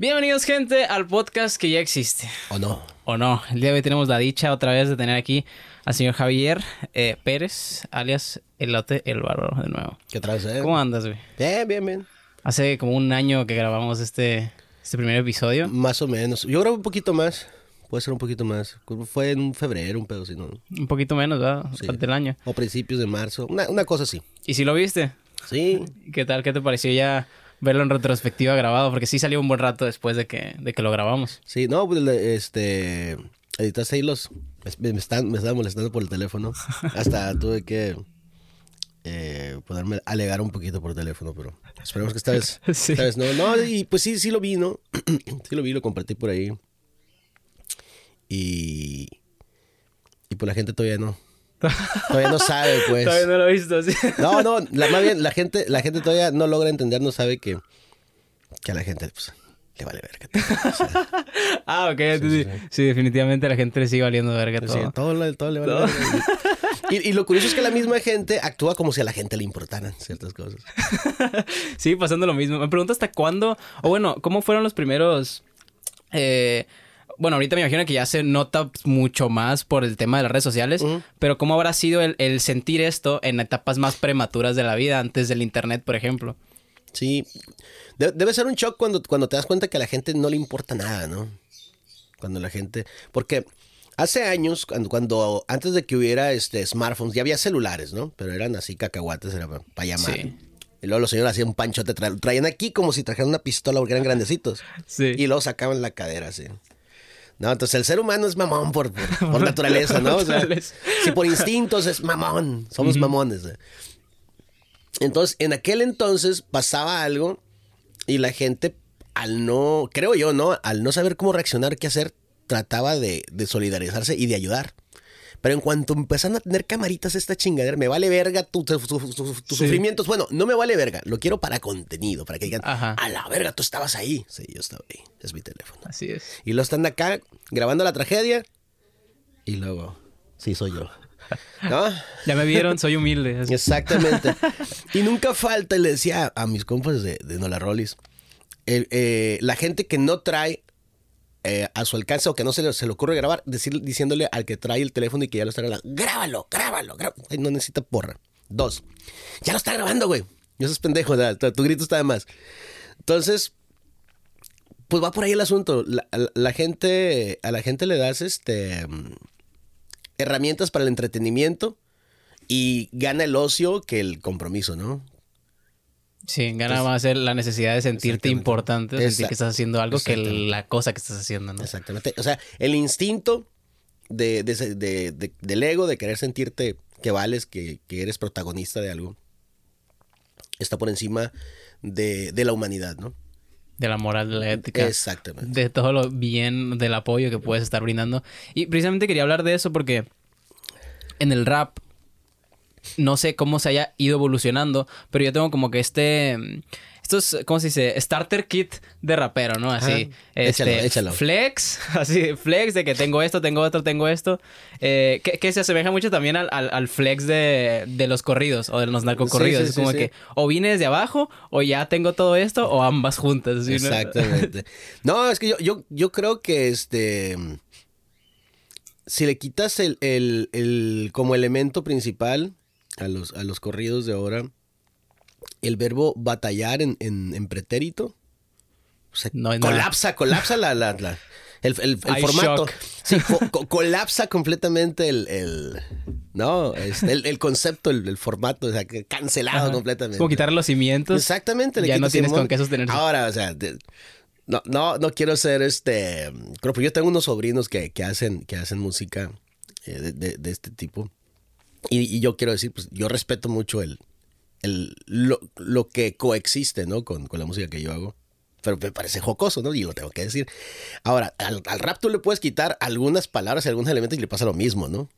Bienvenidos, gente, al podcast que ya existe. ¿O no? O no. El día de hoy tenemos la dicha otra vez de tener aquí al señor Javier eh, Pérez, alias Elote el Bárbaro, de nuevo. ¿Qué otra vez, eh? ¿Cómo andas, güey? Bien, bien, bien. Hace como un año que grabamos este, este primer episodio. Más o menos. Yo grabo un poquito más. Puede ser un poquito más. Fue en febrero, un pedo así, ¿no? Un poquito menos, ¿verdad? Sí. Parte del año. O principios de marzo. Una, una cosa así. ¿Y si lo viste? Sí. ¿Qué tal? ¿Qué te pareció ya verlo en retrospectiva grabado? Porque sí salió un buen rato después de que, de que lo grabamos. Sí, no, pues este. Editaste ahí los. Me, están, me estaban molestando por el teléfono. Hasta tuve que. Eh, poderme alegar un poquito por teléfono, pero esperemos que esta vez, Sí. esta vez no. No, y pues sí, sí lo vi, ¿no? sí lo vi, lo compartí por ahí. Y. Y pues la gente todavía no. Todavía no sabe, pues. Todavía no lo he visto, sí. No, no, la, más bien la gente, la gente todavía no logra entender, no sabe que, que a la gente pues, le vale verga. O sea, Ah, ok. Sí, sí, sí, definitivamente a la gente le sigue valiendo verga sí, todo. todo, todo le vale Todo. verga. Y, y lo curioso es que la misma gente actúa como si a la gente le importaran ciertas cosas. Sí, pasando lo mismo. Me pregunto hasta cuándo, o bueno, ¿cómo fueron los primeros... eh, bueno, ahorita me imagino que ya se nota mucho más por el tema de las redes sociales, pero ¿cómo habrá sido el, el sentir esto en etapas más prematuras de la vida, antes del internet, por ejemplo? Sí, De- debe ser un shock cuando, cuando te das cuenta que a la gente no le importa nada, ¿no? Cuando la gente... Porque hace años, cuando, cuando antes de que hubiera este, smartphones, ya había celulares, ¿no? Pero eran así cacahuates, era para llamar. Sí. Y luego los señores hacían un panchote, tra- traían aquí como si trajeran una pistola porque eran grandecitos. Sí. Y luego sacaban la cadera así. No, entonces el ser humano es mamón por, por, por naturaleza, ¿no? O sea, si por instintos es mamón, somos mamones. ¿eh? Entonces, en aquel entonces pasaba algo y la gente, al no, creo yo, ¿no? Al no saber cómo reaccionar, qué hacer, trataba de, de solidarizarse y de ayudar. Pero en cuanto empezaron a tener camaritas esta chingadera, me vale verga tu- tu- tu- tu- tus Sí. sufrimientos. Bueno, no me vale verga, lo quiero para contenido, para que digan, Ajá. a la verga, tú estabas ahí. Sí, yo estaba ahí, es mi teléfono. Así es. Y lo están acá grabando la tragedia y luego, sí, soy yo. ¿No? Ya me vieron, soy humilde. Exactamente. y nunca falta, y le decía a mis compas de, de Nola Rollis, el, eh, la gente que no trae eh, a su alcance o que no se le, se le ocurre grabar, decir, diciéndole al que trae el teléfono y que ya lo está grabando, grábalo, grábalo, grábalo. No necesita porra. Dos, ya lo está grabando, güey. Y eso es pendejo, tu, grito está de más. Entonces, pues va por ahí el asunto. La, la- la gente, a la gente le das este herramientas para el entretenimiento y gana el ocio que el compromiso, ¿no? Sí, gana más la necesidad de sentirte importante, de sentir que estás haciendo algo que la cosa que estás haciendo, ¿no? Exactamente. O sea, el instinto de, de de- de- del ego, de querer sentirte que vales, que, que eres protagonista de algo, está por encima de, de la humanidad, ¿no? De la moral, de la ética. Exactamente. de todo lo bien del apoyo que puedes estar brindando. Y precisamente quería hablar de eso porque en el rap no sé cómo se haya ido evolucionando, pero yo tengo como que este mm, estos ¿cómo se dice? starter kit de rapero, ¿no? Así, Ajá. Échalo, este échalo. flex, así flex de que tengo esto, tengo otro, tengo esto, eh, que, que se asemeja mucho también al, al- al flex de, de los corridos o de los narcocorridos, Sí, sí, es como sí, que o vine desde abajo o ya tengo todo esto o ambas juntas, ¿sí, no? Exactamente. No, es que yo, yo, yo creo que este. Si le quitas el, el- el- como elemento principal a los, a los corridos de ahora, el verbo batallar en, en- en pretérito, o sea, No hay nada. colapsa, colapsa la, la- la- el, el- formato. Sí, co- co- colapsa completamente el, el- no, este, el, el concepto, el, el formato, o sea, que cancelado Ajá. completamente. Es como quitarle los cimientos. Exactamente. Ya no tienes con qué sostenerse. Ahora, o sea, de- no, no, no quiero ser este. Creo que yo tengo unos sobrinos que, que hacen, que hacen música eh, de, de- de este tipo. Y, y yo quiero decir, pues yo respeto mucho el, el lo, lo que coexiste, ¿no? Con, con la música que yo hago. Pero me parece jocoso, ¿no? Y lo tengo que decir. Ahora, al, al rap tú le puedes quitar algunas palabras y algunos elementos y le pasa lo mismo, ¿no?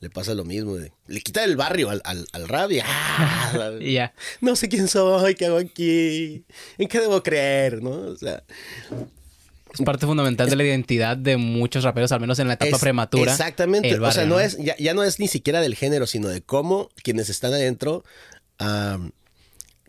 Le pasa lo mismo. de- le quita el barrio al, al, al rap y, ¡ah! Y ya. no sé quién soy, qué hago aquí, en qué debo creer, ¿no? O sea, Es parte fundamental de la identidad de muchos raperos, al menos en la etapa es- prematura. Exactamente. o sea, no es, ya, ya no es ni siquiera del género, sino de cómo quienes están adentro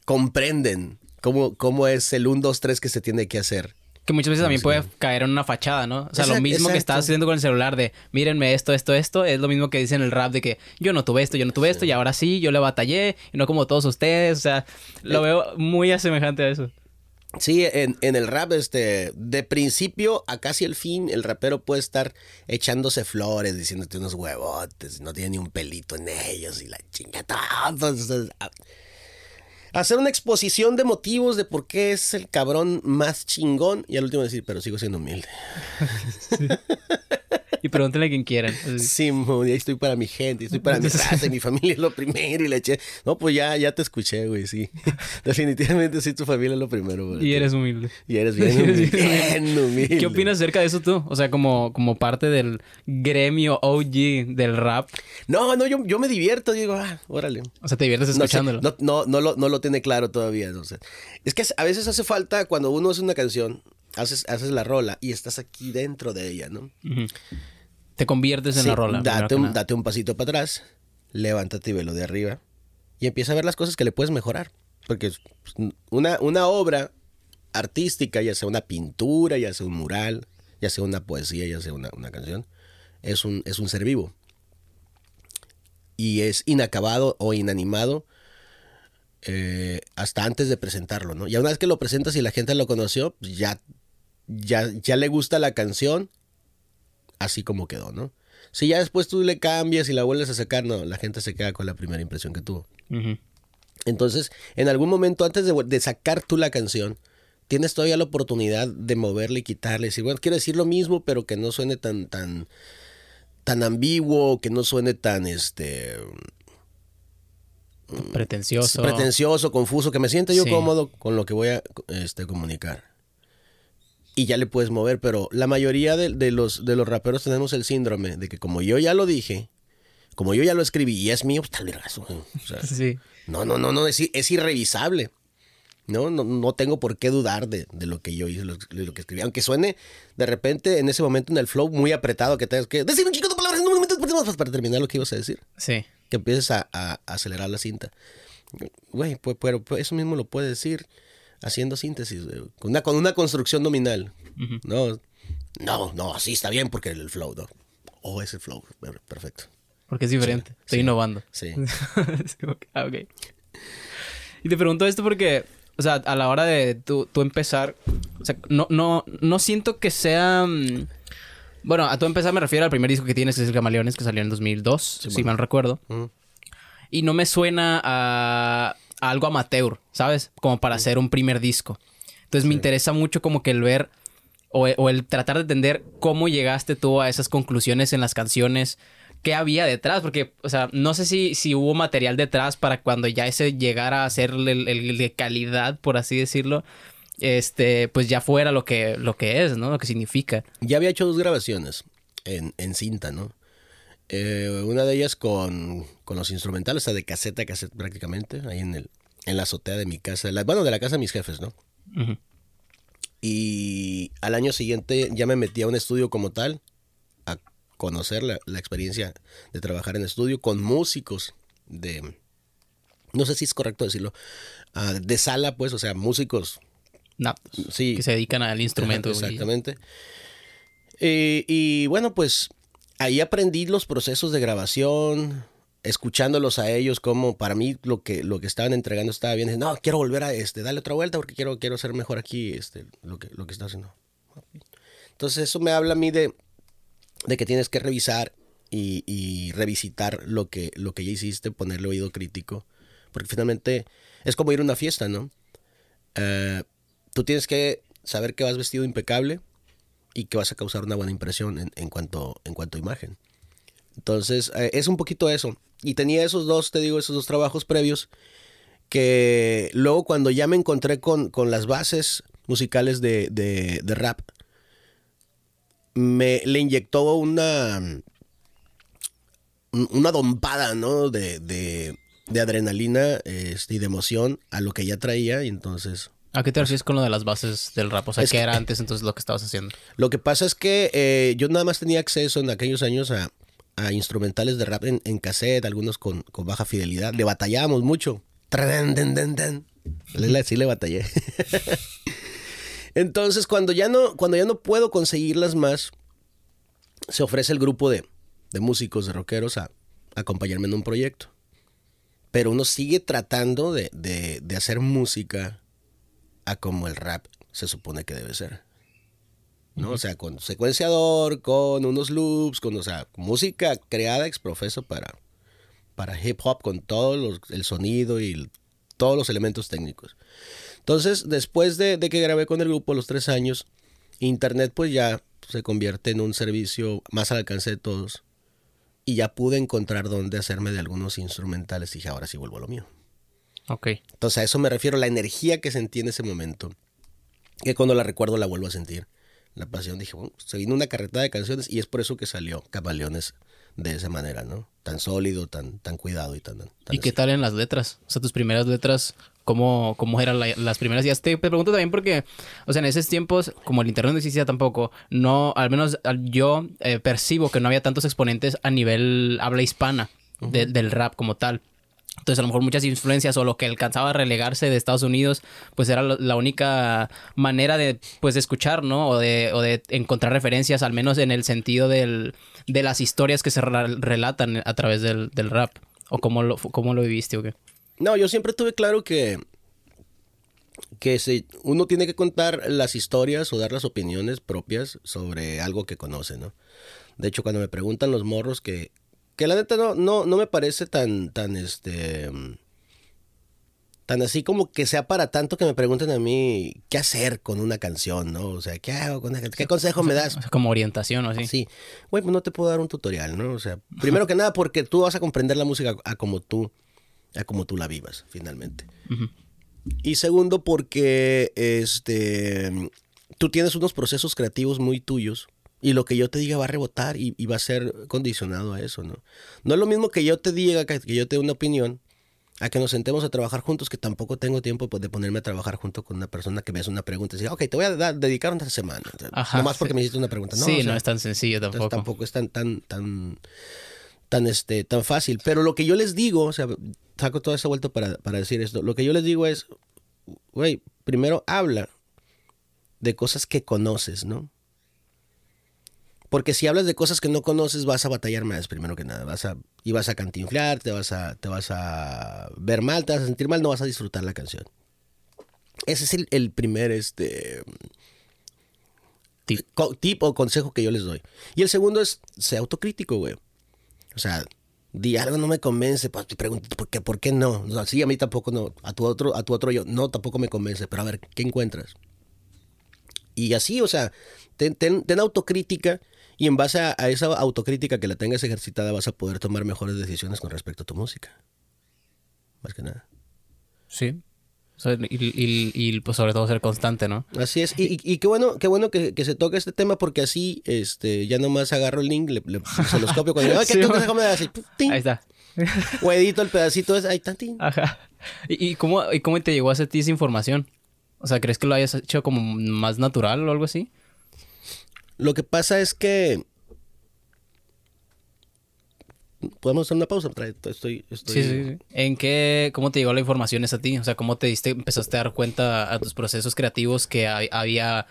comprenden cómo, cómo es el 1, 2, 3 que se tiene que hacer. Que muchas veces también puede caer en una fachada, ¿no? O sea, lo mismo que estás haciendo con el celular de mírenme esto, esto, esto, es lo mismo que dice en el rap de que yo no tuve esto, yo no tuve esto, y ahora sí, yo le batallé, y no como todos ustedes. O sea, lo veo muy asemejante a eso. Sí, en, en el rap, este, de principio a casi el fin, el rapero puede estar echándose flores, diciéndote unos huevotes, no tiene ni un pelito en ellos y la chinga todo. Entonces, hacer una exposición de motivos de por qué es el cabrón más chingón y al último decir, pero sigo siendo humilde. Y pregúntenle a quien quieran. Sí, ahí estoy para mi gente, estoy para mi raza, y mi familia es lo primero y le eché. No, pues ya, ya te escuché, güey, sí. Definitivamente sí, tu familia es lo primero, güey. Y eres humilde. Y eres bien humilde. bien Bien humilde. ¿Qué opinas acerca de eso tú? O sea, como, como parte del gremio OG del rap. No, no, yo, yo me divierto, digo, ah, órale. O sea, te diviertes No, sé, escuchándolo. no, no, no lo, no lo tiene claro todavía. No sé. Es que a veces hace falta cuando uno hace una canción, haces, haces la rola y estás aquí dentro de ella, ¿no? Te conviertes en Sí, la rola. Date un, date un pasito para atrás, levántate y velo de arriba y empieza a ver las cosas que le puedes mejorar. Porque pues, una, una obra artística, ya sea una pintura, ya sea un mural, ya sea una poesía, ya sea una, una canción, es un, es un ser vivo. Y es inacabado o inanimado eh, hasta antes de presentarlo, ¿no? Y una vez que lo presentas y la gente lo conoció, pues ya, ya, ya le gusta la canción así como quedó, ¿no? Si ya después tú le cambias y la vuelves a sacar, no, la gente se queda con la primera impresión que tuvo. Entonces, en algún momento antes de, de sacar tú la canción, tienes todavía la oportunidad de moverle y quitarle. Decir, bueno, quiero decir lo mismo, pero que no suene tan, tan, tan ambiguo, que no suene tan, este, Pretencioso. pretencioso, confuso, que me sienta yo Sí. cómodo con lo que voy a este, comunicar. Y ya le puedes mover, pero la mayoría de, de los, de los raperos tenemos el síndrome de que como yo ya lo dije, como yo ya lo escribí y es mío, pues tal vergazo. O sea, Sí. no, no, no, no, es, irrevisable. No, no, no tengo por qué dudar de, de lo que yo hice, lo, de lo que escribí. Aunque suene de repente en ese momento en el flow muy apretado que tengas que decir un chico de palabras en un momento para terminar lo que ibas a decir Sí. que empieces a, a- a acelerar la cinta. Güey, pues, pero pues, eso mismo lo puedes decir haciendo síntesis, con una, con una construcción nominal. No, no, no, así está bien porque el flow, ¿no? Oh, es el flow, per- perfecto. Porque es diferente. Estoy sí. innovando. Sí. Ah, ok. Y te pregunto esto porque, o sea, a la hora de tú, tú empezar, o sea, no, no, no siento que sea... mm, Bueno, a tú empezar me refiero al primer disco que tienes, que es el Camaleones, que salió en 2002, si bueno. mal recuerdo. Y no me suena a, a algo amateur, ¿sabes? Como para hacer un primer disco. Entonces me interesa mucho como que el ver o, o el tratar de entender cómo llegaste tú a esas conclusiones en las canciones, qué había detrás, porque, o sea, no sé si, si hubo material detrás para cuando ya ese llegara a ser el, el- el de calidad, por así decirlo, este, pues ya fuera lo que, lo que es, ¿no? Lo que significa. Ya había hecho dos grabaciones en, en cinta, ¿no? Eh, una de ellas con, con los instrumentales, o sea, de caseta a caseta prácticamente, ahí en, el, en la azotea de mi casa, la- bueno, de la casa de mis jefes, ¿no? Y al año siguiente ya me metí a un estudio como tal, a conocer la, la experiencia de trabajar en estudio con músicos de, no sé si es correcto decirlo, ah, de sala, pues, o sea, músicos, sí. que se dedican al instrumento. Exactamente. Eh, y bueno, pues ahí aprendí los procesos de grabación, escuchándolos a ellos, como para mí lo que, lo que estaban entregando estaba bien. No, quiero volver a este, darle otra vuelta porque quiero, quiero ser mejor aquí, este, lo que, lo que está haciendo. Entonces eso me habla a mí de, de que tienes que revisar y, revisitar lo que, lo que ya hiciste, ponerle oído crítico. Porque finalmente es como ir a una fiesta, ¿no? Eh, tú tienes que saber que vas vestido impecable y que vas a causar una buena impresión en, en cuanto, en cuanto a imagen. Entonces, eh, es un poquito eso. Y tenía esos dos, te digo, esos dos trabajos previos que luego cuando ya me encontré con, con las bases musicales de, de- de rap, me le inyectó una, una dompada, ¿no? De, de, de adrenalina este, y de emoción a lo que ya traía y entonces... ¿A qué te refieres con lo de las bases del rap? O sea, ¿qué que- era antes entonces lo que estabas haciendo? Lo que pasa es que eh, yo nada más tenía acceso en aquellos años a, a instrumentales de rap en, cassette, algunos con, baja fidelidad. Le batallábamos mucho. Sí le batallé. Entonces, cuando ya no, cuando ya no puedo conseguirlas más, se ofrece el grupo de, de músicos, de rockeros, a, acompañarme en un proyecto. Pero uno sigue tratando de, de, de hacer música a como el rap se supone que debe ser. ¿No? O sea, con secuenciador, con unos loops, con, o sea, música creada ex profeso para, para hip hop, con todo los, el sonido y todos los elementos técnicos. Entonces, después de, de, que grabé con el grupo los tres años, Internet pues ya se convierte en un servicio más al alcance de todos. Y ya pude encontrar dónde hacerme de algunos instrumentales y dije, ahora sí vuelvo a lo mío. Ok. Entonces a eso me refiero, la energía que sentí en ese momento, que cuando la recuerdo la vuelvo a sentir. La pasión, dije, bueno, se vino una carretada de canciones y es por eso que salió Camaleones de esa manera, ¿no? Tan sólido, tan, tan cuidado y tan... tan ¿Y qué tal en las letras? O sea, tus primeras letras, ¿cómo, cómo eran la, las primeras? Y te pregunto también porque, o sea, en esos tiempos, como el internet no existía tampoco, no, al menos yo eh, percibo que no había tantos exponentes a nivel habla hispana uh -huh. de, del rap como tal. Entonces, a lo mejor muchas influencias o lo que alcanzaba a relegarse de Estados Unidos, pues era la única manera de, pues, de escuchar, ¿no? O de, o de encontrar referencias, al menos en el sentido del, de las historias que se relatan a través del, del rap. ¿O cómo lo, cómo lo viviste o qué? No, yo siempre tuve claro que, que se, uno tiene que contar las historias o dar las opiniones propias sobre algo que conoce, ¿no? De hecho, cuando me preguntan los morros que, que la neta no, no, no me parece tan, tan, este, tan así como que sea para tanto que me pregunten a mí qué hacer con una canción, ¿no? O sea, ¿qué hago con una ¿Qué consejo me das? Como orientación o así. Sí. Güey, pues no te puedo dar un tutorial, ¿no? O sea, primero que nada porque tú vas a comprender la música a como tú, a como tú la vivas, finalmente. Uh -huh. Y segundo porque, este, tú tienes unos procesos creativos muy tuyos y lo que yo te diga va a rebotar y, y, va a ser condicionado a eso, ¿no? No es lo mismo que yo te diga, que, que yo te dé una opinión, a que nos sentemos a trabajar juntos, que tampoco tengo tiempo pues, de ponerme a trabajar junto con una persona que me hace una pregunta y diga, ok, te voy a dar, dedicar una semana. Ajá, Nomás porque sí. me hiciste una pregunta. No, sí, o sea, no es tan sencillo tampoco. Tampoco es tan, tan, tan, tan, este, tan fácil. Pero lo que yo les digo, o sea, saco toda esa vuelta para, para decir esto. Lo que yo les digo es, güey, primero habla de cosas que conoces, ¿no? Porque si hablas de cosas que no conoces, vas a batallar más, primero que nada. Vas a, y vas a cantinflar, te vas a, te vas a ver mal, te vas a sentir mal, no vas a disfrutar la canción. Ese es el, el primer este, tip o consejo que yo les doy. Y el segundo es, sé autocrítico, güey. O sea, di algo no me convence, pues te pregunto, ¿por qué, ¿por qué no? O sea, sí, a mí tampoco no. A tu otro, a tu otro yo, no, tampoco me convence. Pero a ver, ¿qué encuentras? Y así, o sea, ten, ten, ten autocrítica y en base a, a, esa autocrítica que la tengas ejercitada vas a poder tomar mejores decisiones con respecto a tu música. Más que nada. Sí. O sea, y, y, y, pues sobre todo ser constante, ¿no? Así es. Y, y qué bueno, qué bueno que, que, se toque este tema porque así este, ya nomás agarro el link, le, le, se los copio cuando digo, ¿qué sí? Ahí está. O edito el pedacito ese, ahí tantín. Ajá. ¿Y, cómo, ¿Y cómo te llegó a hacer ti esa información? O sea, ¿crees que lo hayas hecho como más natural o algo así? Lo que pasa es que. Podemos hacer una pausa. Estoy, estoy... Sí, sí, sí. ¿En qué, cómo te llegó la información esa a ti? O sea, ¿cómo te diste, empezaste a dar cuenta a tus procesos creativos que había,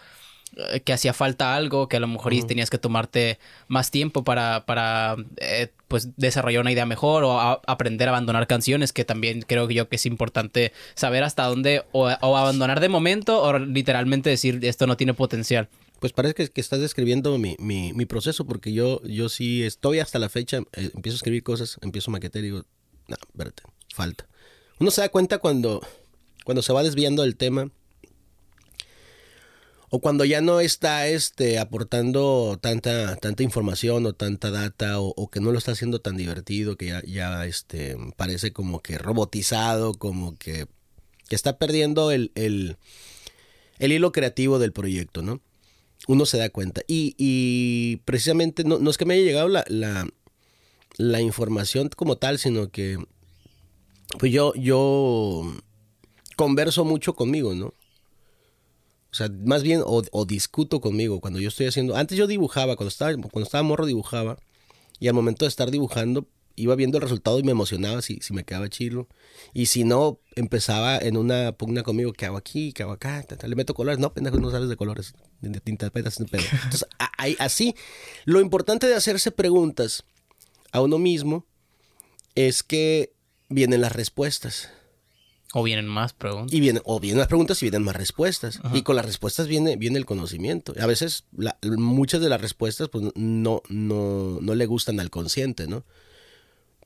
que hacía falta algo, que a lo mejor uh -huh. tenías que tomarte más tiempo para, para eh, pues desarrollar una idea mejor o a, aprender a abandonar canciones, que también creo yo que es importante saber hasta dónde o, o abandonar de momento o literalmente decir esto no tiene potencial. Pues parece que, estás describiendo mi, proceso, porque yo, yo sí estoy hasta la fecha, eh, empiezo a escribir cosas, empiezo a maquetear y digo, no, espérate, falta. Uno se da cuenta cuando, cuando se va desviando del tema o cuando ya no está este, aportando tanta, tanta información o tanta data o, o, que no lo está haciendo tan divertido, que ya, ya este, parece como que robotizado, como que, que está perdiendo el, el, el hilo creativo del proyecto, ¿no? Uno se da cuenta. Y, y precisamente no, no, es que me haya llegado la, la, información como tal, sino que pues yo, yo converso mucho conmigo, ¿no? O sea, más bien, o, o, discuto conmigo cuando yo estoy haciendo... Antes yo dibujaba, cuando estaba, cuando estaba morro dibujaba, y al momento de estar dibujando, iba viendo el resultado y me emocionaba si, si me quedaba chido. Y si no, empezaba en una pugna conmigo, ¿qué hago aquí? ¿Qué hago acá? Le meto colores. No, pendejo, no sabes de colores. De tinta, pedo. Entonces, así, lo importante de hacerse preguntas a uno mismo es que vienen las respuestas. O vienen más preguntas. Y vienen, o vienen más preguntas y vienen más respuestas. Y con las respuestas viene, viene el conocimiento. A veces muchas de las respuestas pues, no, no, no le gustan al consciente, ¿no?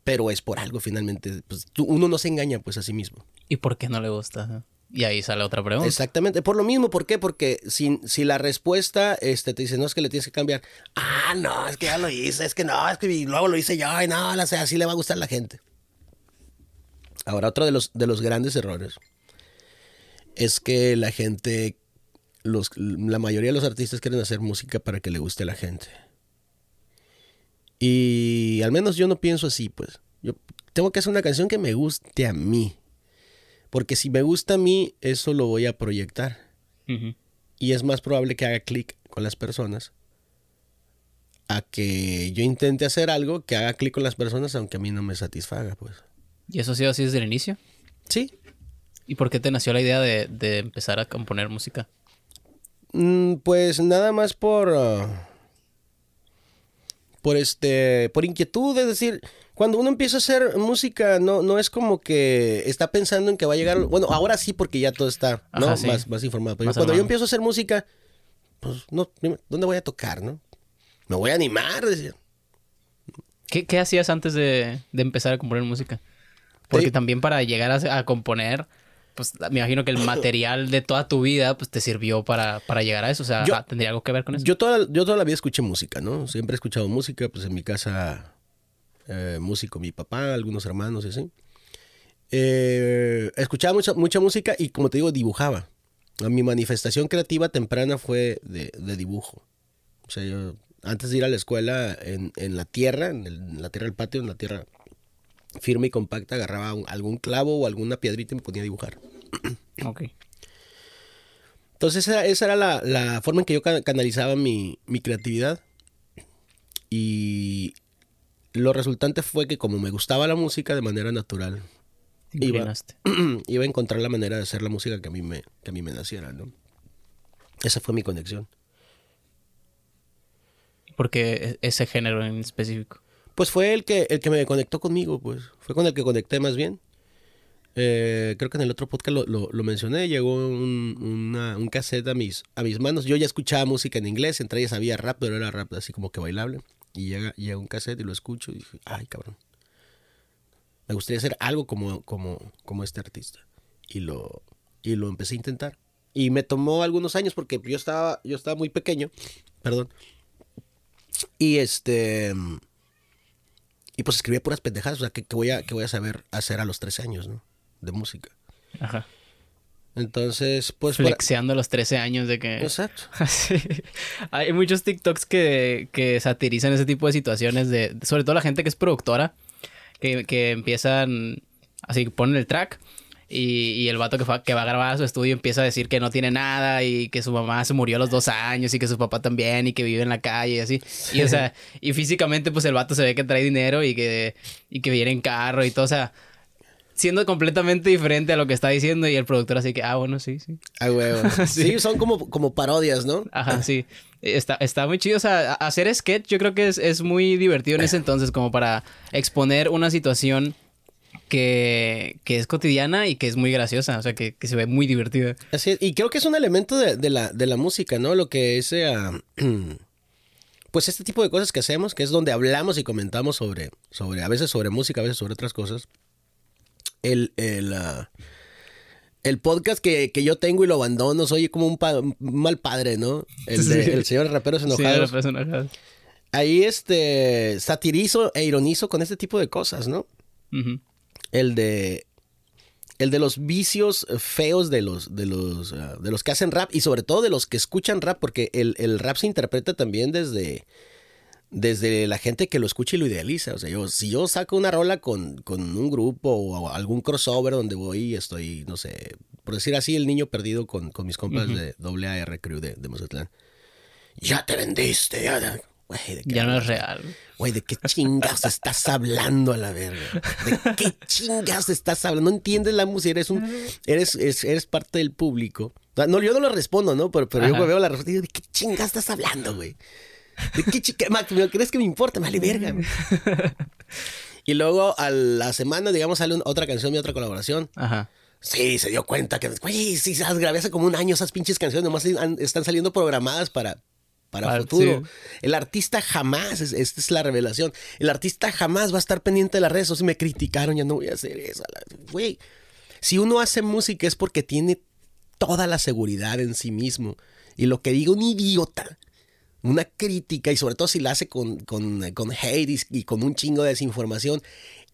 Pero es por algo finalmente. Pues, uno no se engaña pues a sí mismo. ¿Y por qué no le gusta? Y ahí sale otra pregunta. Exactamente. Por lo mismo, ¿por qué? Porque si, si la respuesta este, te dice, no, es que le tienes que cambiar. Ah, no, es que ya lo hice, es que no, es que luego lo hice yo y no, así le va a gustar a la gente. Ahora, otro de los, de los grandes errores es que la gente, los, la mayoría de los artistas quieren hacer música para que le guste a la gente. Y al menos yo no pienso así, pues. Yo tengo que hacer una canción que me guste a mí. Porque si me gusta a mí, eso lo voy a proyectar. Y es más probable que haga clic con las personas a que yo intente hacer algo que haga clic con las personas aunque a mí no me satisfaga, pues. ¿Y eso ha sido así desde el inicio? Sí. ¿Y por qué te nació la idea de, empezar a componer música? Mm, pues nada más por... Ah, por este... Por inquietud, es decir... Cuando uno empieza a hacer música, no, no es como que está pensando en que va a llegar. Bueno, ahora sí, porque ya todo está más, más, informado. Pero cuando yo empiezo a hacer música, pues no, ¿dónde voy a tocar, no? Me voy a animar, decía. ¿Qué, hacías antes de, de empezar a componer música? Porque también para llegar a, componer, pues me imagino que el material de toda tu vida pues te sirvió para, para llegar a eso. O sea, ¿tendría algo que ver con eso? Yo toda, yo toda la vida escuché música, ¿no? Siempre he escuchado música, pues en mi casa eh, músico mi papá, algunos hermanos y así. Eh, escuchaba mucha, mucha música y como te digo, dibujaba. Mi manifestación creativa temprana fue de, dibujo. O sea, yo antes de ir a la escuela en, la tierra, en, la tierra del patio, en la tierra firme y compacta, agarraba algún clavo o alguna piedrita y me ponía a dibujar. Ok. Entonces esa, era la, forma en que yo canalizaba mi, creatividad. Y lo resultante fue que como me gustaba la música de manera natural, iba, iba, a encontrar la manera de hacer la música que a mí me, que a mí me naciera, ¿no? Esa fue mi conexión. ¿Por qué e-, ese género en específico? Pues fue el que, el que me conectó conmigo, pues. Fue con el que conecté más bien. Eh, creo que en el otro podcast lo, mencioné. Llegó un, un, cassette a mis, a mis manos. Yo ya escuchaba música en inglés, entre ellas había rap, pero era rap así como que bailable. Y llega, llega un cassette y lo escucho y dije, ay, cabrón. Me gustaría hacer algo como, como, como este artista. Y lo, y lo empecé a intentar. Y me tomó algunos años porque yo estaba, yo estaba muy pequeño. Perdón. Y este y pues escribía puras pendejadas, o sea, ¿qué, voy, a, voy a saber hacer a los 13 años, ¿no? De música. Ajá. Entonces, pues... Flexeando a los 13 años de que... Exacto. Hay muchos TikToks que, que satirizan ese tipo de situaciones, de, sobre todo la gente que es productora, que, que empiezan, así, ponen el track y, el vato que, que, va a grabar a su estudio empieza a decir que no tiene nada y que su mamá se murió a los dos años y que su papá también y que vive en la calle y así. Y, o sea, y físicamente pues el vato se ve que trae dinero y que, y que viene en carro y todo. O sea, siendo completamente diferente a lo que está diciendo y el productor así que, ah, bueno, sí, sí. Ah, huevo. sí. son como, como parodias, ¿no? Ajá, sí. Está, está muy chido. O sea, hacer sketch yo creo que es, es muy divertido en ese entonces como para exponer una situación que, es cotidiana y que es muy graciosa, o sea, que, se ve muy divertida. Así y creo que es un elemento de, la, de la música, ¿no? Lo que es, eh, pues este tipo de cosas que hacemos, que es donde hablamos y comentamos sobre, sobre a veces sobre música, a veces sobre otras cosas. El, el, ah, el podcast que, yo tengo y lo abandono, soy como un, mal padre, ¿no? El, de, el señor Raperos Enojados. Sí, enojados. Ahí este satirizo e ironizo con este tipo de cosas, ¿no? El de el de los vicios feos de los de los ah, de los que hacen rap y sobre todo de los que escuchan rap porque el, rap se interpreta también desde desde la gente que lo escucha y lo idealiza. O sea, yo, si yo saco una rola con, un grupo o algún crossover donde voy y estoy, no sé, por decir así, el niño perdido con, mis compas de AR Crew de, de Mazatlán. Ya te vendiste, ya. Güey, ¿de qué Ya no es real. Güey, ¿de qué chingas estás hablando a la verga? ¿De qué chingas estás hablando? No entiendes la música, eres un, eres, es- eres parte del público. No, yo no lo respondo, ¿no? Pero, pero yo veo la respuesta y digo, ¿de qué chingas estás hablando, güey? ¿De qué chingas? ¿Crees que me importa? Vale, verga. güey. Y luego a la semana, digamos, sale un- otra canción y otra colaboración. Ajá. Sí, se dio cuenta que, güey, sí, grabé hace como un año esas pinches canciones, nomás están saliendo programadas para, para futuro. sí. El artista jamás, es- esta es la revelación, el artista jamás va a estar pendiente de las redes sociales. Me criticaron, ya no voy a hacer eso. Güey, si uno hace música es porque tiene toda la seguridad en sí mismo. Y lo que diga un idiota, una crítica, y sobre todo si la hace con, con, con hate y, y con un chingo de desinformación,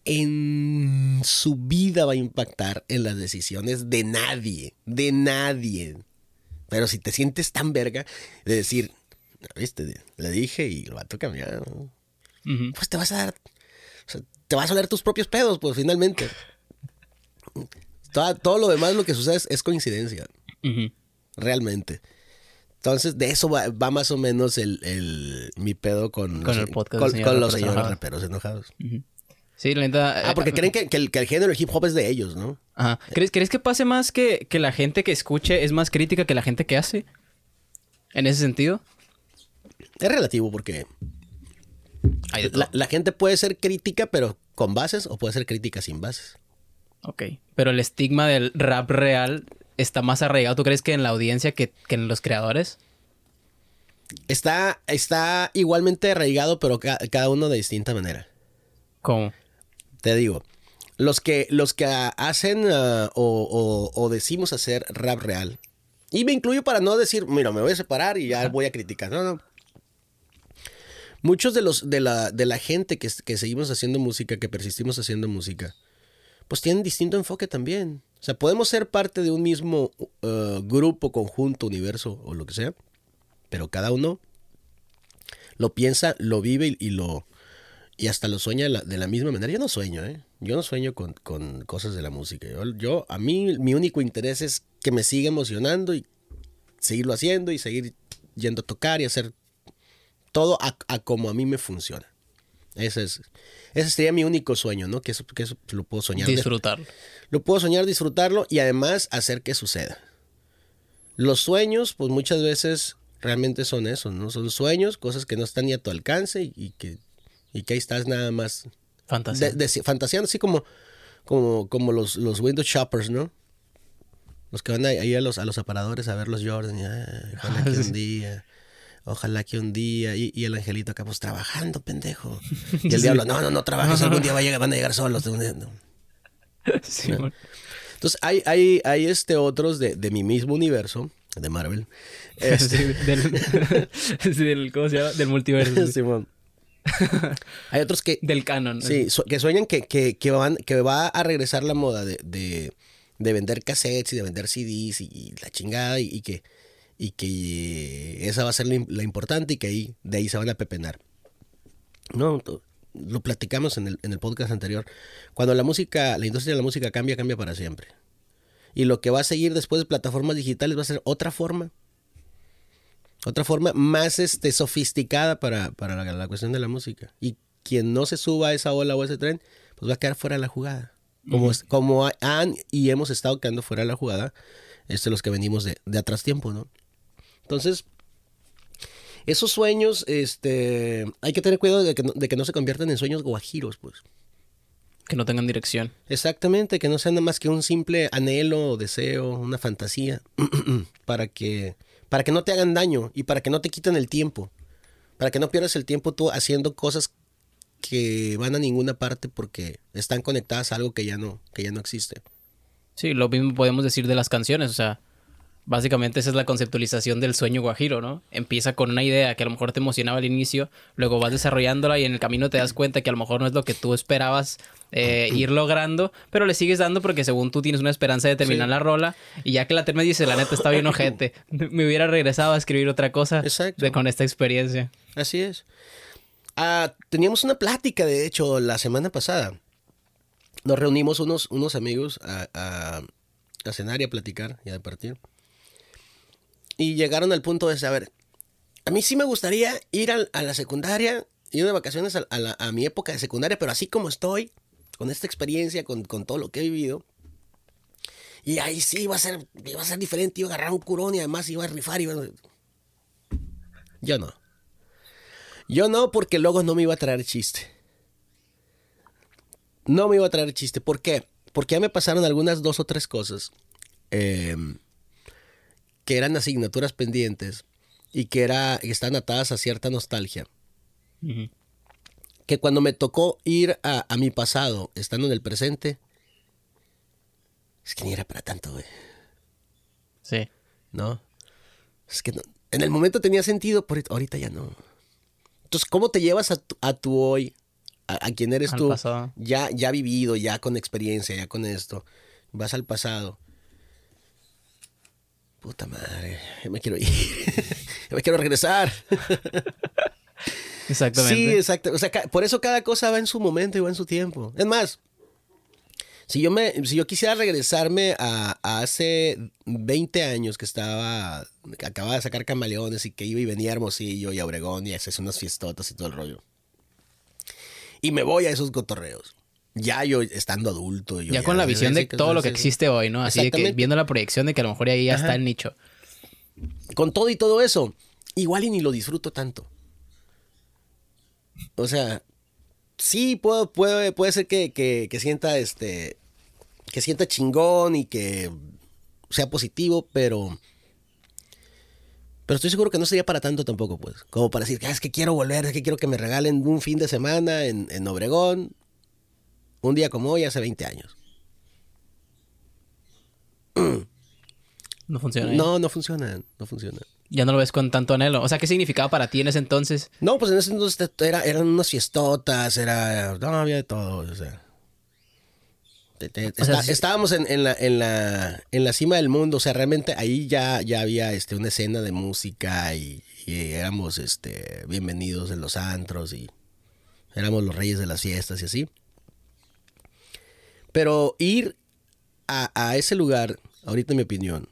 en su vida va a impactar en las decisiones de nadie, de nadie. Pero si te sientes tan verga de decir, viste, le dije y lo va a cambiar, ¿no? Ujú. pues te vas a dar, o sea, te vas a oler tus propios pedos, pues finalmente. Todo, todo lo demás, lo que sucede es, es coincidencia, realmente. Entonces, de eso va, va más o menos el, el- mi pedo con, Con los, el podcast con, los raperos señores enojados. raperos enojados. Sí, la neta. Ah, porque eh, creen que, que el, que el género hip hop es de ellos, ¿no? Ajá. ¿Crees, ¿Crees que pase más que, que la gente que escuche es más crítica que la gente que hace? En ese sentido. Es relativo porque Hay la, la gente puede ser crítica, pero con bases, o puede ser crítica sin bases. Ok. Pero el estigma del rap real está más arraigado, ¿tú crees que en la audiencia que, que en los creadores? Está, está igualmente arraigado, pero ca- cada uno de distinta manera. ¿Cómo? Te digo, los que, los que hacen ah, o, o- o decimos hacer rap real, y me incluyo para no decir, mira, me voy a separar y ya voy a criticar. No, no. Muchos de los de la, de la gente que, que seguimos haciendo música, que persistimos haciendo música, pues tienen distinto enfoque también. O sea, podemos ser parte de un mismo uh, grupo, conjunto, universo o lo que sea, pero cada uno lo piensa, lo vive y, lo y hasta lo sueña de la, de la misma manera. Yo no sueño, ¿eh? Yo no sueño con, con cosas de la música. Yo, yo- a mí, mi único interés es que me siga emocionando y seguirlo haciendo y seguir yendo a tocar y hacer todo a, a como a mí me funciona. Ese es, ese sería mi único sueño, ¿no? Que eso, que eso lo puedo soñar. Disfrutarlo. lo puedo soñar, disfrutarlo y además hacer que suceda. Los sueños, pues muchas veces realmente son eso, ¿no? Son sueños, cosas que no están ni a tu alcance y, y que, y que ahí estás nada más de- de- fantaseando, así como, como, como los, los window shoppers, ¿no? Los que van ahí- a los, a los aparadores a ver los Jordan y, "Ay, ojalá que un día, ojalá que un día, y, y el angelito acá, pues trabajando, pendejo. Y el diablo, no, no, no trabajes, algún día va a llegar- van a llegar solos. No. Sí, bueno. Entonces, hay, hay, hay este otros de, de mi mismo universo, de Marvel. Sí, Este, del, sí, del- ¿Cómo se llama? Del multiverso. sí. Simón. hay otros que, Del canon. sí, que sueñan que, que, que van, que va a regresar la moda de, de, de vender cassettes y de vender CDs y, y la chingada y, y que, y que esa va a ser la, la importante y que ahí, de ahí se van a pepenar. No, lo platicamos en el, en el podcast anterior. Cuando la música, la industria de la música cambia, cambia para siempre. Y lo que va a seguir después de plataformas digitales va a ser otra forma. Otra forma más este, sofisticada para, para la, la cuestión de la música. Y quien no se suba a esa ola o a ese tren, pues va a quedar fuera de la jugada. Como, como ha- han y hemos estado quedando fuera de la jugada, este, los que venimos de, de atrás tiempo, ¿no? Entonces, esos sueños, este, hay que tener cuidado de que no, de que no se conviertan en sueños guajiros, pues. Que no tengan dirección. Exactamente, que no sea nada más que un simple anhelo, deseo, una fantasía, para que, para que no te hagan daño y para que no te quiten el tiempo, para que no pierdas el tiempo tú haciendo cosas que van a ninguna parte porque están conectadas a algo que ya no, que ya no existe. Sí, lo mismo podemos decir de las canciones, o sea, básicamente esa es la conceptualización del sueño guajiro, ¿no? Empieza con una idea que a lo mejor te emocionaba al inicio, luego vas desarrollándola y en el camino te das cuenta que a lo mejor no es lo que tú esperabas eh, ir logrando, pero le sigues dando porque según tú tienes una esperanza de terminar Sí. la rola y ya que la terminas dices, la neta está bien ojete, me hubiera regresado a escribir otra cosa Exacto. de, con esta experiencia. Así es. Ah, teníamos una plática, de hecho, la semana pasada. Nos reunimos unos, unos amigos a, a, a cenar y a platicar y a partir. Y llegaron al punto de saber, a mí sí me gustaría ir al- a, la secundaria, ir de vacaciones a, a a mi época de secundaria, pero así como estoy, con esta experiencia, con, con todo lo que he vivido. Y ahí sí iba a ser, a ser diferente, iba a agarrar un curón y además iba a rifar. Iba a- Yo no. Yo no, porque luego no me iba a traer chiste. No me iba a traer chiste. ¿Por qué? Porque ya me pasaron algunas dos o tres cosas eh, que eran asignaturas pendientes y que, era, que están atadas a cierta nostalgia. Que cuando me tocó ir a, a mi pasado, estando en el presente, es que ni era para tanto, güey. Sí. ¿no? Es que no- en el momento tenía sentido, pero ahorita ya no. Entonces, ¿cómo te llevas a tu, a tu hoy, a, a quien eres Al tú, pasado. ya, ya vivido, ya con experiencia, ya con esto? Vas al pasado. Puta madre, ya me quiero ir, ya me quiero regresar. Exactamente. Sí, exacto. O sea, por eso cada cosa va en su momento y va en su tiempo. Es más, si yo, me, si yo quisiera regresarme a, a hace 20 años que estaba, que acababa de sacar camaleones y que iba y venía a Hermosillo y a Obregón y hacía unas fiestotas y todo el rollo. Y me voy a esos cotorreos. Ya yo estando adulto. yo ya con la visión de todo lo que existe hoy, ¿no? Así de que viendo la proyección de que a lo mejor ahí ya Ajá. está el nicho. Con todo y todo eso, igual y ni lo disfruto tanto. O sea, sí puedo, puede, puede ser que, que- que sienta este. que sienta chingón y que sea positivo, pero. Pero estoy seguro que no sería para tanto tampoco, pues. Como para decir, "Ah, es que quiero volver, es que quiero que me regalen un fin de semana en, en Obregón. Un día como hoy, hace 20 años. No funciona. ¿eh? No, no funciona, no funciona. Ya no lo ves con tanto anhelo. O sea, ¿qué significaba para ti en ese entonces? No, pues en ese entonces era, eran unas fiestotas, era. No, había de todo, o sea. Te- te- O sea, está- sí- Estábamos en, en la, en, la, en la cima del mundo, o sea, realmente ahí ya, ya había este, una escena de música y, y éramos este, bienvenidos en los antros y éramos los reyes de las fiestas y así. Pero ir a, a ese lugar, ahorita en mi opinión,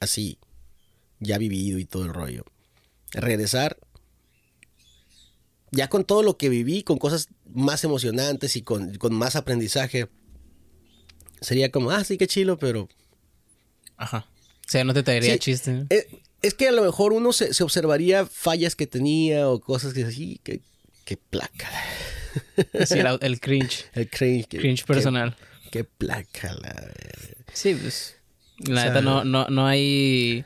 así, ya vivido y todo el rollo, regresar ya con todo lo que viví, con cosas más emocionantes y con, con más aprendizaje, sería como, ah, sí, qué chilo, pero... Ajá. O sea, no te traería Sí. chiste. eh, es que a lo mejor uno se, se observaría fallas que tenía o cosas que así, que, que placa. Sí, el, el cringe. El cringe. Cringe que- personal. Qué, placa la. Sí, pues. La O sea- neta, no, no, no hay.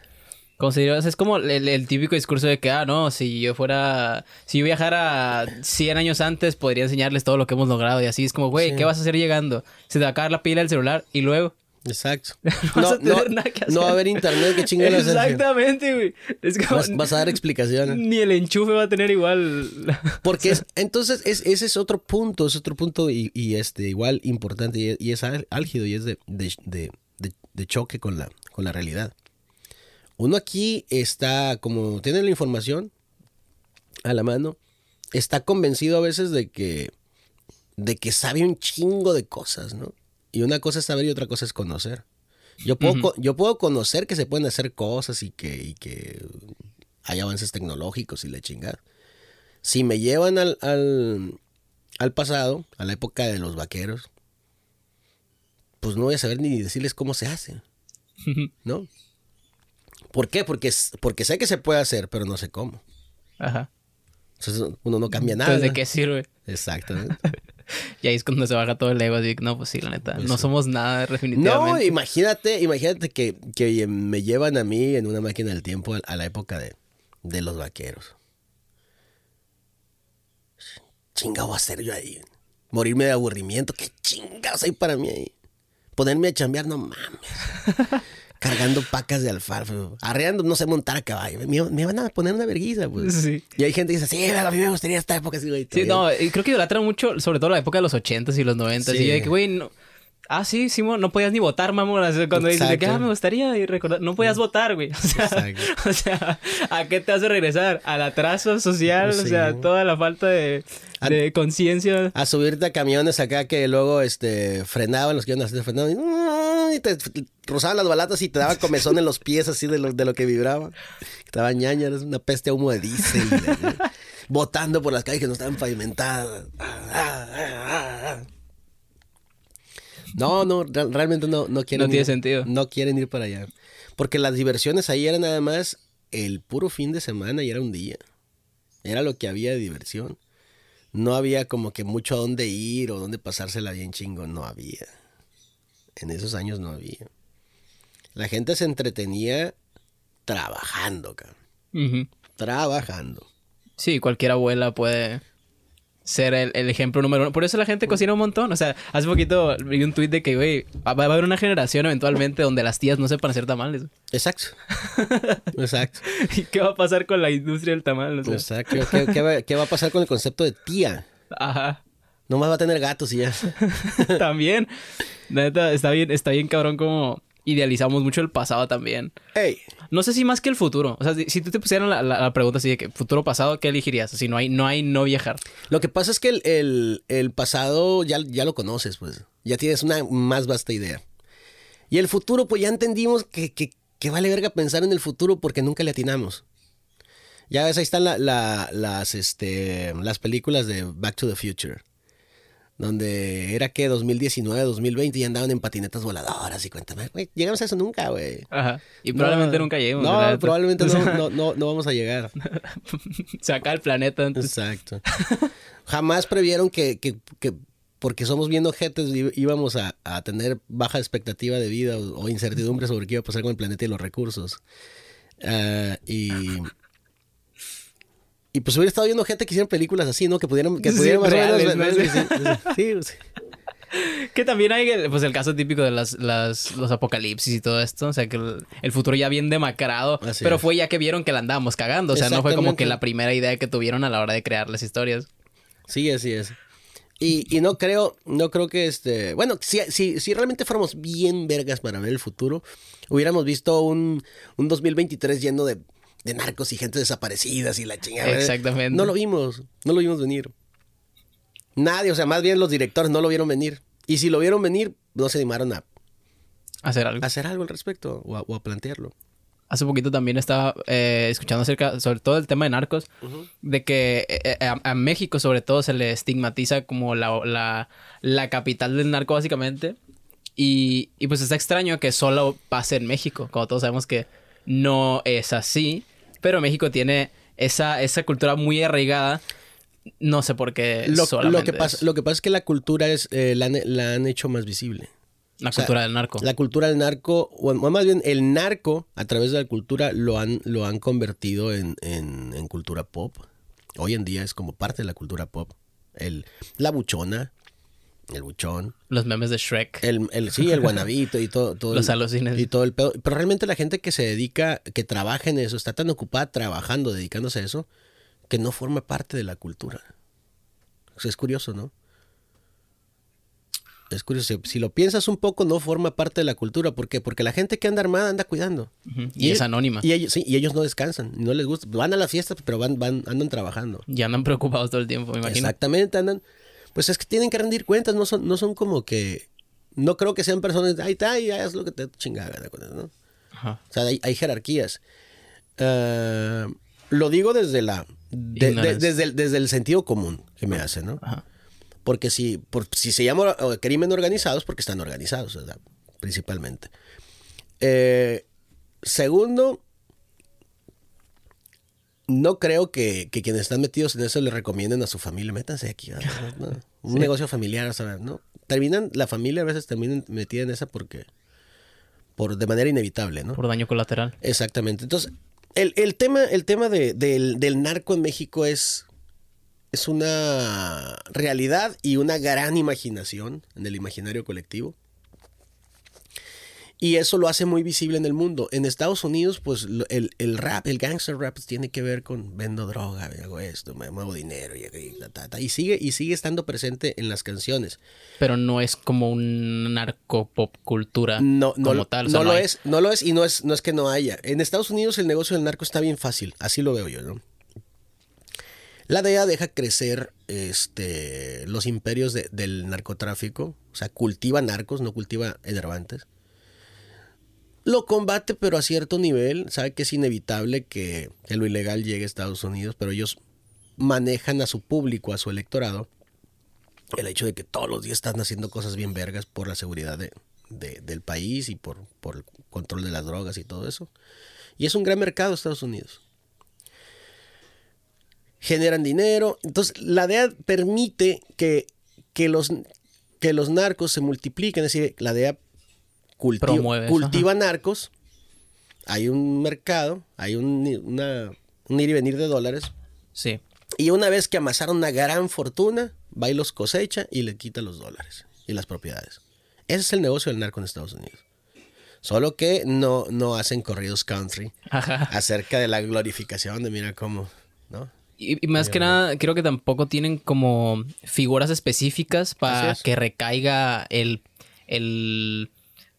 Es como el, el típico discurso de que, ah, no, si yo fuera. Si yo viajara 100 años antes, podría enseñarles todo lo que hemos logrado. Y así es como, güey, Sí. ¿qué vas a hacer llegando? Se te va a acabar la pila del celular y luego. Exacto. vas No, a tener no, nada que no va a hacer. haber internet, qué hacer. Exactamente, güey. Es como. Vas, vas a dar explicaciones. Ni el enchufe va a tener igual. Porque es- entonces es, ese es otro punto, es otro punto y, y, este igual importante y, y es álgido y es de, de, de- de- de choque con la, con la realidad. Uno aquí está, como tiene la información a la mano, está convencido a veces de que, de que sabe un chingo de cosas, ¿no? Y una cosa es saber y otra cosa es conocer. Yo puedo, Ujú. co- yo puedo conocer que se pueden hacer cosas y que, y que hay avances tecnológicos y la chingada si me llevan al, al, al pasado, a la época de los vaqueros, pues no voy a saber ni decirles cómo se hace, ¿no? ¿Por qué? Porque, porque sé que se puede hacer, pero no sé cómo. Ajá. Entonces uno no cambia nada. Entonces, ¿de qué sirve? Exactamente. Y ahí es cuando se baja todo el ego. Así que, no, pues sí, la neta. Pues no sí. somos nada, definitivamente. No, imagínate, imagínate que, que me llevan a mí en una máquina del tiempo a, la época de, de los vaqueros. Chinga voy a hacer yo ahí. Morirme de aburrimiento. ¿Qué chingados hay para mí ahí? Ponerme a chambear, no mames. Cargando pacas de alfalfa. Arreando, no sé montar a caballo. Me, me van a poner una verguiza, pues. Sí. Y hay gente que dice, sí, a mí me gustaría esta época así, güey. Sí, no, y creo que idolatran mucho, sobre todo la época de los 80s y los 90s. Sí. Y yo de que, güey, no. Ah, sí, Simón, no podías ni votar, mamón. Cuando dices de que, ah, me gustaría y recordar, no podías votar, güey. O sea, o sea, ¿a qué te hace regresar? Al atraso social, o sea, toda la falta de, conciencia. a subirte a camiones acá que luego este frenaban los que iban a hacer frenaban y, y te rozaban las balatas y te daba comezón en los pies así de lo, de lo que vibraba. Estaba ñaña, era una peste a humo de diésel. botando por las calles que no estaban pavimentadas. No, no, realmente no, no quieren. No tiene sentido. No quieren ir para allá. Porque las diversiones ahí eran nada más el puro fin de semana y era un día. Era lo que había de diversión. No había como que mucho a dónde ir o dónde pasársela bien chingo. No había. En esos años no había. La gente se entretenía trabajando, cabrón. Trabajando. Sí, cualquier abuela puede ser el, ejemplo número uno. Por eso la gente cocina un montón. O sea, hace poquito vi un tuit de que, güey, va, a haber una generación eventualmente donde las tías no sepan hacer tamales. Exacto. Exacto. ¿Y qué va a pasar con la industria del tamal? Exacto. ¿Qué, va, a pasar con el concepto de tía? Ajá. Nomás va a tener gatos y ya. También. Neta, está bien, está bien cabrón como idealizamos mucho el pasado también. Hey. No sé si más que el futuro. O sea, si, tú te pusieran la, pregunta así de que futuro pasado, ¿qué elegirías? Si no hay, no hay no viajar. Lo que pasa es que el, pasado ya, ya lo conoces, pues. Ya tienes una más vasta idea. Y el futuro, pues ya entendimos que, que, vale verga pensar en el futuro porque nunca le atinamos. Ya ves, ahí están las, este, las películas de Back to the Future donde era que 2019, 2020 y andaban en patinetas voladoras y cuéntame, güey, llegamos a eso nunca, güey. Ajá. Y probablemente nunca lleguemos. No, probablemente no, no, no, vamos a llegar. Se acaba el planeta antes. Exacto. Jamás previeron que, que, que porque somos viendo ojetes íbamos a, a, tener baja expectativa de vida o, incertidumbre sobre qué iba a pasar con el planeta y los recursos. Uh, y y pues hubiera estado viendo gente que hicieran películas así, ¿no? Que pudieran, que pudieran más Sí, sí. Que también hay pues el caso típico de las, las, los apocalipsis y todo esto. O sea, que el, futuro ya bien demacrado. pero fue ya que vieron que la andábamos cagando. O sea, no fue como que la primera idea que tuvieron a la hora de crear las historias. Sí, así es. Y, y no creo, no creo que este. Bueno, si, si, si realmente fuéramos bien vergas para ver el futuro, hubiéramos visto un, un 2023 lleno de de narcos y gente desaparecidas y la chingada. Exactamente. No lo vimos, no lo vimos venir. Nadie, o sea, más bien los directores no lo vieron venir. Y si lo vieron venir, no se animaron a hacer algo. hacer algo al respecto o a, plantearlo. Hace poquito también estaba eh, escuchando acerca, sobre todo el tema de narcos, de que eh, eh, a, México sobre todo se le estigmatiza como la, la, capital del narco básicamente. Y, y, pues está extraño que solo pase en México, como todos sabemos que no es así, pero México tiene esa, esa cultura muy arraigada. No sé por qué lo, lo que pasa, Lo que pasa es que la cultura es, eh, la, han hecho más visible. La cultura del narco. La cultura del narco, o más bien el narco, a través de la cultura, lo han, lo han convertido en, en, cultura pop. Hoy en día es como parte de la cultura pop. El, la buchona, el buchón. Los memes de Shrek. El, el sí, el guanabito y todo. todo Los alucines. Y todo el pedo. Pero realmente la gente que se dedica, que trabaja en eso, está tan ocupada trabajando, dedicándose a eso, que no forma parte de la cultura. O sea, es curioso, ¿no? Es curioso. Si lo piensas un poco, no forma parte de la cultura. ¿Por qué? Porque la gente que anda armada anda cuidando. y, es anónima. Y ellos, sí, y ellos no descansan. No les gusta. Van a las fiestas, pero van, van, andan trabajando. Y andan preocupados todo el tiempo, me imagino. Exactamente, andan pues es que tienen que rendir cuentas, no son, no son como que, no creo que sean personas, ahí está, y haz lo que te chingada, ¿no? O sea, hay, jerarquías. Eh, lo digo desde la, desde, el, desde el sentido común que me hace, ¿no? Porque si, por, si se llama crimen organizados, porque están organizados, ¿verdad? Principalmente. Eh, segundo, no creo que, quienes están metidos en eso le recomienden a su familia, métanse aquí, un negocio familiar, ¿sabes? ¿no? Terminan, la familia a veces termina metida en esa porque, por, de manera inevitable, ¿no? Por daño colateral. Exactamente. Entonces, el, tema, el tema del, del, narco en México es, es una realidad y una gran imaginación en el imaginario colectivo. Y eso lo hace muy visible en el mundo. En Estados Unidos, pues el, el rap, el gangster rap tiene que ver con vendo droga, hago esto, me muevo dinero y, y, sigue, y sigue estando presente en las canciones. Pero no es como un narco pop cultura no, no, como tal. No, lo es, no lo es y no es, no es que no haya. En Estados Unidos el negocio del narco está bien fácil, así lo veo yo, ¿no? La DEA deja crecer este, los imperios del narcotráfico, o sea, cultiva narcos, no cultiva enervantes lo combate, pero a cierto nivel. Sabe que es inevitable que, lo ilegal llegue a Estados Unidos, pero ellos manejan a su público, a su electorado, el hecho de que todos los días están haciendo cosas bien vergas por la seguridad de- del país y por, por el control de las drogas y todo eso. Y es un gran mercado Estados Unidos. Generan dinero. Entonces, la DEA permite que, que, los, que los narcos se multipliquen. Es decir, la DEA culti- Promueve eso, cultiva narcos. Hay un mercado, hay un, una, un ir y venir de dólares. Sí. Y una vez que amasaron una gran fortuna, va y los cosecha y le quita los dólares y las propiedades. Ese es el negocio del narco en Estados Unidos. Solo que no, no hacen corridos country Ajá. acerca de la glorificación de mira cómo, ¿no? Y, y más que nada, creo que tampoco tienen como figuras específicas para es. que recaiga el, el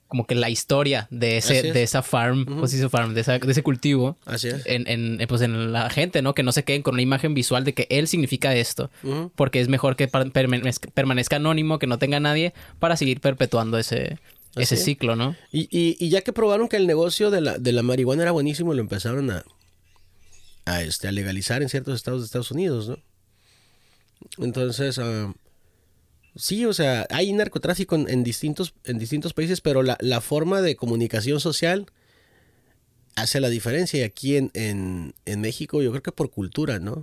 como que la historia de ese, es. de esa farm, pues esa farm, de, esa- de ese cultivo. Así es. En, en, eh, pues en la gente, ¿no? Que no se queden con una imagen visual de que él significa esto. Porque es mejor que permanezca, permanezca anónimo, que no tenga nadie, para seguir perpetuando ese, Así ese es. ciclo, ¿no? Y, y- y ya que probaron que el negocio de la, de la marihuana era buenísimo, lo empezaron a, a, este, a legalizar en ciertos estados de Estados Unidos, ¿no? Entonces, ah, sí, o sea, hay narcotráfico en, en distintos, en distintos países, pero la, la forma de comunicación social hace la diferencia. Y aquí en, en, en México, yo creo que por cultura, ¿no?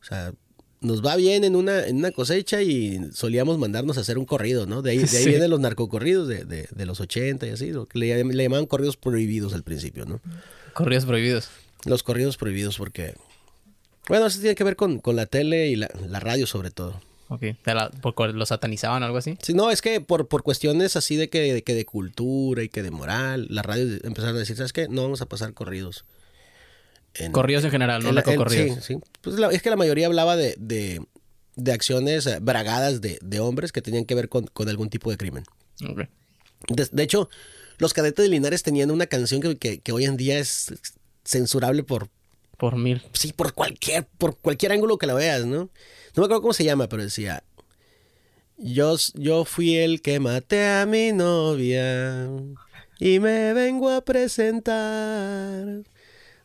O sea, nos va bien en una, en una cosecha y solíamos mandarnos a hacer un corrido, ¿no? De ahí, de ahí Sí. vienen los narcocorridos de, de, de los 80 y así, lo que le, le llamaban corridos prohibidos al principio, ¿no? Corridos prohibidos. Los corridos prohibidos porque... Bueno, eso tiene que ver con, con la tele y la, la radio sobre todo. Ok. La- lo satanizaban o algo así. Sí, no, es que por, por cuestiones así de que, de que de cultura y que de moral, las radios empezaron a decir, ¿sabes qué? No vamos a pasar corridos. En- Corridos en general, no en la- en- narcocorridos. Sí, sí. Pues la- es que la mayoría hablaba de, de, de acciones eh, bragadas de, de hombres que tenían que ver con, con algún tipo de crimen. De, de hecho, los cadetes de Linares tenían una canción que, que- que hoy en día es censurable por, Por mil. sí, por cualquier, por cualquier ángulo que la veas, ¿no? No me acuerdo cómo se llama, pero decía, yo, yo fui el que maté a mi novia y me vengo a presentar.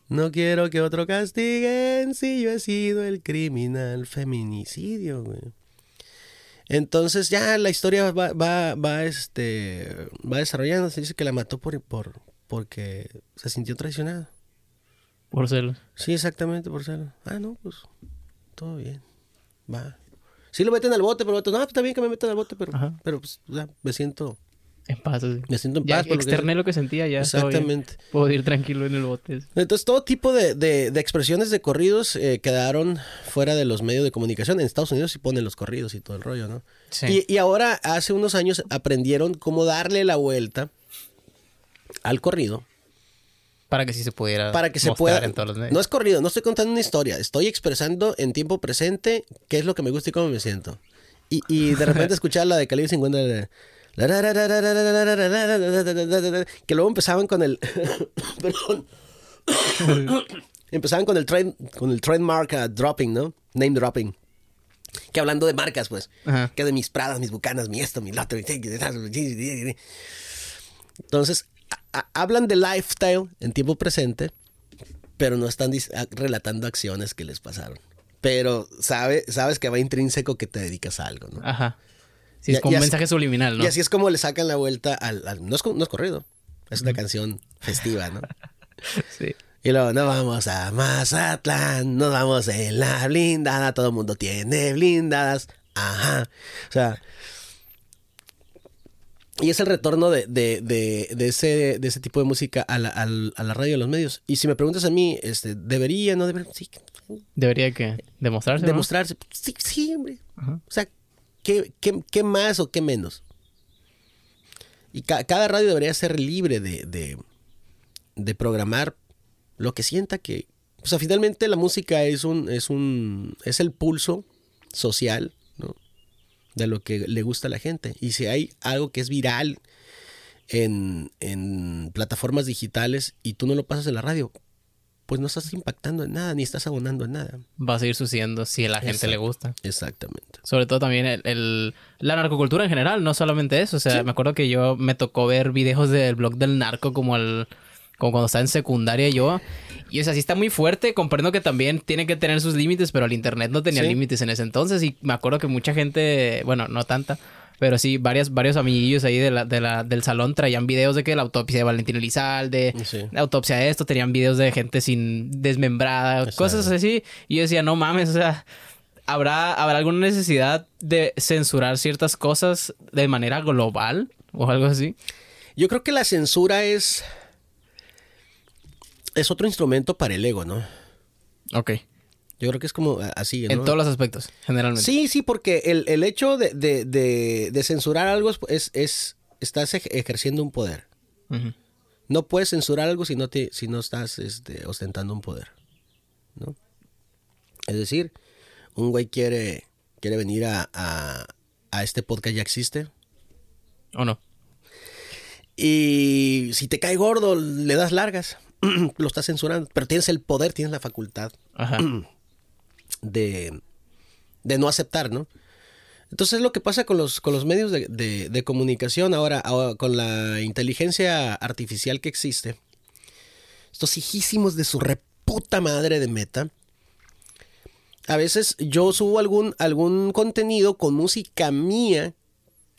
No quiero que otro castiguen si yo he sido el criminal feminicidio, güey. Entonces ya la historia va, va, va, este, va desarrollando. Se dice que la mató por, por, porque se sintió traicionada. Por celos. Sí, exactamente, por ser. Ah, no, pues todo bien. Va. Sí lo meten al bote, pero no, pues, está bien que me metan al bote, pero, Ajá. pero pues, o sea, me siento, En paz. así. me siento en Ya paz. por lo que- externé lo que sentía, ya. Exactamente. Puedo ir tranquilo en el bote. Entonces, todo tipo de, de- de expresiones de corridos eh, quedaron fuera de los medios de comunicación. En Estados Unidos sí ponen los corridos y todo el rollo, ¿no? Sí. Y, y ahora, hace unos años, aprendieron cómo darle la vuelta al corrido Para que sí se pudiera para que se pueda. en todos los medios. No es corrido, no estoy contando una historia, estoy expresando en tiempo presente qué es lo que me gusta y cómo me siento. Y, y de repente escuchar la de Calibre 50, de- que luego empezaban con el. Perdón. empezaban con el trend, con el trademark uh, dropping, ¿no? Name dropping. Que hablando de marcas, pues. Ajá. Que de mis pradas, mis bucanas, mi esto, mi lo otro. Entonces, hablan de lifestyle en tiempo presente, pero no están relatando acciones que les pasaron. Pero sabe, sabes que va intrínseco que te dedicas a algo, ¿no? Ajá. Sí, es como un mensaje subliminal, ¿no? Y así es como le sacan la vuelta al... al- no, es, no es corrido, es una canción festiva, ¿no? Sí. Y luego, nos vamos a Mazatlán, nos vamos en la blindada, todo el mundo tiene blindadas. Ajá. O sea. Y es el retorno de, de, de, de ese, de ese tipo de música a la, a la radio y a los medios. Y si me preguntas a mí, este, ¿debería, no debería? Sí, Debería que demostrarse. ¿no? demostrarse. Sí, sí, hombre. Ajá. O sea, ¿qué, qué, qué más o qué menos? Y ca- cada radio debería ser libre de, de, de programar lo que sienta que... O sea, finalmente la música es un, es un, es el pulso social, ¿no? De lo que le gusta a la gente. Y si hay algo que es viral en, en plataformas digitales y tú no lo pasas en la radio, pues no estás impactando en nada, ni estás abonando en nada. Va a seguir sucediendo si a la gente le gusta. Exactamente. Sobre todo también el, el- la narcocultura en general, no solamente eso. O sea, me acuerdo que yo me tocó ver videos del blog del narco como el, como cuando estaba en secundaria yo. Y o sea, sí está muy fuerte. Comprendo que también tiene que tener sus límites, pero el internet no tenía Sí. límites en ese entonces. Y me acuerdo que mucha gente, bueno, no tanta. Pero sí, varias, varios amiguillos ahí de la, de la, del salón traían videos de que la autopsia de Valentín Elizalde, Sí. la autopsia de esto, tenían videos de gente sin desmembrada, Exacto. cosas así. Y yo decía, no mames, o sea, ¿habrá, ¿habrá alguna necesidad de censurar ciertas cosas de manera global o algo así? Yo creo que la censura es. Es otro instrumento para el ego, ¿no? Ok. Yo creo que es como a- así, ¿no? En todos los aspectos, generalmente. Sí, sí, porque el, el hecho de, de- de- de censurar algo es, es, es- estás ej- ejerciendo un poder. No puedes censurar algo si no, te, si no estás este, ostentando un poder. ¿no? Es decir, un güey quiere, quiere venir a, a, a este podcast ya existe. ¿O no? Y si te cae gordo, le das largas. Lo estás censurando. Pero tienes el poder, tienes la facultad Ajá. de, de no aceptar, ¿no? Entonces es lo que pasa con los, con los medios de, de- de comunicación ahora, ahora, con la inteligencia artificial que existe. Estos hijísimos de su reputa madre de meta. A veces yo subo algún, algún contenido con música mía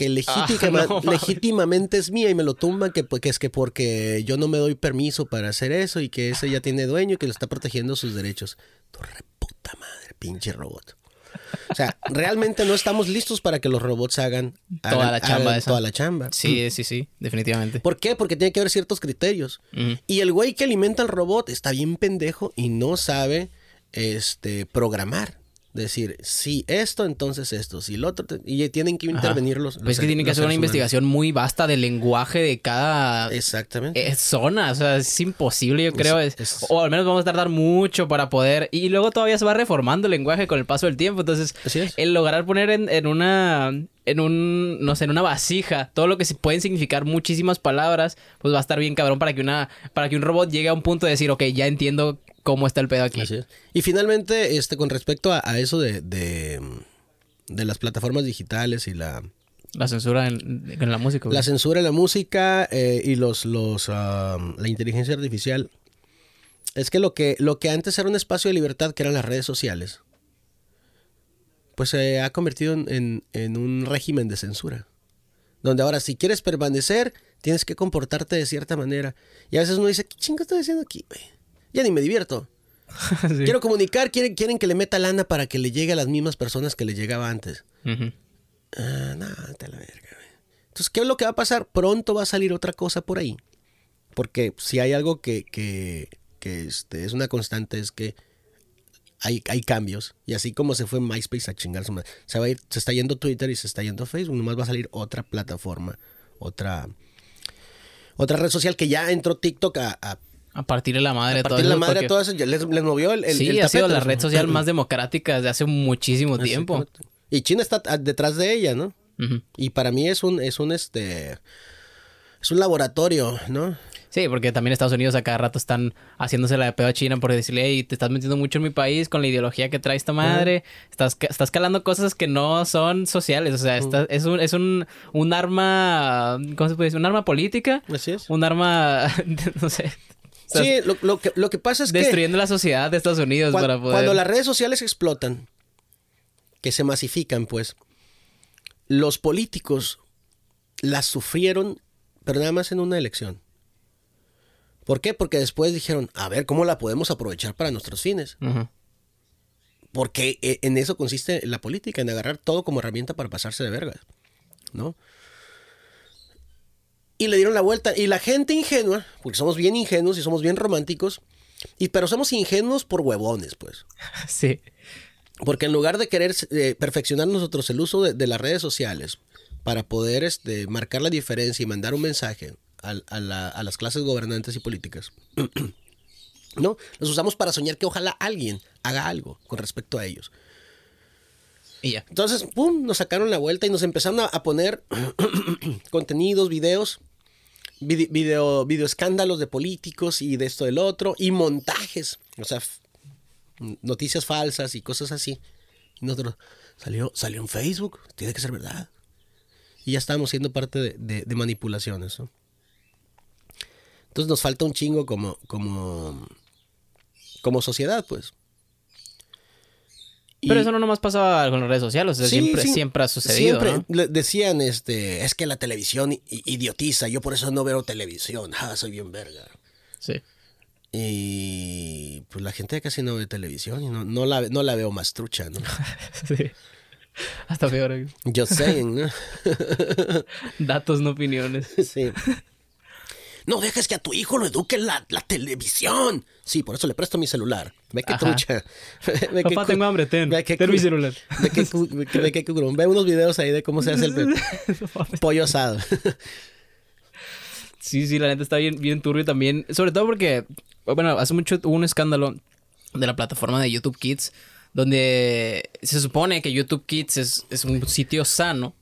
que legítima- Ah, no legítimamente es mía y me lo tumban que, pues, que es que porque yo no me doy permiso para hacer eso y que ese ya tiene dueño y que le está protegiendo sus derechos. Tu reputa madre, pinche robot. O sea, realmente no estamos listos para que los robots hagan, Toda la chamba hagan esa. toda la chamba. Sí, sí, sí, definitivamente. ¿Por qué? Porque tiene que haber ciertos criterios. Y el güey que alimenta al robot está bien pendejo y no sabe este programar. Decir, si esto, entonces esto, si lo otro, y tienen que intervenir los. Pues los es que tienen que hacer una humanos. investigación muy vasta del lenguaje de cada Exactamente. eh, zona. O sea, es imposible, yo creo. Es- es- es- O al menos vamos a tardar mucho para poder. Y luego todavía se va reformando el lenguaje con el paso del tiempo. Entonces, el lograr poner en, en una. En un. No sé, en una vasija. Todo lo que se pueden significar muchísimas palabras. Pues va a estar bien cabrón para que una. Para que un robot llegue a un punto de decir, ok, ya entiendo cómo está el pedo aquí. Así es. Y finalmente, este, con respecto a, a eso de, de, de las plataformas digitales y la, La censura en, en la música. güey. la censura en la música eh, y los, los, um, la inteligencia artificial, es que lo, que lo que antes era un espacio de libertad, que eran las redes sociales, pues se ha convertido en, en- en un régimen de censura. Donde ahora, si quieres permanecer, tienes que comportarte de cierta manera. Y a veces uno dice, ¿qué chingo estoy haciendo aquí, güey? Ya ni me divierto. Sí. Quiero comunicar, quieren, quieren que le meta lana para que le llegue a las mismas personas que le llegaba antes. Ah, no, te la verga. Entonces, ¿qué es lo que va a pasar? Pronto va a salir otra cosa por ahí. Porque si hay algo que, que, que, este, es una constante es que hay, hay cambios. Y así como se fue MySpace a chingar su madre, se va a ir, se está yendo Twitter y se está yendo Facebook. Nomás va a salir otra plataforma, otra, otra red social que ya entró TikTok a, a A partir de la madre. a todo partir de la eso, madre porque- esas, ya les, les movió el, el sí, el ha sido la red social más democrática desde hace muchísimo tiempo. Y China está detrás de ella, ¿no? Y para mí es un, es un este. Es un laboratorio, ¿no? Sí, porque también Estados Unidos a cada rato están haciéndose la de pedo a China por decirle, hey, te estás metiendo mucho en mi país con la ideología que trae esta madre, estás, estás calando cosas que no son sociales, o sea, está- es, un, es un, un arma, ¿cómo se puede decir? Un arma política, Así es. un arma, no sé, Sí, lo, lo que, lo que pasa es que destruyendo la sociedad de Estados Unidos cuan- para poder... cuando las redes sociales explotan, que se masifican, pues, los políticos las sufrieron, pero nada más en una elección. ¿Por qué? Porque después dijeron, a ver, ¿cómo la podemos aprovechar para nuestros fines? Porque eh, en eso consiste la política, en agarrar todo como herramienta para pasarse de verga, ¿no? Y le dieron la vuelta. Y la gente ingenua, porque somos bien ingenuos y somos bien románticos, y, pero somos ingenuos por huevones, pues. Sí, Porque en lugar de querer eh, perfeccionar nosotros el uso de, de las redes sociales para poder este, marcar la diferencia y mandar un mensaje a, la- a las clases gobernantes y políticas, ¿no? Los usamos para soñar que ojalá alguien haga algo con respecto a ellos. y ya. Entonces, pum, nos sacaron la vuelta y nos empezaron a, a poner contenidos, videos vide- video, video escándalos de políticos y de esto del otro, y montajes, o sea, noticias falsas y cosas así. Nosotros, salió, salió en Facebook, tiene que ser verdad. Y ya estamos siendo parte de, de- manipulaciones. Entonces nos falta un chingo como, como, como sociedad, pues. Y- Pero eso no nomás pasaba con las redes sociales, o sea, Sí, siempre, sí. siempre ha sucedido, Siempre decían, este, es que la televisión idiotiza, yo por eso no veo televisión, ah, soy bien verga. Sí. Y pues la gente casi no ve televisión y no, no, la, no la veo más trucha, ¿no? sí. Hasta peor. ¿eh? Yo sé, ¿no? Datos, no opiniones. sí. No dejes que a tu hijo lo eduque la, la televisión. Sí, por eso le presto mi celular. Ve que Ajá. trucha. Ve Papá, tengo hambre, ten. ve que Ten mi celular. Ve que, ve que- unos videos ahí de cómo se hace el pollo asado. Sí, sí, la neta está bien, bien turbio también. Sobre todo porque, bueno, hace mucho hubo un escándalo de la plataforma de YouTube Kids, donde se supone que YouTube Kids es, es un sitio sano,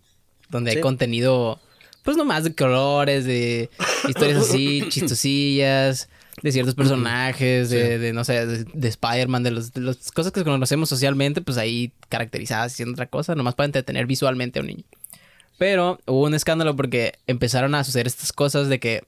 donde hay contenido, pues nomás de colores, de historias así, chistosillas, de ciertos personajes, de, de, no sé, de, de Spider-Man, de, los- de las cosas que conocemos socialmente, pues ahí caracterizadas haciendo otra cosa, nomás para entretener visualmente a un niño. Pero hubo un escándalo porque empezaron a suceder estas cosas de que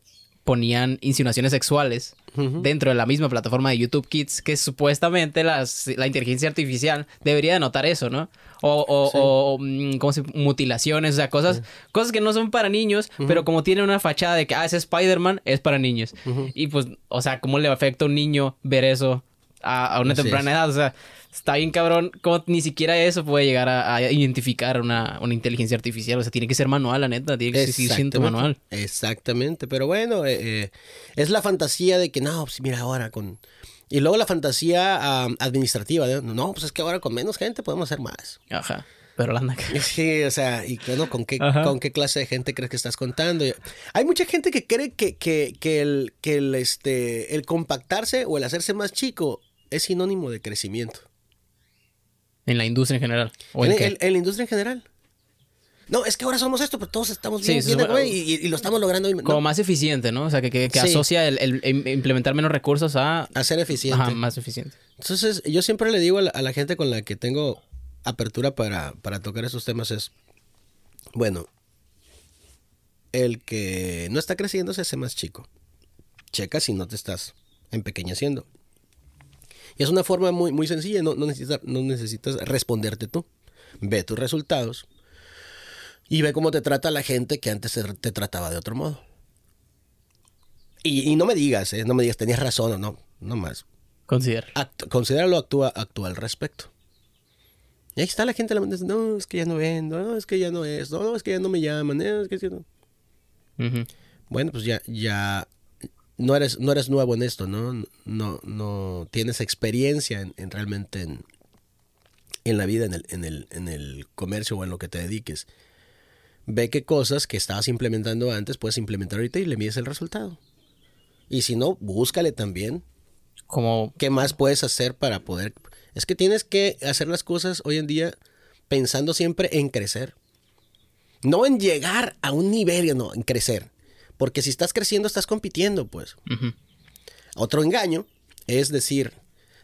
ponían insinuaciones sexuales dentro de la misma plataforma de YouTube Kids, que supuestamente las, la inteligencia artificial debería de notar eso, ¿no? O, o, Sí. o, mm, ¿cómo se mutilaciones, o sea, cosas, cosas que no son para niños, pero como tienen una fachada de que, ah, es Spider-Man, es para niños. Y pues, o sea, ¿cómo le afecta a un niño ver eso a, a una Así temprana es. edad? O sea, está bien cabrón, como ni siquiera eso puede llegar a, a identificar una, una inteligencia artificial. O sea, tiene que ser manual, la neta, tiene que seguir siendo Exactamente. manual. Exactamente, pero bueno, eh, eh, es la fantasía de que no, pues mira ahora con... Y luego la fantasía ah, administrativa, ¿no? no, pues es que ahora con menos gente podemos hacer más. Ajá. Pero la anda Sí, o sea, y bueno, ¿con qué, Ajá. ¿con qué clase de gente crees que estás contando? Hay mucha gente que cree que, que, que el, que el, este, el compactarse o el hacerse más chico es sinónimo de crecimiento. En la industria en general. ¿O en, en, qué? en- la industria en general. No, es que ahora somos esto, pero todos estamos Sí, bien, güey, y, y lo estamos logrando. no, Como más eficiente, ¿no? O sea, que, que, que Sí. asocia el, el- el implementar menos recursos a... a ser eficiente. Ajá, más eficiente. Entonces, yo siempre le digo a la, a la gente con la que tengo apertura para, para tocar esos temas es, bueno, el que no está creciendo se hace más chico. Checa si no te estás empequeñeciendo. Y es una forma muy, muy sencilla, no, no, necesitas, no necesitas responderte tú. Ve tus resultados y ve cómo te trata la gente que antes te, trataba de otro modo. Y, y no me digas, ¿eh? no me digas, tenías razón o no, no más. Considera. Act- considéralo, actúa, actúa al respecto. Y ahí está la gente, la no, es que ya no vendo, no, es que ya no es, no, es que ya no me llaman, no, es que ya no. Bueno, pues ya, ya no eres, no eres nuevo en esto, ¿no? No, no tienes experiencia en, en realmente en, en la vida, en el, en, el, en el comercio o en lo que te dediques. Ve qué cosas que estabas implementando antes puedes implementar ahorita y le mides el resultado. Y si no, búscale también Como... ¿Qué más puedes hacer para poder... Es que tienes que hacer las cosas hoy en día pensando siempre en crecer. No en llegar a un nivel, no, en crecer. Porque si estás creciendo, estás compitiendo, pues. Otro engaño es decir,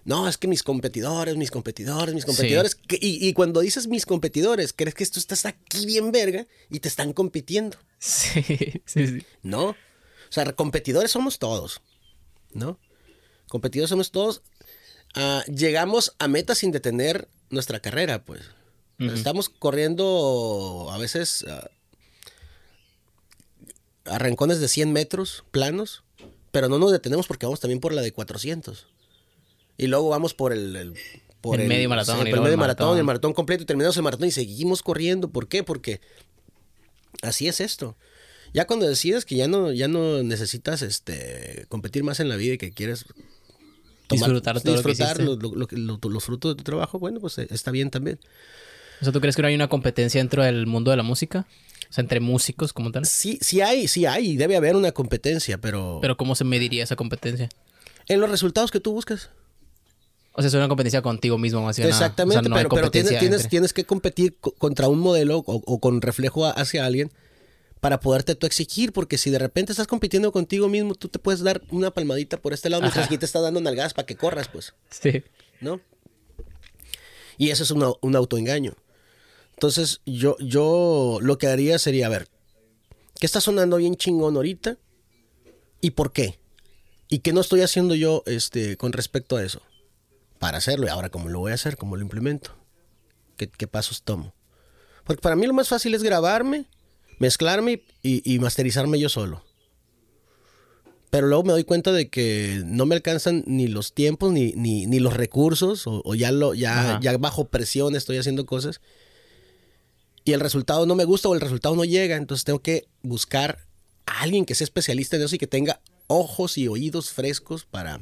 no, es que mis competidores, mis competidores, mis competidores. y cuando dices mis competidores, crees que tú estás aquí bien verga y te están compitiendo. Sí, sí, sí. No. O sea, competidores somos todos. ¿No? Competidores somos todos. Ah, llegamos a metas sin detener nuestra carrera, pues. Estamos corriendo a veces ah, a rincones de 100 metros planos, pero no nos detenemos porque vamos también por la de 400. Y luego vamos por el... el- por El medio maratón y el luego medio el maratón, maratón. el maratón completo y terminamos el maratón y seguimos corriendo. ¿Por qué? Porque así es esto. Ya cuando decides que ya no, ya no necesitas este competir más en la vida y que quieres Disfrutar todo disfrutar hiciste. lo- lo- lo- lo- los frutos de tu trabajo, bueno, pues eh, está bien también. O sea, ¿tú crees que no hay una competencia dentro del mundo de la música? O sea, entre músicos como tal. Sí, sí hay, sí hay, debe haber una competencia, pero, Pero ¿cómo se mediría esa competencia? en los resultados que tú buscas. O sea, es una competencia contigo mismo, más bien. Exactamente, o sea, no pero, pero tienes, tienes, que competir co- contra un modelo o, o con reflejo a- hacia alguien para poderte tú exigir, porque si de repente estás compitiendo contigo mismo, tú te puedes dar una palmadita por este lado mientras que te está dando nalgadas para que corras, pues. Sí. ¿No? Y eso es un, un autoengaño. Entonces, yo, yo lo que haría sería, a ver, ¿qué está sonando bien chingón ahorita? ¿Y por qué? ¿Y qué no estoy haciendo yo este, con respecto a eso? Para hacerlo. Y ahora, ¿cómo lo voy a hacer? ¿Cómo lo implemento? ¿Qué, qué pasos tomo? Porque para mí lo más fácil es grabarme, mezclarme y, y, masterizarme yo solo. Pero luego me doy cuenta de que no me alcanzan ni los tiempos ni, ni, ni los recursos, o, o ya, lo, ya, ya bajo presión estoy haciendo cosas. Y el resultado no me gusta o el resultado no llega, entonces tengo que buscar a alguien que sea especialista en eso y que tenga ojos y oídos frescos para,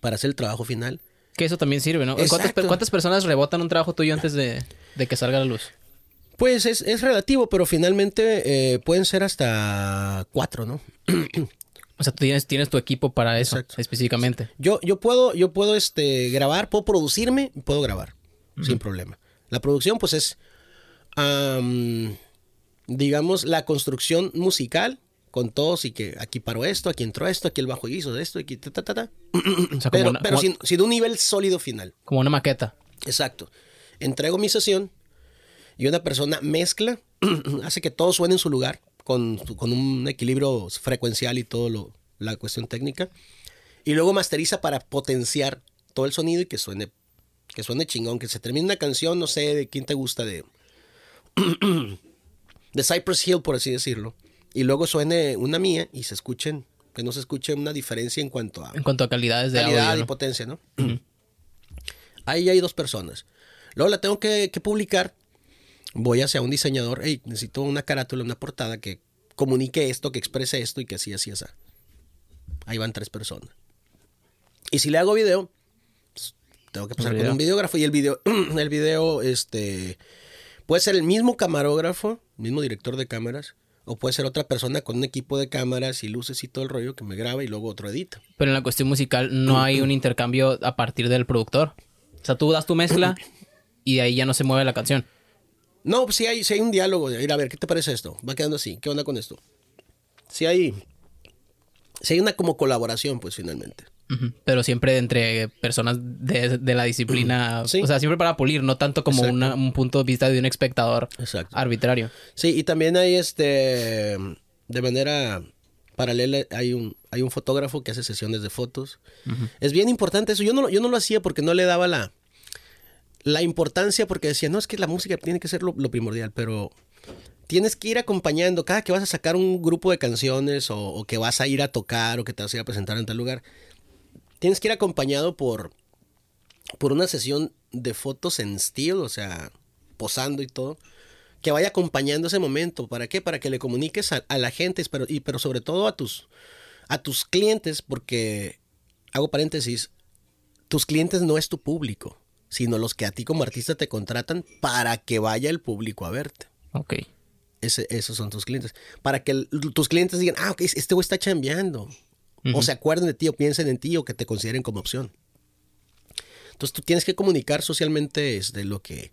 para hacer el trabajo final. Que eso también sirve, ¿no? ¿Cuántas, ¿Cuántas, personas rebotan un trabajo tuyo antes de, de que salga a la luz? Pues es, es relativo, pero finalmente eh, pueden ser hasta cuatro, ¿no? o sea, tú tienes, tienes tu equipo para eso Exacto. específicamente. Yo, yo puedo, yo puedo este, grabar, puedo producirme, puedo grabar, uh -huh. sin problema. La producción, pues es, um, digamos, la construcción musical con todos y que aquí paró esto, aquí entró esto, aquí el bajo hizo esto, aquí ta, ta, ta, ta. O sea, pero, una, pero sin, sin, un nivel sólido final. Como una maqueta. Exacto. Entrego mi sesión y una persona mezcla, hace que todo suene en su lugar, con, con un equilibrio frecuencial y todo lo, la cuestión técnica. Y luego masteriza para potenciar todo el sonido y que suene, que suene chingón, que se termine una canción, no sé, de quién te gusta, de, de Cypress Hill, por así decirlo y luego suene una mía y se escuchen, que no se escuche una diferencia en cuanto a... En cuanto a calidades de calidad audio, y potencia, ¿no? Uh -huh. Ahí hay dos personas. Luego la tengo que, que, publicar. Voy hacia un diseñador. Hey, necesito una carátula, una portada que comunique esto, que exprese esto y que así, así, así. Ahí van tres personas. Y si le hago video, pues, tengo que pasar con un videógrafo. Y el video, el video, este, puede ser el mismo camarógrafo, mismo director de cámaras, o puede ser otra persona con un equipo de cámaras y luces y todo el rollo que me graba y luego otro edita. Pero en la cuestión musical no hay un intercambio a partir del productor. O sea, tú das tu mezcla y de ahí ya no se mueve la canción. No, pues sí hay, sí hay un diálogo de ir a ver, ¿qué te parece esto? Va quedando así, ¿qué onda con esto? Sí hay, sí hay una como colaboración, pues finalmente. Uh -huh. Pero siempre entre personas de, de la disciplina. ¿Sí? O sea, siempre para pulir, no tanto como una, un punto de vista de un espectador Exacto. arbitrario. Sí, y también hay este. De manera paralela, hay un, hay un fotógrafo que hace sesiones de fotos. Uh -huh. Es bien importante eso. Yo no, yo no lo hacía porque no le daba la, la importancia, porque decía, no, es que la música tiene que ser lo, lo primordial, pero tienes que ir acompañando cada que vas a sacar un grupo de canciones o, o, que vas a ir a tocar o que te vas a ir a presentar en tal lugar tienes que ir acompañado por, por una sesión de fotos en still, o sea, posando y todo, que vaya acompañando ese momento. ¿Para qué? Para que le comuniques a, a la gente, pero, y, pero sobre todo a tus, a tus clientes, porque, hago paréntesis, tus clientes no es tu público, sino los que a ti como artista te contratan para que vaya el público a verte. Ok. Ese, esos son tus clientes. Para que el, tus clientes digan, ah, ok, este güey está chambeando. Uh -huh. O se acuerden de ti o piensen en ti o que te consideren como opción. Entonces tú tienes que comunicar socialmente este, lo, que,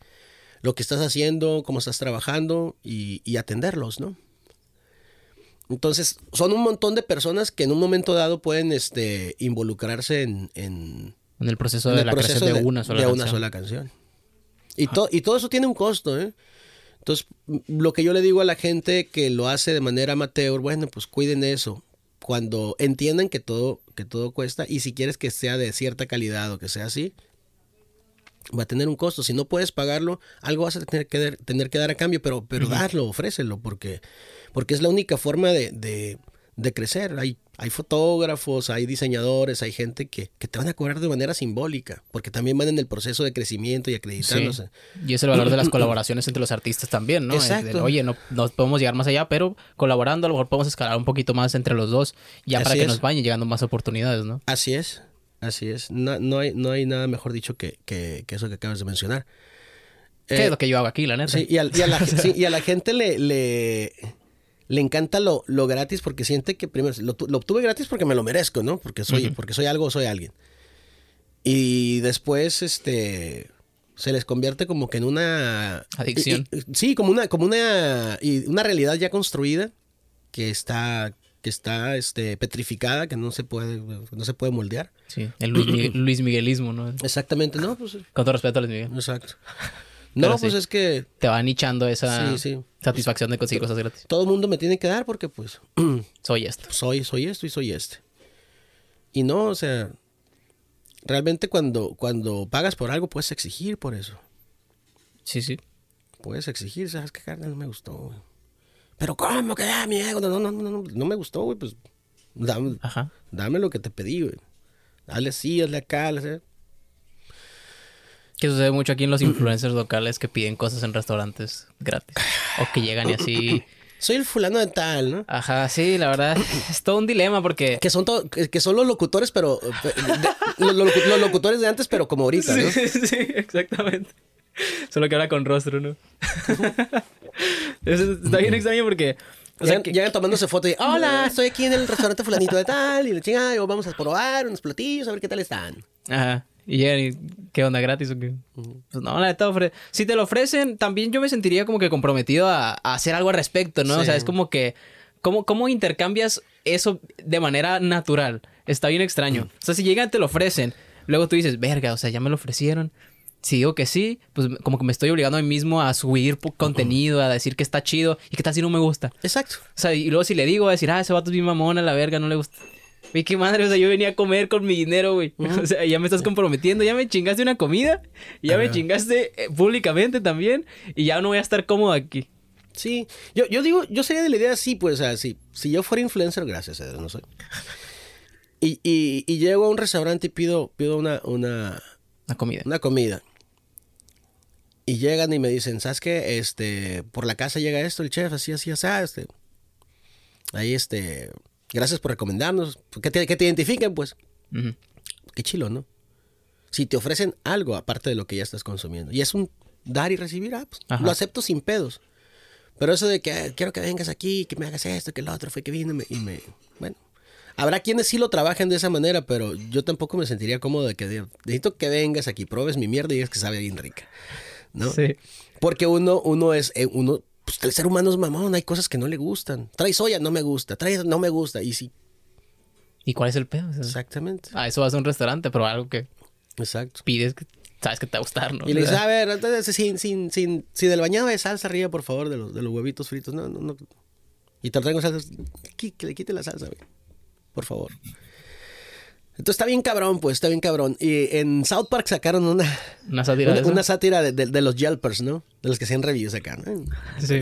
lo que estás haciendo, cómo estás trabajando y, y, atenderlos, ¿no? Entonces son un montón de personas que en un momento dado pueden este, involucrarse en, en, en el proceso de el la proceso creación de, de, una sola de canción. Una sola canción. Y, to, y todo eso tiene un costo, ¿eh? Entonces, lo que yo le digo a la gente que lo hace de manera amateur, bueno, pues cuiden eso cuando entiendan que todo, que todo cuesta y si quieres que sea de cierta calidad o que sea así, va a tener un costo. Si no puedes pagarlo, algo vas a tener que, tener que dar a cambio, pero, pero uh -huh. darlo, ofrécelo, porque, porque es la única forma de, de, de crecer. Hay, hay fotógrafos, hay diseñadores, hay gente que, que, te van a cobrar de manera simbólica, porque también van en el proceso de crecimiento y acreditándose. Sí. Y es el valor de las colaboraciones entre los artistas también, ¿no? Exacto. Oye, no, no, podemos llegar más allá, pero colaborando a lo mejor podemos escalar un poquito más entre los dos, ya Así para que es. nos vayan llegando más oportunidades, ¿no? Así es, así es. No, no, hay, no hay nada mejor dicho que, que, que eso que acabas de mencionar. ¿Qué eh, es lo que yo hago aquí, la neta? Sí, y, a, y a la, sí, y a la gente le... le le encanta lo, lo, gratis porque siente que primero lo, lo, obtuve gratis porque me lo merezco, ¿no? Porque soy, uh -huh. porque soy algo, soy alguien. Y después, este, se les convierte como que en una Adicción. y- y- sí, como una, como una, y una realidad ya construida que está, que está este, petrificada, que no se puede, no se puede moldear. Sí, el Luis, Miguel- Luis Miguelismo, ¿no? Exactamente, no, pues, Con todo respeto a Luis Miguel. exacto. Pero No, sí. pues es que Te va nichando esa Sí, sí. satisfacción de conseguir cosas gratis. todo el mundo me tiene que dar porque pues Soy esto. soy, soy esto y soy este. Y no, o sea, realmente cuando, cuando pagas por algo puedes exigir por eso. Sí, sí. Puedes exigir, ¿sabes qué carne no me gustó, güey? Pero ¿cómo que da mi ego? No, no, no, no, no, no me gustó, güey, pues dame, Ajá. dame lo que te pedí, güey. Dale así, hazle acá, hazle- Que sucede mucho aquí en los influencers locales que piden cosas en restaurantes gratis. O que llegan y así. Soy el fulano de tal, ¿no? Ajá, sí, la verdad. Es todo un dilema porque. Que son, to- que son los locutores, pero... eh, de- los, locutores de antes, pero como ahorita, ¿no? Sí, sí, exactamente. Solo que habla con rostro, ¿no? Eso está bien extraño porque. O sea, llegan, que- llegan tomándose fotos y, hola, estoy aquí en el restaurante fulanito de tal, y la chingada, vamos a probar unos platillos, a ver qué tal están. Ajá. Y llegan y, ¿qué onda gratis o qué? Pues no, la neta ofre... Si te lo ofrecen, también yo me sentiría como que comprometido a, a hacer algo al respecto, ¿no? O sea, es como que... ¿cómo, ¿Cómo intercambias eso de manera natural? Está bien extraño. O sea, si llegan y te lo ofrecen, luego tú dices, verga, o sea, ya me lo ofrecieron. Si digo que sí, pues como que me estoy obligando a mí mismo a subir contenido, a decir que está chido y que tal si no me gusta. Exacto. O sea, y luego si le digo, a decir, ah, ese vato es bien mamón, a la verga, no le gusta. Güey, qué madre, o sea, yo venía a comer con mi dinero, güey. O sea, ya me estás comprometiendo, ya me chingaste una comida, ya me chingaste eh, públicamente también, y ya no voy a estar cómodo aquí. Sí, yo, yo digo, yo sería de la idea así, pues, o sea, si, si yo fuera influencer, gracias a Dios, no soy. Y, y, y llego a un restaurante y pido, pido una, una, La comida. una comida. Y llegan y me dicen, ¿sabes qué? Este, por la casa llega esto, el chef, así, así, así, este. Ahí, este, gracias por recomendarnos. Que te, que te identifiquen, pues. Ujú. Qué chilo, ¿no? Si te ofrecen algo aparte de lo que ya estás consumiendo. Y es un dar y recibir, ah, pues, lo acepto sin pedos. Pero eso de que "Ah, quiero que vengas aquí, que me hagas esto, que lo otro, fue que vino y me, y me- Bueno, habrá quienes sí lo trabajen de esa manera, pero yo tampoco me sentiría cómodo de que diga, necesito que vengas aquí, pruebes mi mierda y digas que sabe bien rica. ¿No? Sí. Porque uno, uno es, eh, uno, pues el ser humano es mamón, hay cosas que no le gustan. Trae soya, no me gusta, trae, no me gusta. Y sí, ¿Y cuál es el pedo? O sea, exactamente. ah, eso vas a un restaurante, pero algo que Exacto. pides que sabes que te va a gustar, ¿no? Y le dices, a ver, entonces sin, sin, sin, sin el bañado de salsa arriba, por favor, de los, de los huevitos fritos. No, no, no. Y te lo traigo salsa. Que le quite la salsa, güey. Por favor. Entonces está bien cabrón, pues, está bien cabrón. Y en South Park sacaron una, Una sátira de una, una sátira de, de- de los Yelpers, ¿no? De los que hacían reviews acá, ¿no? Sí.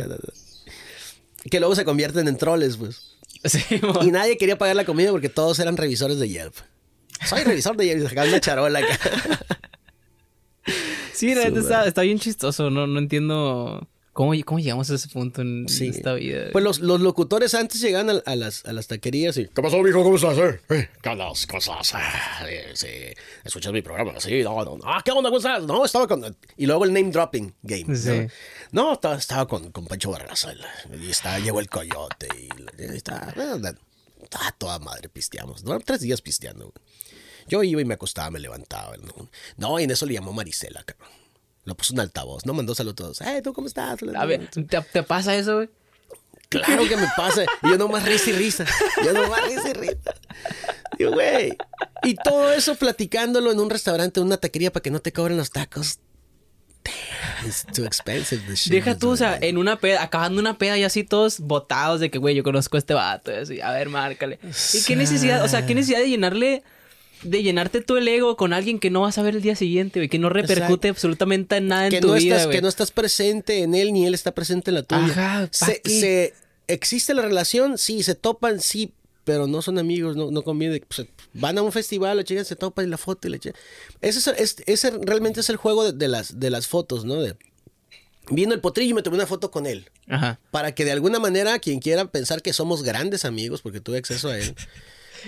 Que luego se convierten en troles, pues. Sí, Y nadie quería pagar la comida porque todos eran revisores de Yelp. Soy revisor de Yelp y sacaban una charola acá. sí, Suda. está, está bien chistoso. No, no entiendo cómo, cómo llegamos a ese punto en Sí. esta vida. Pues los, los locutores antes llegaban a, a las, a las taquerías y... ¿Qué pasó, mijo? ¿Cómo estás? Eh? Eh, ¿Qué onda? ¿Cómo estás? Ah, sí, sí. ¿Escuchas mi programa? Sí, no, no. Ah, ¿qué onda? ¿Cómo estás? No, estaba con... Y luego el name dropping game. Sí. ¿no? No, estaba, estaba con, con Pancho Barraza. Y está, llegó el coyote y, y Estaba toda madre pisteamos. ¿no? Tres días pisteando. Yo iba y me acostaba, me levantaba. No, no y en eso le llamó Marisela, cabrón. Lo puso en altavoz. No mandó saludos. Eh, ¿tú cómo estás? A ver, ¿te, te pasa eso, güey? Claro que me pasa. Y yo nomás risa y risa. Yo nomás risa y risa. Digo, güey. Y todo eso platicándolo en un restaurante, en una taquería para que no te cobren los tacos. Damn, it's too expensive this shit. Deja tú, o sea, en una peda, acabando una peda y así todos botados de que, güey, yo conozco a este vato. Y así, a ver, márcale. ¿Y qué necesidad? O sea, ¿qué necesidad de llenarle, de llenarte tú el ego con alguien que no vas a ver el día siguiente, güey? Que no repercute absolutamente en nada en que tu no vida, estás, güey. que no estás presente en él ni él está presente en la tuya. Ajá, ¿pa' se, existe la relación, sí, se topan, sí, pero no son amigos, no, no conviene. Pues, van a un festival, la chica se topa y la foto y la chica. Ese, es, es- ese realmente es el juego de, de las, de las fotos, ¿no? De, vino el potrillo y me tomé una foto con él. Ajá. Para que de alguna manera quien quiera pensar que somos grandes amigos, porque tuve acceso a él.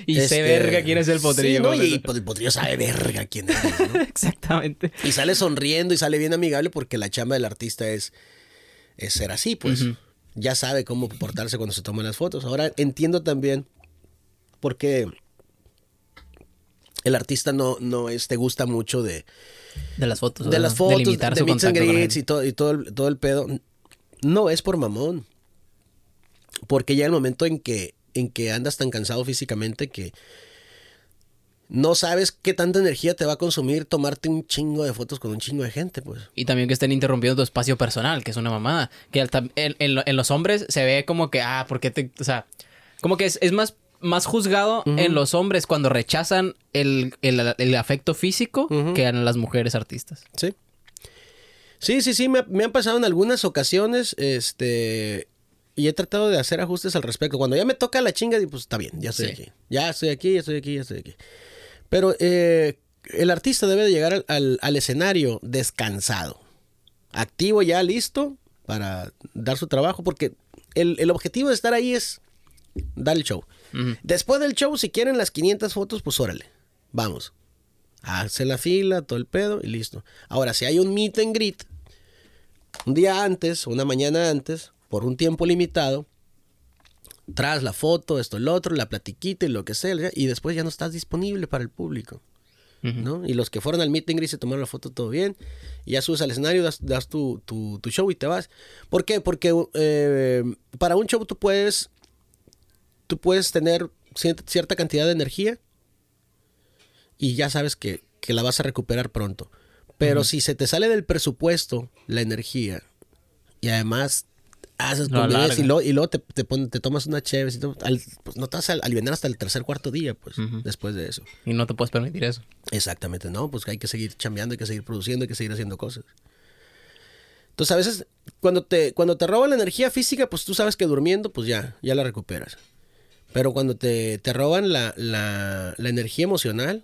Y este, sé verga quién es el potrillo. Sí, ¿no? Y el potrillo sabe verga quién es, ¿no? Exactamente. Y sale sonriendo y sale bien amigable porque la chamba del artista es, es ser así, pues. Ya sabe cómo portarse cuando se toman las fotos. Ahora entiendo también por qué el artista no, no este, gusta mucho de, De las fotos. de ¿verdad? las fotos, de, limitar su meets and con y todo, y todo, el, todo el pedo. No es por mamón. Porque ya el momento en que, en que andas tan cansado físicamente que no sabes qué tanta energía te va a consumir tomarte un chingo de fotos con un chingo de gente, pues. Y también que estén interrumpiendo tu espacio personal, que es una mamada. Que en, en lo- en los hombres se ve como que, ah, ¿por qué te...? O sea, como que es, es más, más juzgado en los hombres cuando rechazan el, el- el afecto físico que en las mujeres artistas. Sí. Sí, sí, sí, me han pasado en algunas ocasiones, este, y he tratado de hacer ajustes al respecto. Cuando ya me toca la chinga, pues está bien, ya estoy Sí. aquí. Ya estoy aquí, ya estoy aquí, ya estoy aquí. Pero eh, el artista debe de llegar al, al- al escenario descansado, activo ya, listo para dar su trabajo, porque el, el objetivo de estar ahí es dar el show. Después del show, si quieren las 500 fotos, pues órale, vamos. Hace la fila, todo el pedo y listo. Ahora, si hay un meet and greet, un día antes, una mañana antes, por un tiempo limitado, tras la foto, esto, el otro, la platiquita y lo que sea, y después ya no estás disponible para el público. ¿no? Y los que fueron al meet and greet se tomaron la foto todo bien, y ya subes al escenario, das, das tu, tu- tu show y te vas. ¿Por qué? Porque eh, para un show tú puedes, tú puedes tener cier- cierta cantidad de energía y ya sabes que, que la vas a recuperar pronto. Pero si se te sale del presupuesto la energía y además haces convivencia alarga. y luego, y luego te, te, pon- te tomas una chévere, y al- pues no te vas a aliviar hasta el tercer cuarto día, pues, después de eso. Y no te puedes permitir eso. Exactamente, no, pues hay que seguir chambeando, hay que seguir produciendo, hay que seguir haciendo cosas. Entonces a veces cuando te, cuando te roban la energía física, pues tú sabes que durmiendo, pues ya, ya la recuperas. Pero cuando te, te roban la, la, la energía emocional,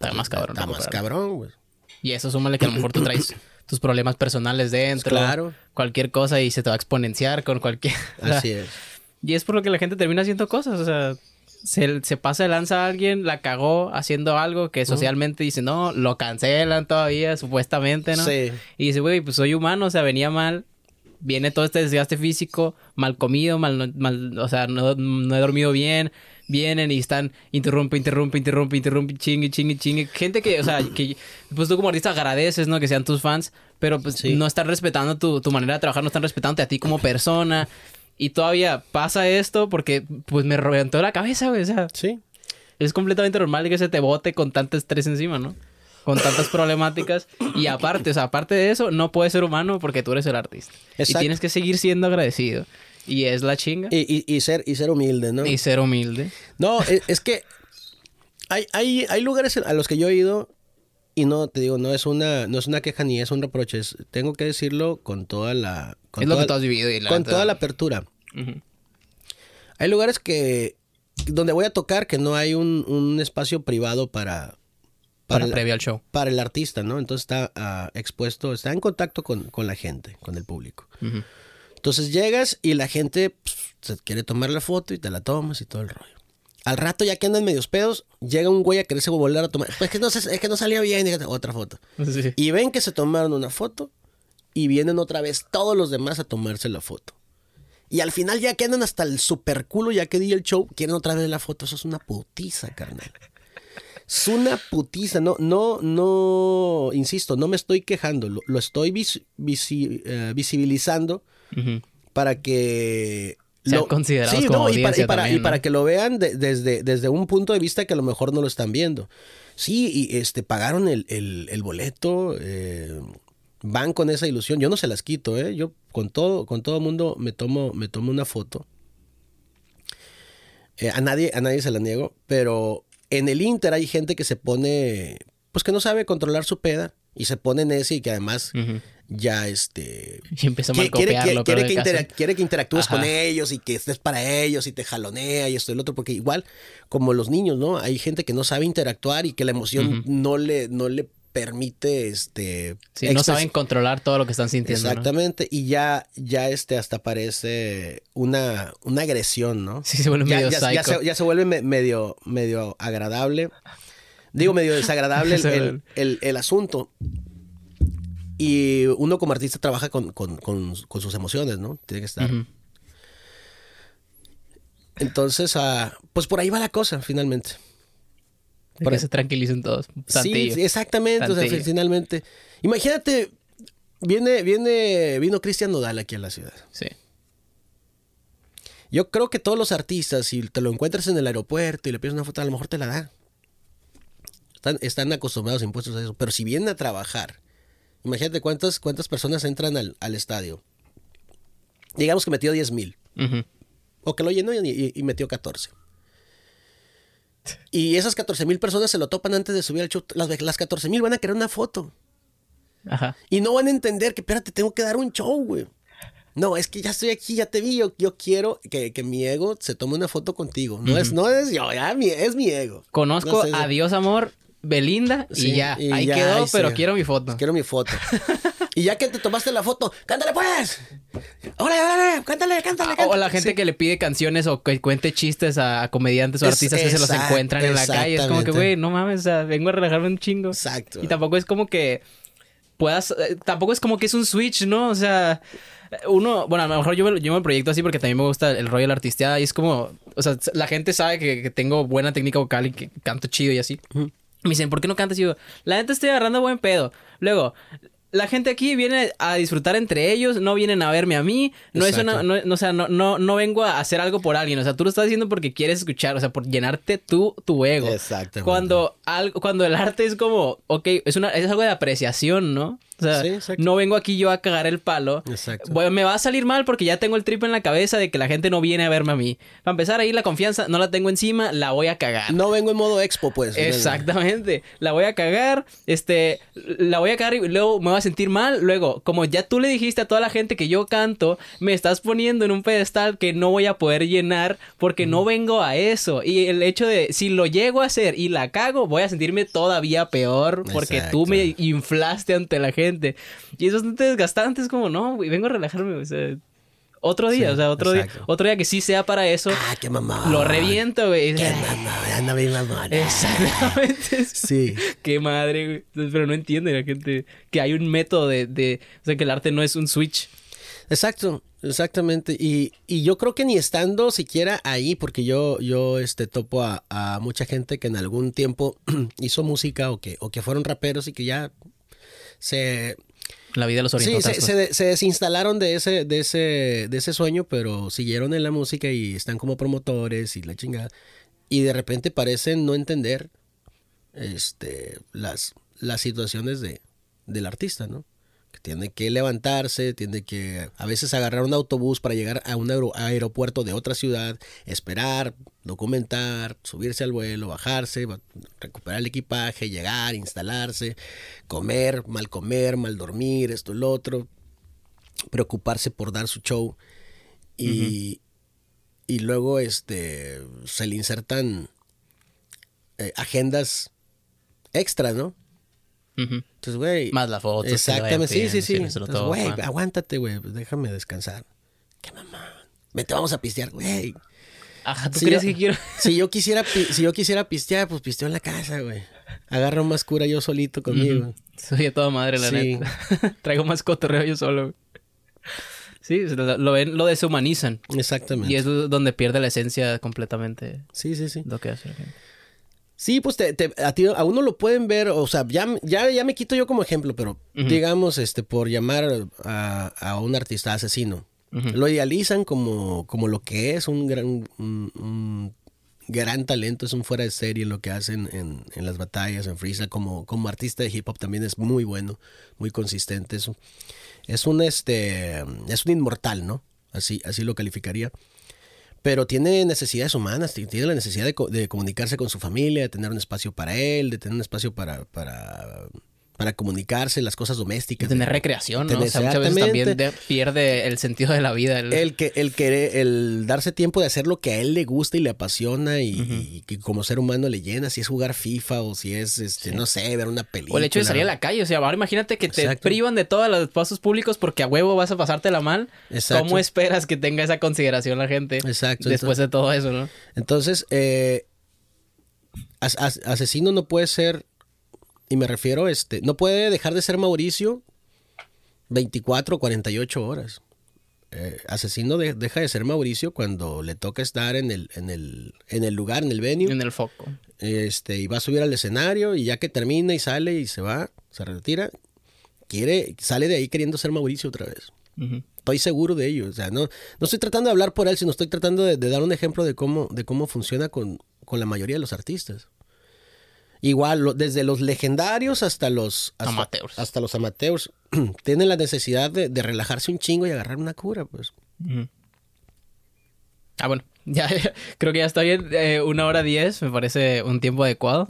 Está más cabrón. está más cabrón, güey. Y eso súmale que a lo mejor tú traes tus problemas personales dentro. Claro. Cualquier cosa y se te va a exponenciar con cualquier... Así es. Y es por lo que la gente termina haciendo cosas. O sea, se, se pasa de lanza a alguien, la cagó haciendo algo que socialmente dice, no, lo cancelan todavía, supuestamente, ¿no? Sí. Y dice, güey, pues soy humano, o sea, venía mal. Viene todo este desgaste físico, mal comido, mal, mal o sea, no, no he dormido bien. Vienen y están, interrumpe, interrumpe, interrumpe, interrumpe, chingue, chingue, chingue. Gente que, o sea, que pues tú como artista agradeces, ¿no? Que sean tus fans, pero pues Sí. no están respetando tu, tu manera de trabajar, no están respetándote a ti como persona. Y todavía pasa esto porque pues me reventó la cabeza, güey. O sea, Sí. es completamente normal que se te bote con tanto estrés encima, ¿no? Con tantas problemáticas. Y aparte, o sea, aparte de eso, no puedes ser humano porque tú eres el artista. Y Exacto. tienes que seguir siendo agradecido. Y es la chinga. Y, y- y ser, y ser humilde, ¿no? Y ser humilde. No, es, es que hay, hay, hay lugares a los que yo he ido y no, te digo, no es una, no es una queja ni es un reproche. es- tengo que decirlo con toda la... Con es lo toda- que tú has vivido. Y la con toda la apertura. Hay lugares que donde voy a tocar que no hay un, un espacio privado para Para el, previo al show. para el artista, ¿no? Entonces está ah, expuesto, está en contacto con, con la gente, con el público. Ujú. Entonces llegas y la gente pues, se quiere tomar la foto y te la tomas y todo el rollo. Al rato, ya que andan medios pedos, llega un güey a quererse volver a tomar. Pues es que no, es que no salió bien, y otra foto. Sí. Y ven que se tomaron una foto y vienen otra vez todos los demás a tomarse la foto. Y al final ya quedan hasta el super culo, ya que di el show, quieren otra vez la foto. Eso es una putiza, carnal. Es una putiza. No, no, no, insisto, no me estoy quejando. Lo, lo estoy vis- visi- eh, visibilizando Para que... Sean considerados como y, para, y para- también, y para ¿no? que lo vean de- desde, desde un punto de vista que a lo mejor no lo están viendo. Sí, y este, pagaron el, el- el boleto, eh, van con esa ilusión. Yo no se las quito, ¿eh? Yo con todo, con todo mundo me tomo, me tomo una foto. Eh, a, nadie, a nadie se la niego, pero en el Inter hay gente que se pone, pues que no sabe controlar su peda y se pone en ese y que además. Ya este Y empieza a Quiere, quiere- que quiere interactúes Ajá. con ellos y que estés para ellos y te jalonea y esto y lo otro, porque igual como los niños, ¿no? Hay gente que no sabe interactuar y que la emoción no le no le permite este Sí, no saben controlar todo lo que están sintiendo. ¿no? Exactamente, y ya ya este hasta parece una una agresión, ¿no? Sí, se vuelve ya, medio ya- ya psycho. se, ya se vuelve me- medio medio agradable. Digo medio desagradable el- el asunto. Y uno como artista trabaja con, con- con- con sus emociones, ¿no? Tiene que estar. Entonces, ah, pues por ahí va la cosa, finalmente. Para que se tranquilicen todos. Sí, Tantillo. sí, exactamente, o sea, finalmente. Imagínate, viene, viene, vino Cristian Nodal aquí a la ciudad. Sí. Yo creo que todos los artistas, si te lo encuentras en el aeropuerto y le pides una foto, a lo mejor te la da. Están, están acostumbrados impuestos a eso. Pero si vienen a trabajar, imagínate cuántas, cuántas personas entran al, al estadio. Digamos que metió 10 mil. O que lo llenó y, metió 14. Y esas 14 mil personas se lo topan antes de subir al show. Las, las 14 mil van a querer una foto. Ajá. Y no van a entender que, espérate, tengo que dar un show, güey. No, es que ya estoy aquí, ya te vi. Yo, yo quiero que, que mi ego se tome una foto contigo. No, es, no es yo, ya mi- es mi ego. Conozco No sé, a Dios Amor, Belinda Sí, y ya. y Ahí ya, quedó, pero sí. quiero mi foto. Quiero mi foto. y ya que te tomaste la foto, cántale pues. Órale, órale, cántale, cántale, Ah, cántale. O la gente Sí. que le pide canciones o que cuente chistes a, comediantes o Es- artistas que se los encuentran en la calle. Es como que, güey, no mames, o sea, vengo a relajarme un chingo. Exacto. Y tampoco es como que puedas, eh, tampoco es como que es un switch, ¿no? O sea, uno, bueno, a lo mejor yo me, yo me proyecto así porque también me gusta el rollo de la artisteada y es como, o sea, la gente sabe que, que tengo buena técnica vocal y que canto chido y así. Me dicen, ¿por qué no cantas? Y yo, la gente estoy agarrando buen pedo. Luego, la gente aquí viene a disfrutar entre ellos, no vienen a verme a mí, no es Exacto. una, no, no, o sea, no, no, no vengo a hacer algo por alguien, o sea, tú lo estás haciendo porque quieres escuchar, o sea, por llenarte tú, tu ego. Exactamente. Cuando algo, cuando el arte es como, ok, es una, es algo de apreciación, ¿no? O sea, Sí, no vengo aquí yo a cagar el palo. Exacto. Bueno, me va a salir mal porque ya tengo el trip en la cabeza de que la gente no viene a verme a mí. Para empezar, ahí la confianza no la tengo encima, la voy a cagar. No vengo en modo expo, pues. Exactamente. La voy a cagar, este, la voy a cagar y luego me voy a sentir mal. Luego, como ya tú le dijiste a toda la gente que yo canto, me estás poniendo en un pedestal que no voy a poder llenar porque no vengo a eso. Y el hecho de, si lo llego a hacer y la cago, voy a sentirme todavía peor porque tú me inflaste ante la gente. Y es bastante desgastante. Es como, no, güey, vengo a relajarme. O sea, otro día, Sí, o sea, otro día, otro día que sí sea para eso. Ah, qué mamá. Lo reviento, güey. Qué mamá, anda bien mamá. Exactamente. Sí. Qué madre, güey. Pero no entiende la gente que hay un método de, de... O sea, que el arte no es un switch. Exacto, exactamente. Y, y yo creo que ni estando siquiera ahí, porque yo, yo este, topo a, a mucha gente que en algún tiempo hizo música o que, o que fueron raperos y que ya se, La vida los orientó. sí, se, se- se desinstalaron de ese, de, ese, de ese sueño, pero siguieron en la música y están como promotores y la chingada. Y de repente parecen no entender este, las, las situaciones de, del artista, ¿no? Tiene que levantarse, tiene que a veces agarrar un autobús para llegar a un aero- aeropuerto de otra ciudad, esperar, documentar, subirse al vuelo, bajarse, ba- recuperar el equipaje, llegar, instalarse, comer, mal comer, mal dormir, esto, lo otro, preocuparse por dar su show y, y luego este se le insertan eh, agendas extras, ¿no? Ujú. Entonces, güey. Más la foto. Exactamente, sí, sí, sí. Entonces, aguántate, güey. pues déjame descansar. Qué mamá. Vete, vamos a pistear, güey. Ajá, ¿tú Si crees yo- que quiero...? Si yo quisiera, si yo quisiera pistear, pues pisteo en la casa, güey. Agarro más cura yo solito conmigo. Soy a toda madre, la Sí. neta. Traigo más cotorreo yo solo. güey. Sí, lo, lo ven, lo deshumanizan. Exactamente. Y es donde pierde la esencia completamente Sí, sí, sí. lo que hace la gente. Sí, pues te, te- a, ti, a uno lo pueden ver, o sea, ya, ya, ya me quito yo como ejemplo, pero digamos, este, por llamar a, a un artista asesino, lo idealizan como, como lo que es, un gran, un, un gran talento, es un fuera de serie lo que hacen en, en las batallas, en freestyle, como, como artista de hip hop también es muy bueno, muy consistente, es un, es un, este, es un inmortal, ¿no? Así, así lo calificaría pero tiene necesidades humanas, ti- tiene la necesidad de, de comunicarse con su familia, de tener un espacio para él, de tener un espacio para, para, para comunicarse, las cosas domésticas. tener de- recreación, ¿no? O tener- sea, muchas veces también de- pierde el sentido de la vida. el- El que, el que, el darse tiempo de hacer lo que a él le gusta y le apasiona y, y que como ser humano le llena, si es jugar FIFA o si es, este, no sé, ver una película. O el hecho de salir a la calle. O sea, ahora imagínate que te privan de todos los pasos públicos porque a huevo vas a pasártela mal. Exacto. ¿Cómo esperas que tenga esa consideración la gente Exacto, después de todo eso, no? Entonces, eh, as- as- asesino no puede ser, y me refiero, este, no puede dejar de ser Mauricio 24 o 48 horas. eh, Asesino de- deja de ser Mauricio cuando le toca estar en el, en el, en el lugar, en el venue. En el foco. Este, y va a subir al escenario y ya que termina y sale y se va, se retira, quiere, sale de ahí queriendo ser Mauricio otra vez. Estoy seguro de ello. O sea, no, no estoy tratando de hablar por él, sino estoy tratando de, de dar un ejemplo de cómo, de cómo funciona con, con la mayoría de los artistas. Igual, lo- desde los legendarios hasta los hasta, Amateurs. Hasta los amateurs. tienen la necesidad de, de relajarse un chingo y agarrar una cura, pues. Ah, bueno. Ya, creo que ya está bien. Eh, una hora diez me parece un tiempo adecuado.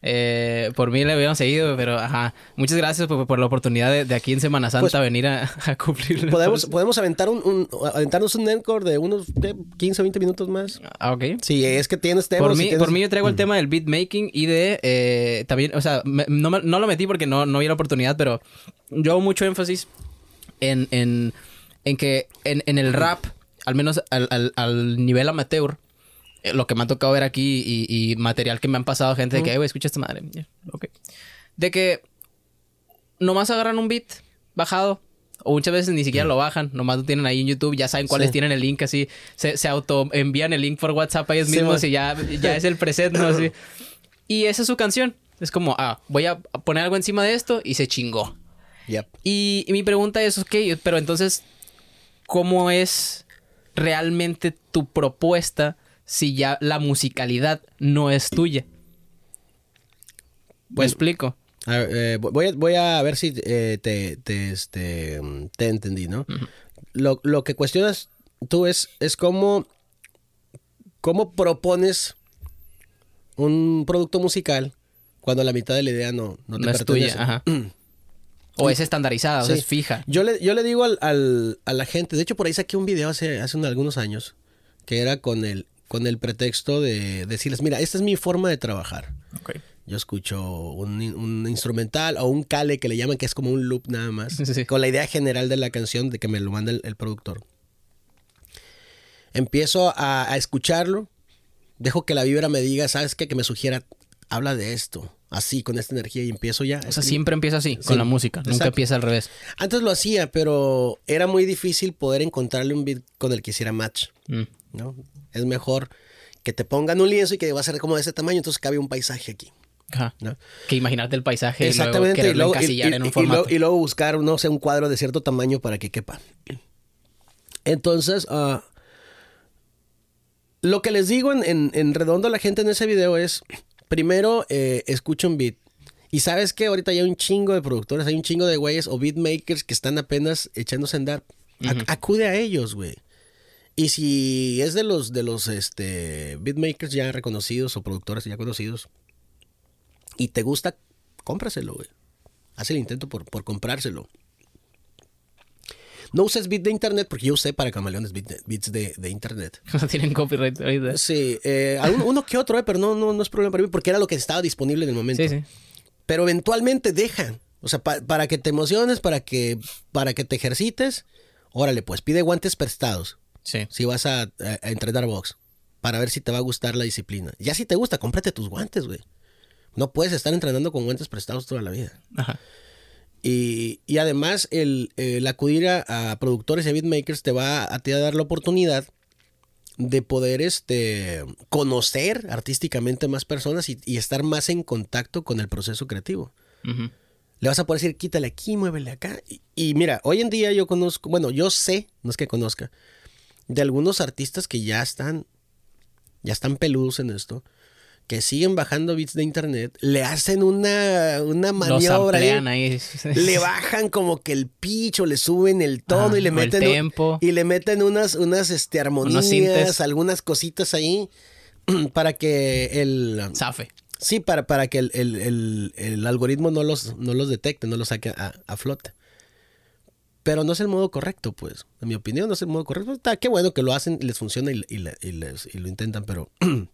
Eh, por mí le habíamos seguido, pero ajá. Muchas gracias por, por la oportunidad de, de aquí en Semana Santa Pues, venir a, a cumplir. Podemos, podemos aventar un, un- aventarnos un encore de unos ¿qué? 15 o 20 minutos más. Ah, ok. Sí, es que tienes temas. Por mí, tienes- por mí yo traigo el tema del beatmaking y de eh, también, o sea, me- no, no lo metí porque no, no vi la oportunidad, pero yo hago mucho énfasis en, en, en que en, en el rap, al menos al, al- al nivel amateur, lo que me ha tocado ver aquí y, y material que me han pasado gente de que, "Eh, güey, escucha esta madre. De que nomás agarran un beat bajado. O muchas veces ni siquiera lo bajan, nomás lo tienen ahí en YouTube, ya saben cuáles Sí. tienen el link así, se, se auto envían el link por WhatsApp a ellos mismos y ya, ya es el preset, ¿no? Así. Y esa es su canción. Es como, ah, voy a poner algo encima de esto y se chingó. Yep. Y, y mi pregunta es, ok, pero entonces, ¿cómo es realmente tu propuesta si ya la musicalidad no es tuya? ¿Me Bueno, explico? A eh, voy, a, voy a ver si eh, te, te, este, te entendí, ¿no? lo, lo que cuestionas tú es, es cómo, cómo propones un producto musical cuando la mitad de la idea no, no te No es tuya, ajá. O es estandarizada, o sea, es fija. Yo le, yo le digo al, al- a la gente, de hecho por ahí saqué un video hace, hace un- algunos años, que era con el, con el pretexto de decirles, mira, esta es mi forma de trabajar. Yo escucho un, un instrumental o un cale que le llaman, que es como un loop nada más, Sí, con la idea general de la canción de que me lo manda el, el productor. Empiezo a, a escucharlo, dejo que la vibra me diga, ¿sabes qué? Que me sugiera, habla de esto, así, con esta energía y empiezo ya. O sea, siempre empieza así, Sí, con la música. Nunca empieza al revés. Antes lo hacía, pero era muy difícil poder encontrarle un beat con el que hiciera match, Mm. ¿No? Es mejor que te pongan un lienzo y que va a ser como de ese tamaño, entonces cabe un paisaje aquí, Ajá. ¿no? Que imaginarte el paisaje y luego Exactamente, y luego, y- y- en y- un y formato. luego- y luego buscar, no sé, un cuadro de cierto tamaño para que quepa. Entonces, ah, lo que les digo en, en- en redondo a la gente en ese video es, primero, eh, escucha un beat. Y sabes que ahorita hay un chingo de productores, hay un chingo de güeyes o beatmakers que están apenas echándose a andar. Acude a ellos, güey. Y si es de los, de los este, beatmakers ya reconocidos o productores ya conocidos y te gusta, cómpraselo, güey. Haz el intento por, por comprárselo. No uses beat de internet porque yo usé para camaleones beats de, de internet. O sea, tienen copyright ahorita. Sí, eh, algún- uno que otro, eh, pero no, no, no es problema para mí porque era lo que estaba disponible en el momento. Sí, sí. Pero eventualmente dejan. O sea, pa- para que te emociones, para que, para que te ejercites, órale, pues pide guantes prestados Sí. si vas a, a- a entrenar box para ver si te va a gustar la disciplina. Ya si te gusta, cómprate tus guantes, güey. No puedes estar entrenando con guantes prestados toda la vida. Ajá. Y, y además, el, el acudir a, a productores y a beatmakers te va a, te va a dar la oportunidad de poder este, conocer artísticamente más personas y, y estar más en contacto con el proceso creativo. Le vas a poder decir, quítale aquí, muévele acá. Y, y mira, hoy en día yo conozco, bueno, yo sé, no es que conozca, de algunos artistas que ya están, ya están peludos en esto, que siguen bajando beats de internet, le hacen una, una Los maniobra amplían ahí. le bajan como que el pitch o le suben el tono y le el meten tempo. y le meten unas unas este armonías, algunas cositas ahí para que el Zafe. sí para, para que el, el- el- el algoritmo no los no los detecte, no los saque a, a flote. Pero no es el modo correcto, pues. En mi opinión, no es el modo correcto. Está, qué bueno que lo hacen, les funciona y, lo intentan, pero.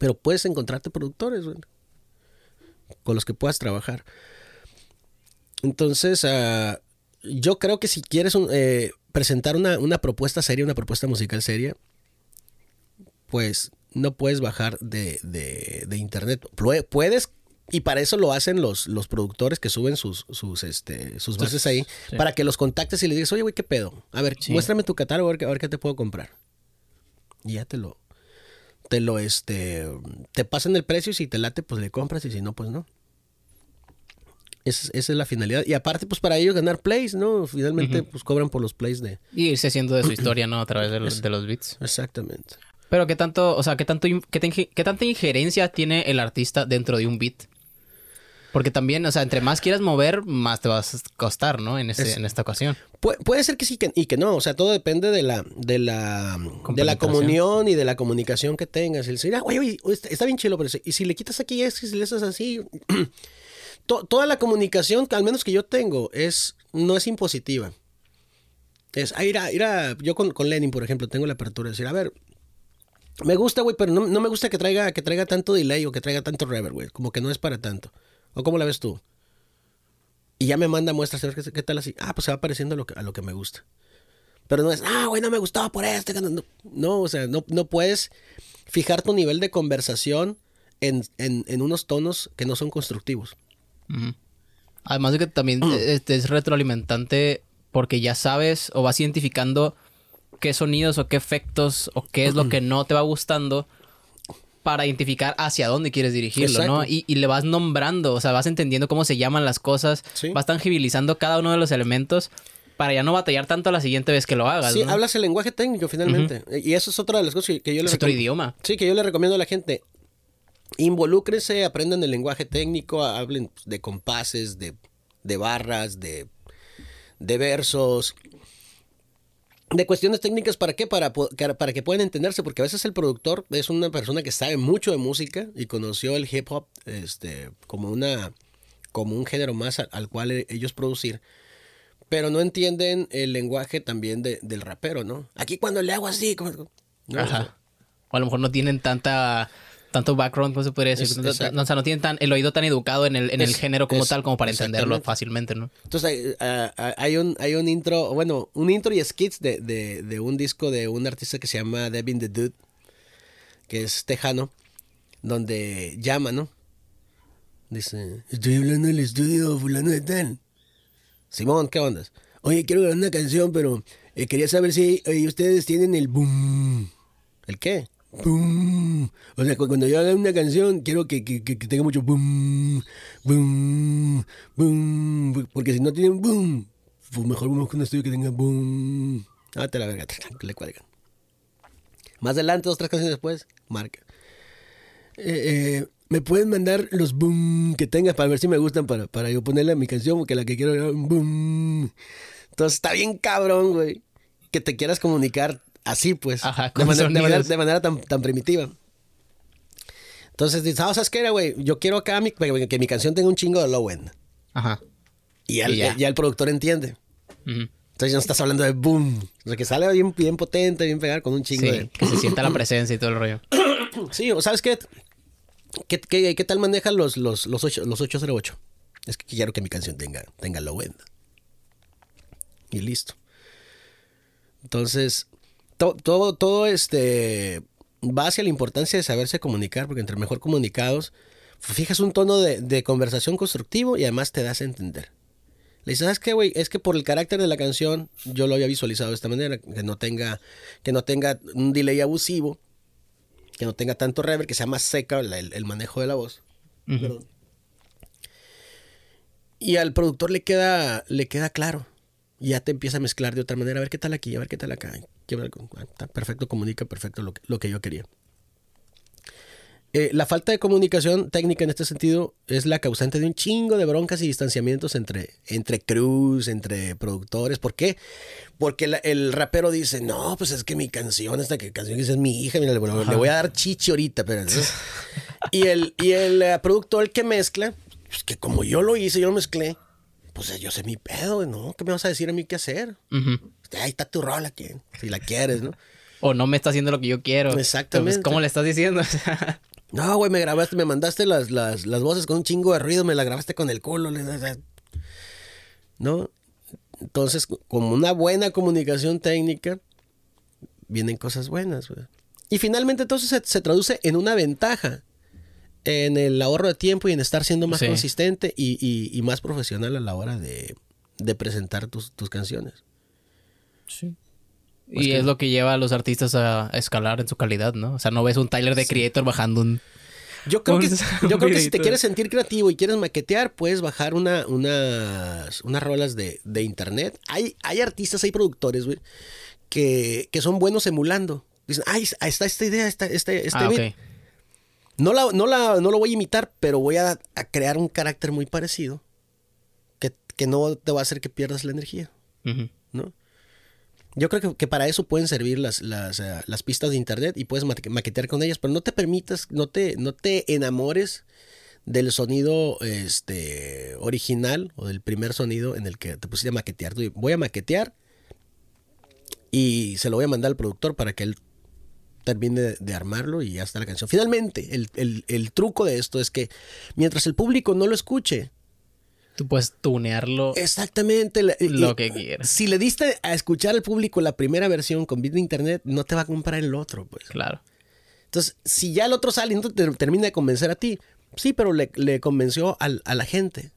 pero puedes encontrarte productores, güey, con los que puedas trabajar. Entonces, ah, yo creo que si quieres eh, presentar una, una propuesta seria, una propuesta musical seria, pues no puedes bajar de, de- internet. Puedes Y para eso lo hacen los, los productores que suben sus, sus, este, sus bases ahí. sí. Para que los contactes y le digas, oye, güey, ¿qué pedo? A ver, Sí. muéstrame tu catálogo, a ver, qué- a ver qué te puedo comprar. Y ya te lo, te lo, este, te pasan el precio y si te late, pues le compras y si no, pues no. Esa, es- esa es la finalidad. Y aparte, pues para ellos ganar plays, ¿no? Finalmente, pues cobran por los plays de... Y irse haciendo de su historia, ¿no? A través de los, de los beats. Exactamente. Pero qué tanto, o sea, qué tanto, qué, qué tanta injerencia tiene el artista dentro de un beat. Porque también, o sea, entre más quieras mover, más te vas a costar, ¿no? En, ese, Es- en esta ocasión. Pu- puede ser que sí que- y que no, o sea, todo depende de la, de la, de la comunión y de la comunicación que tengas. El decir, ah, oye, oye, está, bien chilo, pero si- y si le quitas aquí esto y si le haces así, to- toda la comunicación, al menos que yo tengo, es no es impositiva. Es, ah, ir a, ir a- yo con, con Lenin, por ejemplo, tengo la apertura de decir, a ver, me gusta, güey, pero no, no me gusta que traiga, que traiga tanto delay o que traiga tanto reverb, güey, como que no es para tanto. ¿O cómo la ves tú? Y ya me manda muestras, ver qué, tal así. Ah, pues se va pareciendo a lo que, a lo que me gusta. Pero no es, ah, güey, no me gustaba por esto. No, o sea, no, no puedes fijar tu nivel de conversación en, en- en unos tonos que no son constructivos. Además de que también eh, este, es retroalimentante porque ya sabes o vas identificando qué sonidos o qué efectos o qué es lo que no te va gustando para identificar hacia dónde quieres dirigirlo, ¿no? Y, y le vas nombrando, o sea, vas entendiendo cómo se llaman las cosas, Sí. vas tangibilizando cada uno de los elementos para ya no batallar tanto la siguiente vez que lo hagas, Sí, ¿no? hablas el lenguaje técnico finalmente. Y eso es otra de las cosas que, yo le Es otro idioma. Sí, que yo le recomiendo a la gente. Involúcrense, aprendan el lenguaje técnico, hablen de compases, de, de barras, de, de versos, de cuestiones técnicas. ¿Para qué? Para, para que puedan entenderse, porque a veces el productor es una persona que sabe mucho de música y conoció el hip hop este, como, una, como un género más al, al cual e- ellos producir. Pero no entienden el lenguaje también de- del rapero, ¿no? Aquí cuando le hago así, como-. Ajá. O a lo mejor no tienen tanta tanto background, ¿cómo se podría decir? Es- No- o sea, no tienen tan, el oído tan educado en el, en el género como es- tal como para entenderlo fácilmente, ¿no? Entonces hay, hay un hay un intro, bueno, un intro y skits de, de, de un disco de un artista que se llama Devin the Dude, que es tejano, donde llama, ¿no? Dice, estoy hablando del estudio fulano de tal. Simón, ¿qué ondas? Oye, quiero grabar una canción, pero eh, quería saber si eh, ustedes tienen el boom. ¿El qué? Boom. O sea, cu- cuando yo haga una canción, quiero que, que, que- tenga mucho boom, boom, boom. Porque si no tienen boom, pues mejor busco un estudio que tenga boom. Ah, te la verga, le cuelgan. Más adelante, dos, tres canciones después, marca. Eh, eh, me pueden mandar los boom que tengas para ver si me gustan para, para yo ponerle a mi canción, porque la que quiero un boom. Entonces está bien cabrón, güey. Que te quieras comunicar así, pues. Ajá, de, manera, de manera- de manera tan, tan primitiva. Entonces dices, ah, ¿sabes qué era, güey? Yo quiero acá mi- que, mi canción tenga un chingo de low end. Ajá. Y ya, Y ya. ya el productor entiende. Entonces ya no estás hablando de boom. O sea, que sale bien, bien potente, bien pegar con un chingo Sí, de... que se sienta la presencia y todo el rollo. Sí, o ¿sabes qué? ¿Qué, qué, qué tal manejan los, los, los, ocho- los 808? Es que quiero que mi canción tenga, tenga low end. Y listo. Entonces, to- todo, todo este va hacia la importancia de saberse comunicar, porque entre mejor comunicados, fijas un tono de, de conversación constructivo y además te das a entender. Le dices, ¿sabes qué, güey? Es que por el carácter de la canción, yo lo había visualizado de esta manera, que no tenga, que no tenga un delay abusivo, que no tenga tanto reverb, que sea más seca el, manejo de la voz. Perdón. Y al productor le queda, le queda claro. Y ya te empieza a mezclar de otra manera. A ver qué tal aquí, a ver qué tal acá. Ah, está perfecto, comunica perfecto lo que, lo que yo quería. Eh, la falta de comunicación técnica en este sentido es la causante de un chingo de broncas y distanciamientos entre, entre crews, entre productores. ¿Por qué? Porque la- el rapero dice, no, pues es que mi canción, esta que canción que es mi hija, mira, le, le- voy a dar chichi ahorita, pero... y el, y el eh, productor que mezcla, pues que como yo lo hice, yo lo mezclé, pues yo sé mi pedo, ¿no? ¿Qué me vas a decir a mí qué hacer? Ujú. Ahí está tu rola, ¿quién? si la quieres, ¿no? O no me está haciendo lo que yo quiero. Exactamente. Pues, ¿Cómo le estás diciendo? No, güey, me grabaste, me mandaste las, las, las voces con un chingo de ruido, me la grabaste con el culo. ¿No? Entonces, como una buena comunicación técnica, vienen cosas buenas. güey. Y finalmente, entonces se, se traduce en una ventaja. En el ahorro de tiempo y en estar siendo más Sí. consistente y, y- y más profesional a la hora de, de presentar tus, tus canciones. Y es lo que lleva a los artistas a, a escalar en su calidad, ¿no? O sea, no ves un Tyler de Creator bajando un... Yo creo, que, Un- yo creo que si te quieres sentir creativo y quieres maquetear, puedes bajar una, unas, unas rolas de, de internet. Hay, hay artistas, hay productores, güey, que, que son buenos emulando. Dicen, ay, ahí está esta idea, esta, este, este ah, beat. No, la, no, la, no lo voy a imitar, pero voy a, a crear un carácter muy parecido que, que no te va a hacer que pierdas la energía. ¿no? Yo creo que, que para eso pueden servir las, las, eh, las pistas de internet y puedes maque- maquetear con ellas, pero no te permitas, no te, no te enamores del sonido este, original o del primer sonido en el que te pusiste a maquetear. Voy a maquetear y se lo voy a mandar al productor para que él termine de, de armarlo y ya está la canción. Finalmente, el, el- el truco de esto es que mientras el público no lo escuche, Tú puedes tunearlo. Exactamente. la- Lo y- que quieras. Si le diste a escuchar al público la primera versión con beat de internet, no te va a comprar el otro, pues. Claro. Entonces, si ya el otro sale y no te termina de convencer a ti, sí, pero le, le convenció al- a la gente.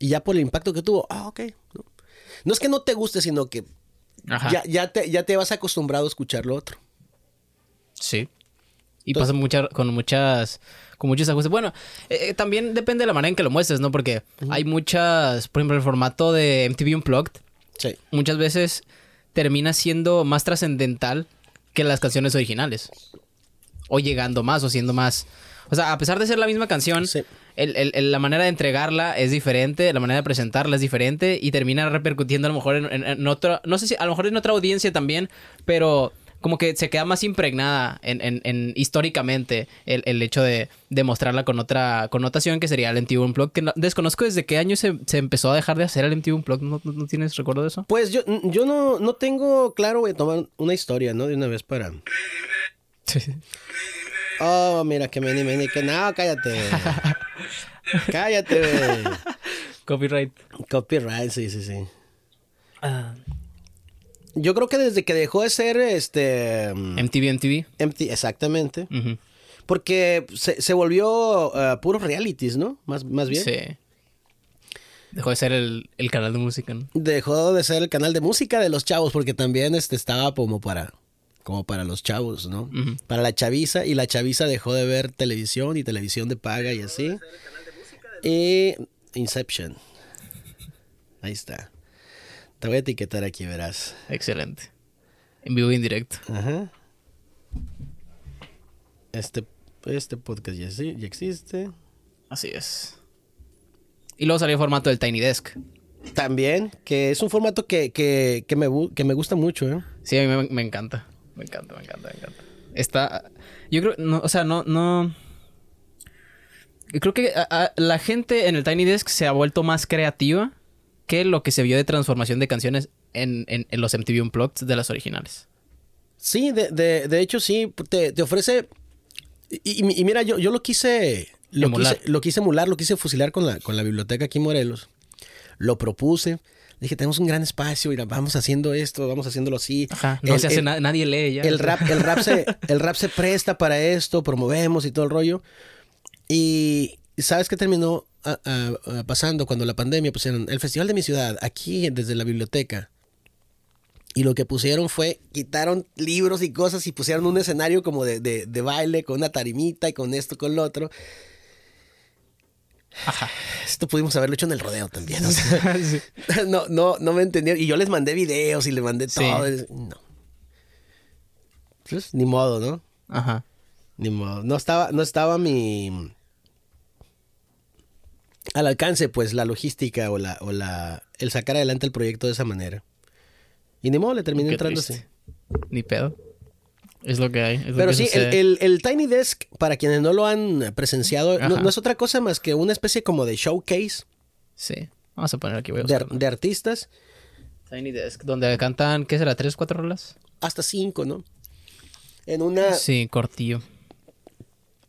Y ya por el impacto que tuvo, ah, ok. No, No es que no te guste, sino que ya, ya, te, ya te vas acostumbrado a escuchar lo otro. Sí. Y Entonces- pasa mucha, con muchas con muchos ajustes. Bueno, eh, eh, también depende de la manera en que lo muestres, ¿no? Porque hay muchas, por ejemplo, el formato de MTV Unplugged Sí. muchas veces termina siendo más trascendental que las canciones originales. O llegando más, o siendo más... O sea, a pesar de ser la misma canción, Sí. el- el- el- la manera de entregarla es diferente, la manera de presentarla es diferente y termina repercutiendo a lo mejor en, en- en otra... No sé si a lo mejor en otra audiencia también, pero como que se queda más impregnada en, en- en- históricamente el, el hecho de, de mostrarla con otra connotación que sería el MTV Unplugged, que no- desconozco desde qué año se, se empezó a dejar de hacer el MTV Unplugged, ¿no, no- no tienes recuerdo de eso? Pues yo, yo no, no tengo claro, voy a tomar una historia, ¿no? De una vez para... Oh, mira, que meni, meni, que no, cállate. cállate, güey. Copyright. Copyright, sí, sí, sí. Yo creo que desde que dejó de ser este. mm, MTV, MTV. empty, exactamente. Porque se, se volvió uh, puros realities, ¿no? Más, más bien. Sí. Dejó de ser el, el canal de música, ¿no? Dejó de ser el canal de música de los chavos, porque también este estaba como para. Como para los chavos, ¿no? Para la chaviza, y la chaviza dejó de ver televisión y televisión de paga y así. Y Inception. Ahí está. Te voy a etiquetar aquí, verás. Excelente. En vivo y en directo. Ajá. Este, este podcast ya, sí- ya existe. Así es. Y luego salió el formato del Tiny Desk. También, que es un formato que, que, que, me, que me gusta mucho, ¿eh? Sí, a mí me, me encanta. Me encanta, me encanta, me encanta. Está. Yo creo. No, o sea, no. no... Yo creo que a- a- la gente en el Tiny Desk se ha vuelto más creativa que lo que se vio de transformación de canciones en, en, en los MTV Unplugged de las originales. Sí, de, de, de hecho sí, te, te ofrece... Y, mira, yo, yo lo quise... Lo quise, lo quise emular, lo quise fusilar con la, con la biblioteca aquí en Morelos. Lo propuse. Dije, tenemos un gran espacio, mira, vamos haciendo esto, vamos haciéndolo así. Ajá. No El- se hace el- nadie lee ya. el rap, el rap se, el rap se presta para esto, promovemos y todo el rollo. Y ¿sabes qué terminó ah, ah, ah, pasando cuando la pandemia pusieron el festival de mi ciudad aquí desde la biblioteca? Y lo que pusieron fue, quitaron libros y cosas y pusieron un escenario como de, de- de baile con una tarimita y con esto, con lo otro. Esto pudimos haberlo hecho en el rodeo también. o sea, Sí. no, no, no me entendieron. Y yo les mandé videos y les mandé Sí. todo. No. Pues, ni modo, ¿no? Ajá. Ni modo. No estaba, no estaba mi. Al alcance, pues, la logística o la, o la. el sacar adelante el proyecto de esa manera. Y ni modo, le terminé entrando así. Ni pedo. Es lo que hay. es Pero que sí, el, el- el Tiny Desk, para quienes no lo han presenciado, no, es otra cosa más que una especie como de showcase Sí. Vamos a poner aquí, voy a de, de artistas. Tiny Desk, donde cantan, ¿qué será? ¿Tres, cuatro rolas? Hasta cinco, ¿no? En una, Sí, cortillo.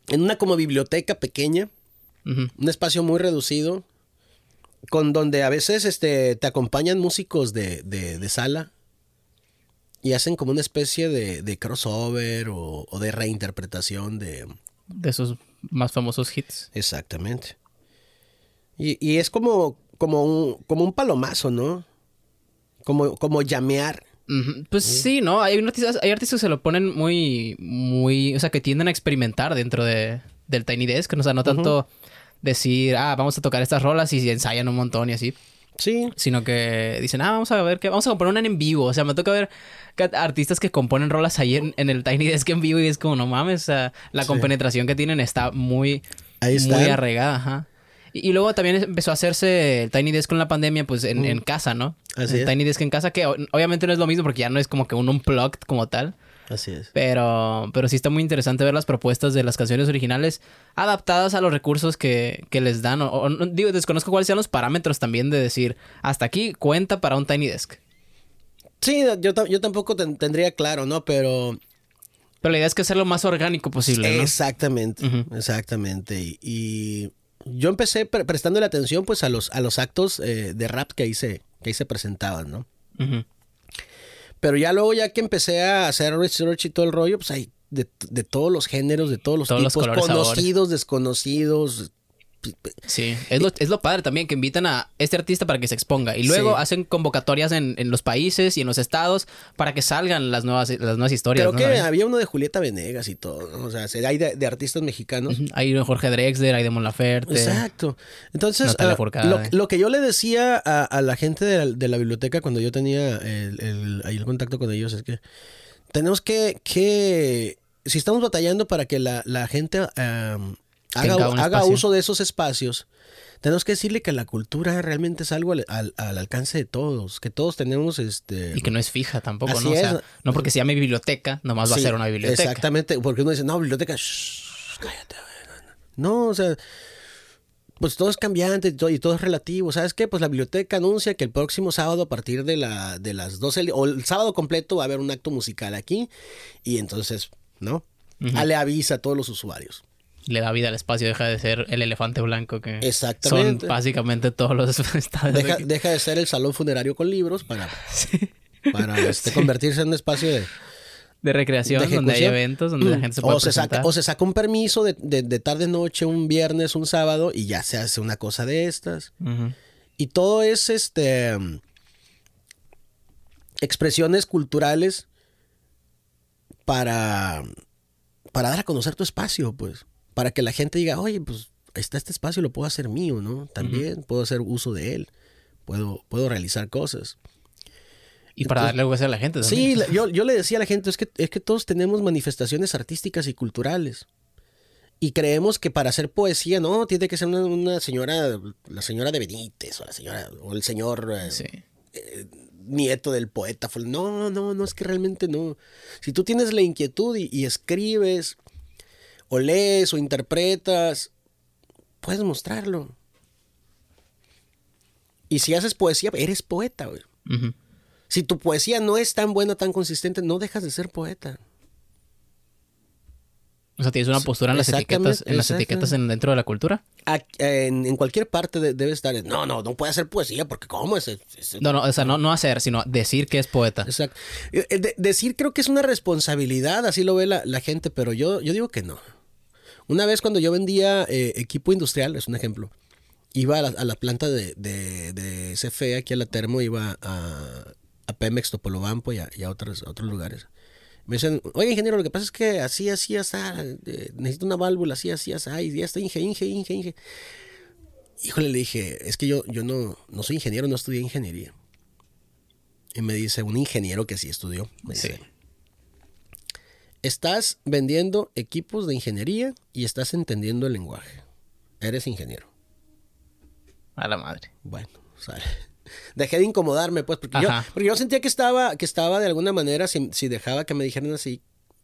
en una como biblioteca pequeña. Un espacio muy reducido con donde a veces este te acompañan músicos de, de- de sala y hacen como una especie de, de crossover o, o de reinterpretación de, De sus más famosos hits. Exactamente. Y, y es como, como, un, como un palomazo, ¿no? Como, como llamear. Pues sí, ¿no? Hay artistas, hay artistas que se lo ponen muy, muy, o sea, que tienden a experimentar dentro de, del Tiny Desk, o sea, no tanto decir, ah, vamos a tocar estas rolas y ensayan un montón y así, Sí. sino que dicen, ah, vamos a ver, que vamos a componer una en vivo, o sea, me toca ver que artistas que componen rolas ahí en, en el Tiny Desk en vivo y es como, no mames, la Sí. compenetración que tienen está muy, Ahí está. muy arraigada, ajá. Y, y luego también empezó a hacerse el Tiny Desk con la pandemia, pues en, en casa, ¿no? Así el es. Tiny Desk en casa, que obviamente no es lo mismo porque ya no es como que un unplugged como tal. Así es. Pero, pero sí está muy interesante ver las propuestas de las canciones originales adaptadas a los recursos que, que les dan. O, o digo, desconozco cuáles sean los parámetros también de decir, hasta aquí cuenta para un Tiny Desk. Sí, yo, yo tampoco ten- tendría claro, ¿no? Pero Pero la idea es que sea lo más orgánico posible, ¿no? Exactamente, exactamente. Y, y yo empecé pre- prestándole atención pues a los, a los actos eh, de rap que ahí, se, que ahí se presentaban, ¿no? Ujú. Pero ya luego, ya que empecé a hacer research y todo el rollo, pues hay de, de todos los géneros, de todos los Todos los tipos, colores, conocidos, desconocidos. Sí, es lo, es lo padre también que invitan a este artista para que se exponga y luego Sí. hacen convocatorias en, en los países y en los estados para que salgan las nuevas, las nuevas historias. Creo ¿no? que había uno de Julieta Venegas y todo, ¿no? O sea, se- hay de, de artistas mexicanos. Hay de Jorge Drexler, hay de Mon Laferte. Exacto. Entonces, ah, lo, lo que yo le decía a, a la gente de la, de la biblioteca cuando yo tenía el, el- el contacto con ellos es que tenemos que, que si estamos batallando para que la, la gente haga, haga uso de esos espacios, tenemos que decirle que la cultura realmente es algo al, al- al alcance de todos, que todos tenemos este... Y que no es fija tampoco, Así ¿no? O sea, es. no porque se llame biblioteca, nomás va a ser una biblioteca. Exactamente, porque uno dice, no, biblioteca, shh, cállate. güey, no, no". No, o sea, pues todo es cambiante y todo, y todo es relativo. ¿Sabes qué? Pues la biblioteca anuncia que el próximo sábado a partir de, la, de las 12, del- o el sábado completo va a haber un acto musical aquí y entonces, ¿no? Ah, Le avisa a todos los usuarios. Le da vida al espacio, deja de ser el elefante blanco que Exactamente. son básicamente todos los estadios. Deja, aquí. deja de ser el salón funerario con libros para, para este, convertirse en un espacio de, de recreación, de donde hay eventos, donde la gente se puede o se saca. O se saca un permiso de, de, de tarde noche, un viernes, un sábado, y ya se hace una cosa de estas. Y todo es este expresiones culturales para, para dar a conocer tu espacio, pues. Para que la gente diga, oye, pues está este espacio, lo puedo hacer mío, ¿no? También puedo hacer uso de él. Puedo, puedo realizar cosas. Y para darle algo a la gente también. Sí, la- yo, yo le decía a la gente, es que, es que todos tenemos manifestaciones artísticas y culturales. Y creemos que para hacer poesía, no, tiene que ser una, una señora, la señora de Benítez, o la señora, o el señor eh, Sí. nieto del poeta. No, no, no, es que realmente no. Si tú tienes la inquietud y, y escribes, o lees, o interpretas, puedes mostrarlo. Y si haces poesía, eres poeta, güey. Si tu poesía no es tan buena, tan consistente, no dejas de ser poeta. O sea, tienes una postura en las etiquetas, en las etiquetas en- dentro de la cultura. En, en cualquier parte de- debe estar. No, no, no puede hacer poesía porque ¿cómo es? No, no, o sea, no, no hacer, sino decir que es poeta. Exacto. Eh, eh, de- decir creo que es una responsabilidad, así lo ve la, la gente, pero yo, yo digo que no. Una vez cuando yo vendía eh, equipo industrial, es un ejemplo, iba a la, a la planta de, de, de CFE, aquí a la Termo, iba a, a Pemex, Topolobampo y a, y a otros, otros lugares. Me dicen, oye ingeniero, lo que pasa es que así, así, así, eh, necesito una válvula, así, así, así, y ya está, Inge, Inge, Inge, Inge. Híjole, le dije, es que yo, yo no, no soy ingeniero, no estudié ingeniería. Y me dice un ingeniero que sí estudió. Me Sí. dice, estás vendiendo equipos de ingeniería y estás entendiendo el lenguaje. Eres ingeniero. A la madre. Bueno, sale. Dejé de incomodarme, pues, porque yo, Ajá. porque yo sentía que estaba, que estaba de alguna manera, si, si dejaba que me dijeran así,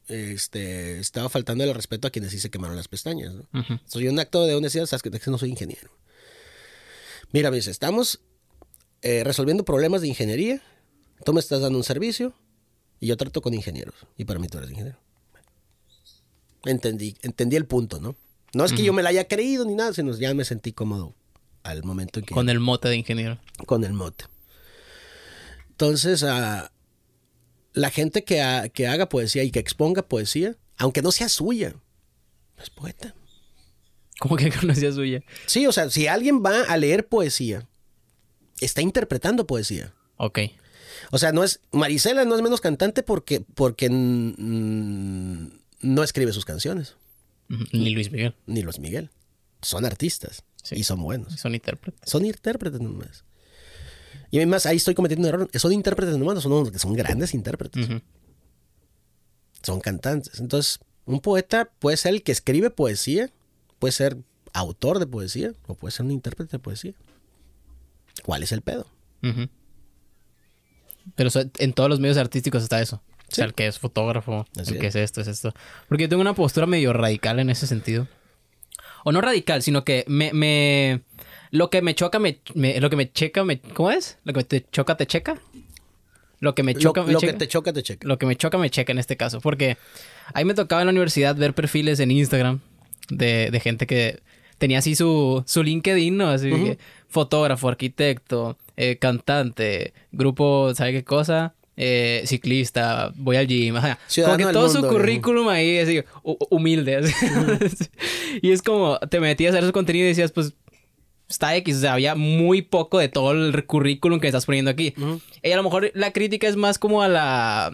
este, estaba faltando el respeto a quienes sí se quemaron las pestañas, ¿no? Ujú. Soy un acto de honestidad, sabes que que no soy ingeniero. Mira, me dice, estamos eh, resolviendo problemas de ingeniería, tú me estás dando un servicio y yo trato con ingenieros. Y para mí tú eres ingeniero. Entendí, entendí el punto, ¿no? No es que yo me la haya creído ni nada, sino ya me sentí cómodo al momento en que Con el mote de ingeniero. con el mote. Entonces, ah, la gente que, ha- que haga poesía y que exponga poesía, aunque no sea suya, es poeta. ¿Cómo que conocía suya? Sí, o sea, si alguien va a leer poesía, está interpretando poesía. Ok. O sea, no es. Marisela no es menos cantante porque, porque no escribe sus canciones. Ni Luis Miguel. Ni Luis Miguel. Son artistas. Sí. Y son buenos. Son intérpretes. Son intérpretes nomás. Y además, ahí estoy cometiendo un error. Son intérpretes nomás, no son, son grandes intérpretes. Son cantantes. Entonces, un poeta puede ser el que escribe poesía, puede ser autor de poesía, o puede ser un intérprete de poesía. ¿Cuál es el pedo? Pero en todos los medios artísticos está eso. O sea, el que es fotógrafo, Así el que es. es esto, es esto. Porque yo tengo una postura medio radical en ese sentido. O no radical, sino que me... me lo que me choca, me, me- Lo que me checa, me... ¿Cómo es? Lo que te choca, te checa. Lo que me Lo, choca, me lo que checa. te choca, te checa. Lo que me choca, me checa en este caso. Porque ahí me tocaba en la universidad ver perfiles en Instagram de, de gente que tenía así su, su LinkedIn, ¿no? Así que fotógrafo, arquitecto, eh, cantante, grupo, ¿sabe qué cosa? Eh, ciclista, voy al gym. Ajá. Como Ciudadano que del todo su currículum ahí, hu- humilde. así. y es como, te metías a ver su contenido y decías, pues, está X, o sea, había muy poco de todo el currículum que estás poniendo aquí. Y a lo mejor la crítica es más como a la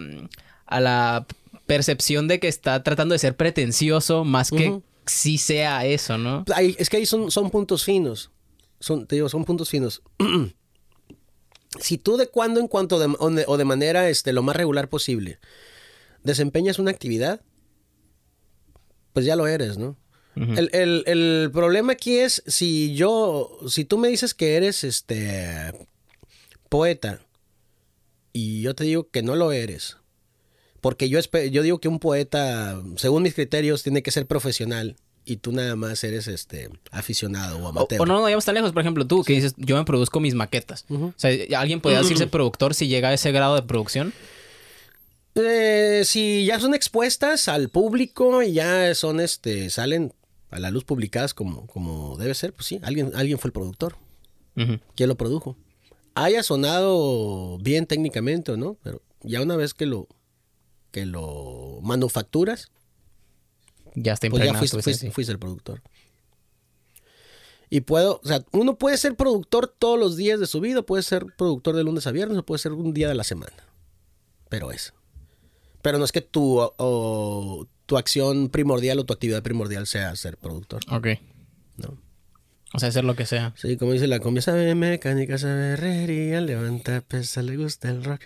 a la percepción de que está tratando de ser pretencioso más que Ujú. sí sea eso, ¿no? Es que ahí son, son puntos finos. Son, te digo, son puntos finos. si tú de cuando en cuanto de- o, de, o de manera este, lo más regular posible desempeñas una actividad, pues ya lo eres, ¿no? El, el- el problema aquí es si yo, si tú me dices que eres este poeta y yo te digo que no lo eres, porque yo, yo digo que un poeta, según mis criterios, tiene que ser profesional y tú nada más eres este aficionado o O, amateur. o no nos vayamos tan lejos, por ejemplo, tú que dices, yo me produzco mis maquetas. O sea, ¿alguien podría decirse productor si llega a ese grado de producción? Eh, si ya son expuestas al público y ya son este salen a la luz publicadas como, como debe ser, pues sí, alguien, alguien fue el productor. ¿Quién lo produjo? Haya sonado bien técnicamente o no, pero ya una vez que lo que lo manufacturas, Ya está pues ya impregnado. fuiste, fuiste- esencia. fuiste el productor. Y puedo, o sea, uno puede ser productor todos los días de su vida, puede ser productor de lunes a viernes o puede ser un día de la semana. Pero es. Pero no es que tu, o- tu acción primordial o tu actividad primordial sea ser productor. Ok. ¿no? O sea, hacer lo que sea. Sí, como dice la cumbia, sabe mecánica, sabe herrería, levanta pesa, le gusta el rock.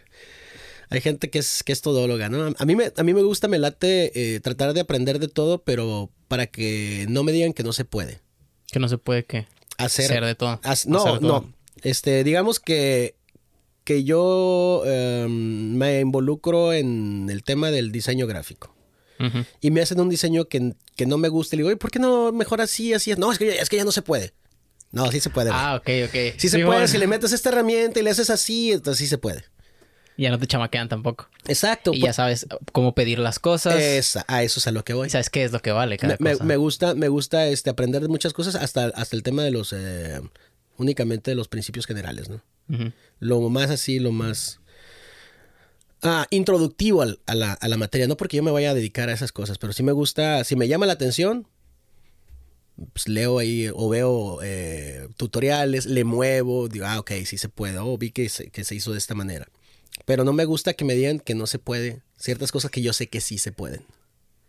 Hay gente que es, que es todóloga, ¿no? A mí me, a mí me gusta, me late eh, tratar de aprender de todo, pero para que no me digan que no se puede. Que no se puede que Hacer, ser de todo. no, Hacer todo. no. Este, digamos que, que yo em, me involucro en el tema del diseño gráfico. Y me hacen un diseño que, que no me gusta. Y le digo, "Oye, ¿por qué no mejor así, así? No, es que, ya- es que ya no se puede. No, sí se puede. güey. Ah, ok, ok. Sí se puede, si le metes esta herramienta y le haces así, entonces sí se puede. Ya no te chamaquean tampoco. Exacto. Y pues, ya sabes cómo pedir las cosas. esa- a eso es a lo que voy. Y sabes qué es lo que vale cada Me, me- cosa. me gusta, me gusta este, aprender de muchas cosas, hasta, hasta el tema de los, eh, únicamente de los principios generales, ¿no? Lo más así, lo más ah, introductivo al- a, la, a la materia. No porque yo me vaya a dedicar a esas cosas, pero sí me gusta, si me llama la atención, pues leo ahí o veo eh, tutoriales, le muevo, digo, ah, ok, sí se puede, oh, vi que se, que se hizo de esta manera. Pero no me gusta que me digan que no se puede, ciertas cosas que yo sé que sí se pueden.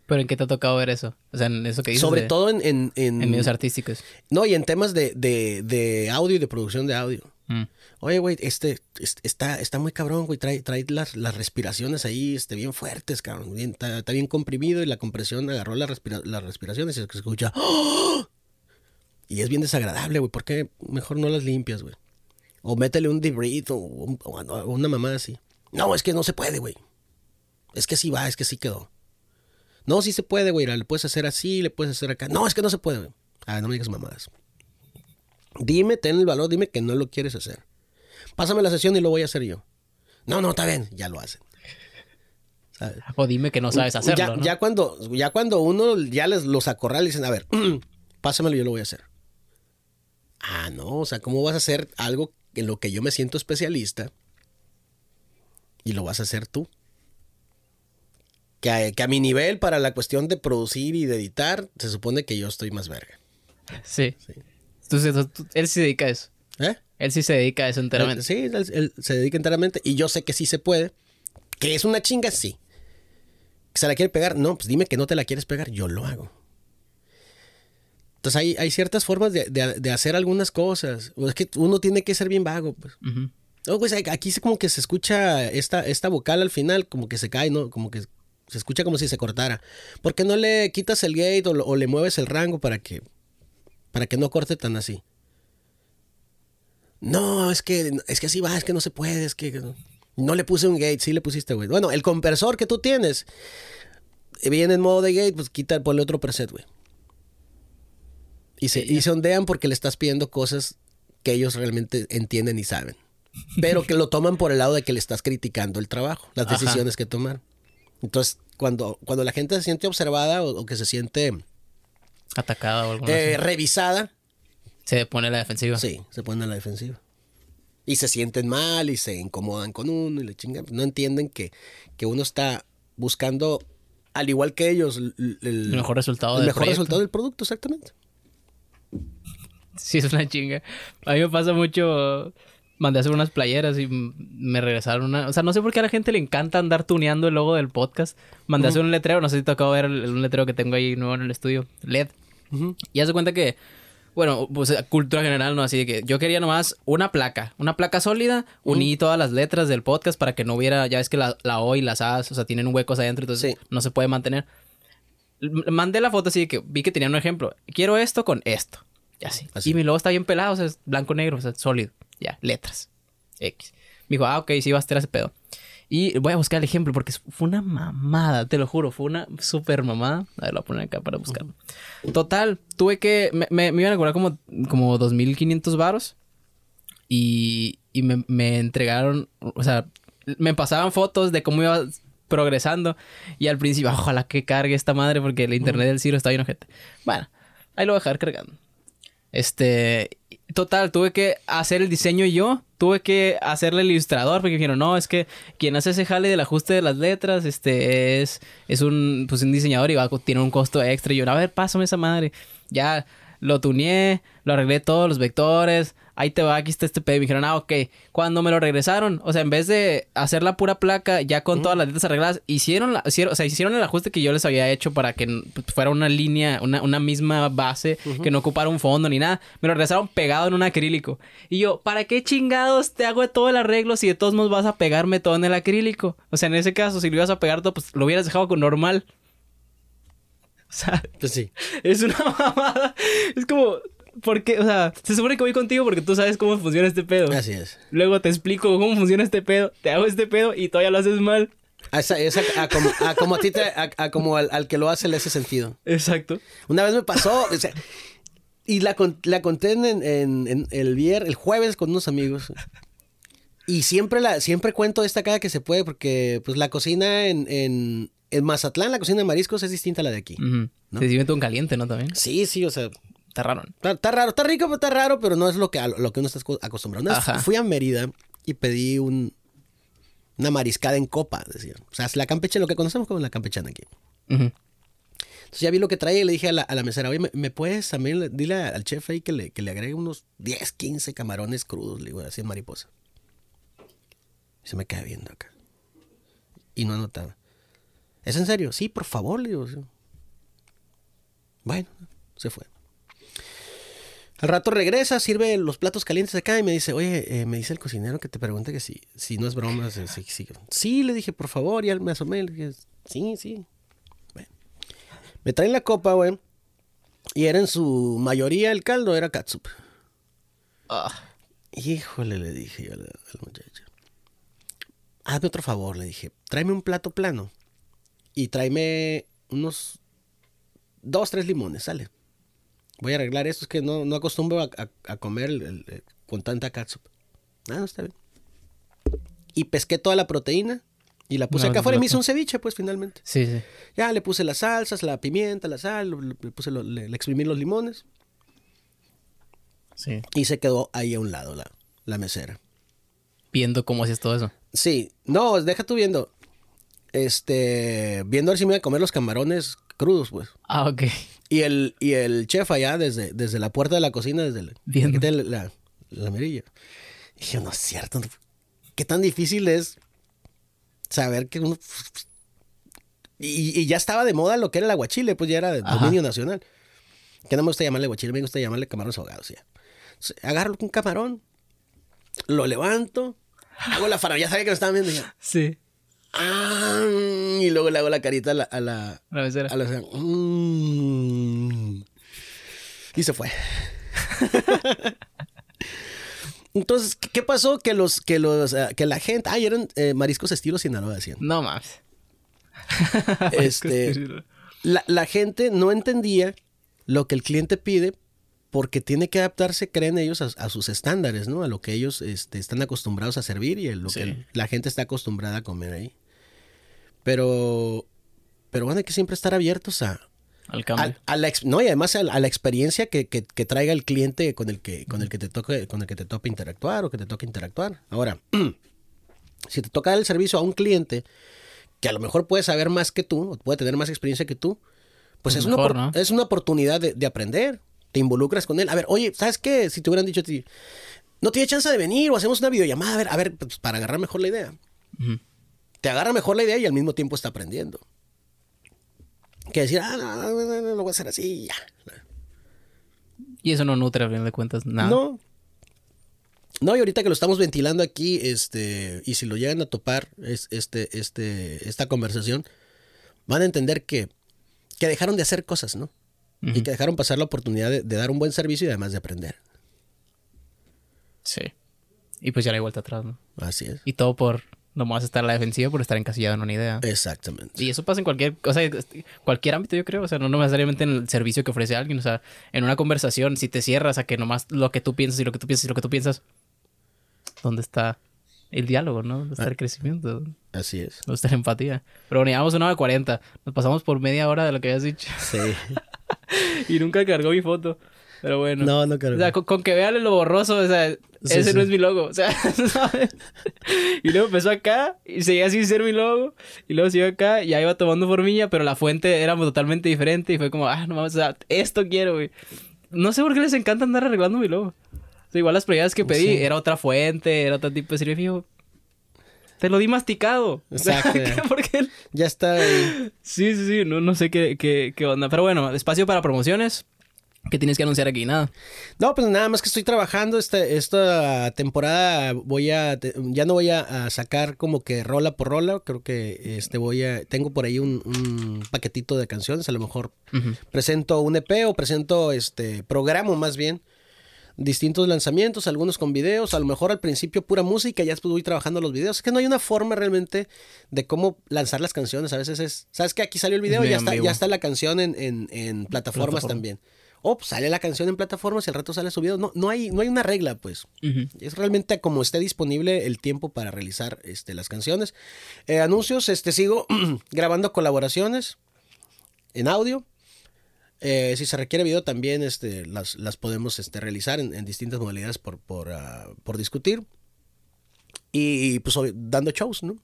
Pero ¿en qué te ha tocado ver eso? O sea, en eso que dices. Sobre de- todo en... en, en- En medios artísticos. no, y en temas de, de, de audio y de producción de audio. Mm. Oye, güey, este, este- está, está muy cabrón, güey. Trae, trae las, las respiraciones ahí este, bien fuertes, cabrón. Bien- está, está bien comprimido y la compresión agarró la respira- las respiraciones y se escucha. ¡Oh! Y es bien desagradable, güey. ¿Por qué mejor no las limpias, güey? O métele un debrief o, un- o una mamá así. No, es que no se puede, güey. Es que sí va, es que sí quedó. No, sí se puede, güey. Le puedes hacer así, le puedes hacer acá. No, es que no se puede, güey. Ah, no me digas mamadas. Dime, ten el valor, dime que no lo quieres hacer. Pásame la sesión y lo voy a hacer yo. No, no, está bien, ya lo hacen. ¿Sabes? O dime que no sabes hacerlo, ya, ¿no? ya cuando, ya cuando uno ya les los acorrala y dicen, a ver, pásamelo, yo lo voy a hacer. Ah, no, o sea, ¿cómo vas a hacer algo en lo que yo me siento especialista y lo vas a hacer tú? Que a, que a mi nivel para la cuestión de producir y de editar, se supone que yo estoy más verga. Sí. Entonces, tú- él sí se dedica a eso. ¿Eh? Él sí se dedica a eso enteramente. Sí, él, él se dedica enteramente y yo sé que sí se puede. Que es una chinga, sí. ¿Que se la quiere pegar? No, pues dime que no te la quieres pegar, yo lo hago. Entonces hay, hay ciertas formas de, de- de hacer algunas cosas. Es que uno tiene que ser bien vago, pues. Ujú. No, pues aquí se como que se escucha esta, esta vocal al final, como que se cae, ¿no? Como que se escucha como si se cortara. ¿Por qué no le quitas el gate o, le mueves el rango para que, para que no corte tan así? No, es que, es que así va, es que no se puede, es que no le puse un gate, sí le pusiste, güey. Bueno, el compresor que tú tienes eh, viene en modo de gate, pues quita, ponle otro preset, güey. Y se, y se ondean porque le estás pidiendo cosas que ellos realmente entienden y saben. Pero que lo toman por el lado de que le estás criticando el trabajo, las Ajá. decisiones que tomaron. Entonces, cuando, cuando la gente se siente observada o, o que se siente Atacada o algo eh, revisada, Se pone a la defensiva. sí, se ponen a la defensiva. Y se sienten mal y se incomodan con uno y le chingan. No entienden que, que uno está buscando, al igual que ellos, el, el- El mejor resultado el del mejor proyecto. resultado del producto, exactamente. Sí, es una chinga. A mí me pasa mucho. Mandé a hacer unas playeras y me regresaron una. O sea, no sé por qué a la gente le encanta andar tuneando el logo del podcast. Mandé a hacer un letrero, no sé si te acabo de ver el, un letrero que tengo ahí nuevo en el estudio, LED. Y hace cuenta que, bueno, pues cultura general, ¿no? Así de que yo quería nomás una placa, una placa sólida, uní todas las letras del podcast para que no hubiera, ya ves que la, la O y las A's, o sea, tienen huecos adentro, entonces Sí. no se puede mantener. Mandé la foto así de que vi que tenía un ejemplo. Quiero esto con esto. Ya sí. Así. Y mi logo está bien pelado, o sea, es blanco-negro, o sea, sólido. Ya, letras. X. Me dijo, ah, ok, sí, va a estar ese pedo. Y voy a buscar el ejemplo porque fue una mamada, te lo juro, fue una super mamada. A ver, lo voy a poner acá para buscarlo. Total, tuve que. Me, me, me iban a cobrar como, como 2.500 varos. Y, y me, me entregaron. O sea, me pasaban fotos de cómo iba progresando. Y al principio, ojalá que cargue esta madre porque el internet del Ciro está bien ojete. Bueno, ahí lo voy a dejar cargando. Este, total, tuve que hacer el diseño yo, tuve que hacerle el ilustrador porque dijeron, no, es que quien hace ese jale del ajuste de las letras, este, es, es un, pues un diseñador y va, tiene un costo extra. Y yo, a ver, pásame esa madre. Ya lo tuneé, lo arreglé todos los vectores, ahí te va, aquí está este pedo. Y me dijeron, ah, ok. Cuando me lo regresaron, o sea, en vez de hacer la pura placa ya con todas las letras arregladas, hicieron, la, hicieron, o sea, hicieron el ajuste que yo les había hecho para que pues, fuera una línea, una, una misma base, que no ocupara un fondo ni nada. Me lo regresaron pegado en un acrílico. Y yo, ¿para qué chingados te hago todo el arreglo si de todos modos vas a pegarme todo en el acrílico? O sea, en ese caso, si lo ibas a pegar todo, pues lo hubieras dejado con normal. O sea, Pues sí. es una mamada. Es como, porque, o sea, se supone que voy contigo porque tú sabes cómo funciona este pedo. Así es. Luego te explico cómo funciona este pedo, te hago este pedo y todavía lo haces mal. A, esa- esa- a como, a como a ti te- a- a como al, al que lo hace le hace sentido. Exacto. Una vez me pasó, o sea, y la, la conté en, en- en el viernes, el jueves con unos amigos. Y siempre la, siempre cuento esta cada que se puede, porque pues la cocina en, en, en Mazatlán, la cocina de mariscos es distinta a la de aquí. Ujú. ¿No? Se sirve todo en caliente, ¿no? También. Sí, sí, o sea, Está raro. Está, está raro, está rico, pero está raro, pero no es lo que, a lo que uno está aco- acostumbrado. Ajá. fui a Mérida y pedí un, una mariscada en copa, decía. O sea, es la campeche, lo que conocemos como la campechana aquí. Entonces ya vi lo que traía y le dije a la, a la mesera, oye, ¿me, me puedes también, le- dile al chef ahí que le, que le agregue unos 10, 15 camarones crudos, le digo, así en mariposa. Y se me queda viendo acá. Y no anotaba. ¿Es en serio? Sí, por favor, le digo. Bueno, se fue. Al rato regresa, sirve los platos calientes acá y me dice, oye, eh, me dice el cocinero que te pregunte que si, si no es broma. si- si- si- Sí, le dije, por favor, y él me asomé, le dije, sí, sí. Bueno. Me traen la copa, güey. Y era en su mayoría el caldo, era catsup. Ah, Híjole, le dije yo a la, a la muchacha. Hazme otro favor, le dije. Tráeme un plato plano. Y tráeme unos dos, tres limones, sale. Voy a arreglar esto, es que no, no acostumbro a, a- a comer el- el- el- con tanta catsup. Ah, no está bien. Y pesqué toda la proteína y la puse No, acá afuera y me hizo un ceviche, pues finalmente. sí, sí. Ya le puse las salsas, la pimienta, la sal, le puse lo- le, le exprimí los limones Sí. y se quedó ahí a un lado la, la mesera. Viendo cómo haces todo eso. Sí, no, deja tú viendo. Este, viendo a ver si me voy a comer los camarones crudos, pues. Ah, ok. Y el, y el chef allá, desde, desde la puerta de la cocina, desde Viendo. aquí tiene la, la mirilla. Y yo, no es cierto. ¿Qué tan difícil es saber que uno... Y, y ya estaba de moda lo que era el aguachile, pues ya era de Ajá. dominio nacional. Que no me gusta llamarle aguachile, me gusta llamarle camarones ahogados. Ya. Entonces, Agarro un camarón, lo levanto, hago la fara, ya sabía que me estaban viendo. ya, Sí. "Ah", y luego le hago la carita a la, a la, La mesera. a la- "Mm". y se fue. Entonces, ¿qué- ¿qué pasó? Que los, que los, ah, que la gente, ay, eran eh, mariscos estilo Sinaloa, decían. No mames. Este, la, la gente no entendía lo que el cliente pide porque tiene que adaptarse, creen ellos, a, a sus estándares, ¿no? A lo que ellos este, están acostumbrados a servir y a lo Sí. que la gente está acostumbrada a comer ahí. Pero, pero bueno, hay que siempre estar abiertos a, Al cambio. a, a la, no, y además a, la- experiencia que, que- que traiga el cliente con el que, con el que te toque, con el que te toca interactuar o que te toque interactuar. Ahora, si te toca dar el servicio a un cliente que a lo mejor puede saber más que tú, o puede tener más experiencia que tú, pues Pues es, mejor, una, ¿no? es una oportunidad de, de aprender. Te involucras con él. A ver, oye, ¿sabes qué? Si te hubieran dicho a ti, no tiene chance de venir o hacemos una videollamada, a ver, a ver, pues, para agarrar mejor la idea. Te agarra mejor la idea y al mismo tiempo está aprendiendo. Que decir, ah, no, no, no, no, lo voy a hacer así ya. Y eso no nutre, a fin de cuentas, nada. No. No, y ahorita que lo estamos ventilando aquí, este, y si lo llegan a topar, es, este, este, esta conversación, van a entender que, que dejaron de hacer cosas, ¿no? Y que dejaron pasar la oportunidad de, de dar un buen servicio y además de aprender. Sí. Y pues ya no hay vuelta atrás, ¿no? Así es. Y todo por nomás estar a la defensiva por estar encasillado en una idea. Exactamente. Y eso pasa en cualquier cosa, cualquier ámbito, yo creo. O sea, no necesariamente en el servicio que ofrece alguien. O sea, en una conversación, si te cierras a que nomás lo que tú piensas y lo que tú piensas y lo que tú piensas, ¿dónde está el diálogo, no? ¿Dónde está el crecimiento? Así es. ¿Dónde está la empatía? Pero bueno, llevamos una hora cuarenta. Nos pasamos por media hora de lo que habías dicho. Sí. y nunca cargó mi foto. Pero bueno. No, no cargó. O sea, con, con que vean lo borroso, o sea, Sí, ese sí. no es mi logo. O sea, ¿sabes? Y luego empezó acá y seguía sin ser mi logo. Y luego siguió acá y ya iba tomando formilla, pero la fuente era totalmente diferente. Y fue como, ah, no mames, o sea, esto quiero, güey. No sé por qué les encanta andar arreglando mi logo. O sea, igual las prioridades que pedí Sí. era otra fuente, era otro tipo de servicio. Te lo di masticado. O sea, Exacto. ¿por qué? Ya está. ahí. Sí, sí, sí, no, no sé qué, qué, qué onda. Pero bueno, espacio para promociones. ¿Qué tienes que anunciar aquí? Nada. No, pues nada más que estoy trabajando esta, esta temporada. Voy a, ya no voy a, a sacar como que rola por rola. Creo que este voy a, tengo por ahí un, un paquetito de canciones. A lo mejor presento un EP o presento este programa más bien. Distintos lanzamientos, algunos con videos, a lo mejor al principio pura música, ya después voy trabajando los videos. Es que no hay una forma realmente de cómo lanzar las canciones. A veces es, ¿sabes que Aquí salió el video y ya está, ya está la canción en, en- en plataformas Plataforma. también. O pues, sale la canción en plataformas y al rato sale su video. No, no, hay, no hay una regla, pues. Es realmente como esté disponible el tiempo para realizar este, las canciones. Eh, anuncios, este, sigo grabando colaboraciones en audio. Eh, si se requiere video también este, las, las podemos este, realizar en, en distintas modalidades por, por, ah, por discutir. Y pues dando shows, ¿no?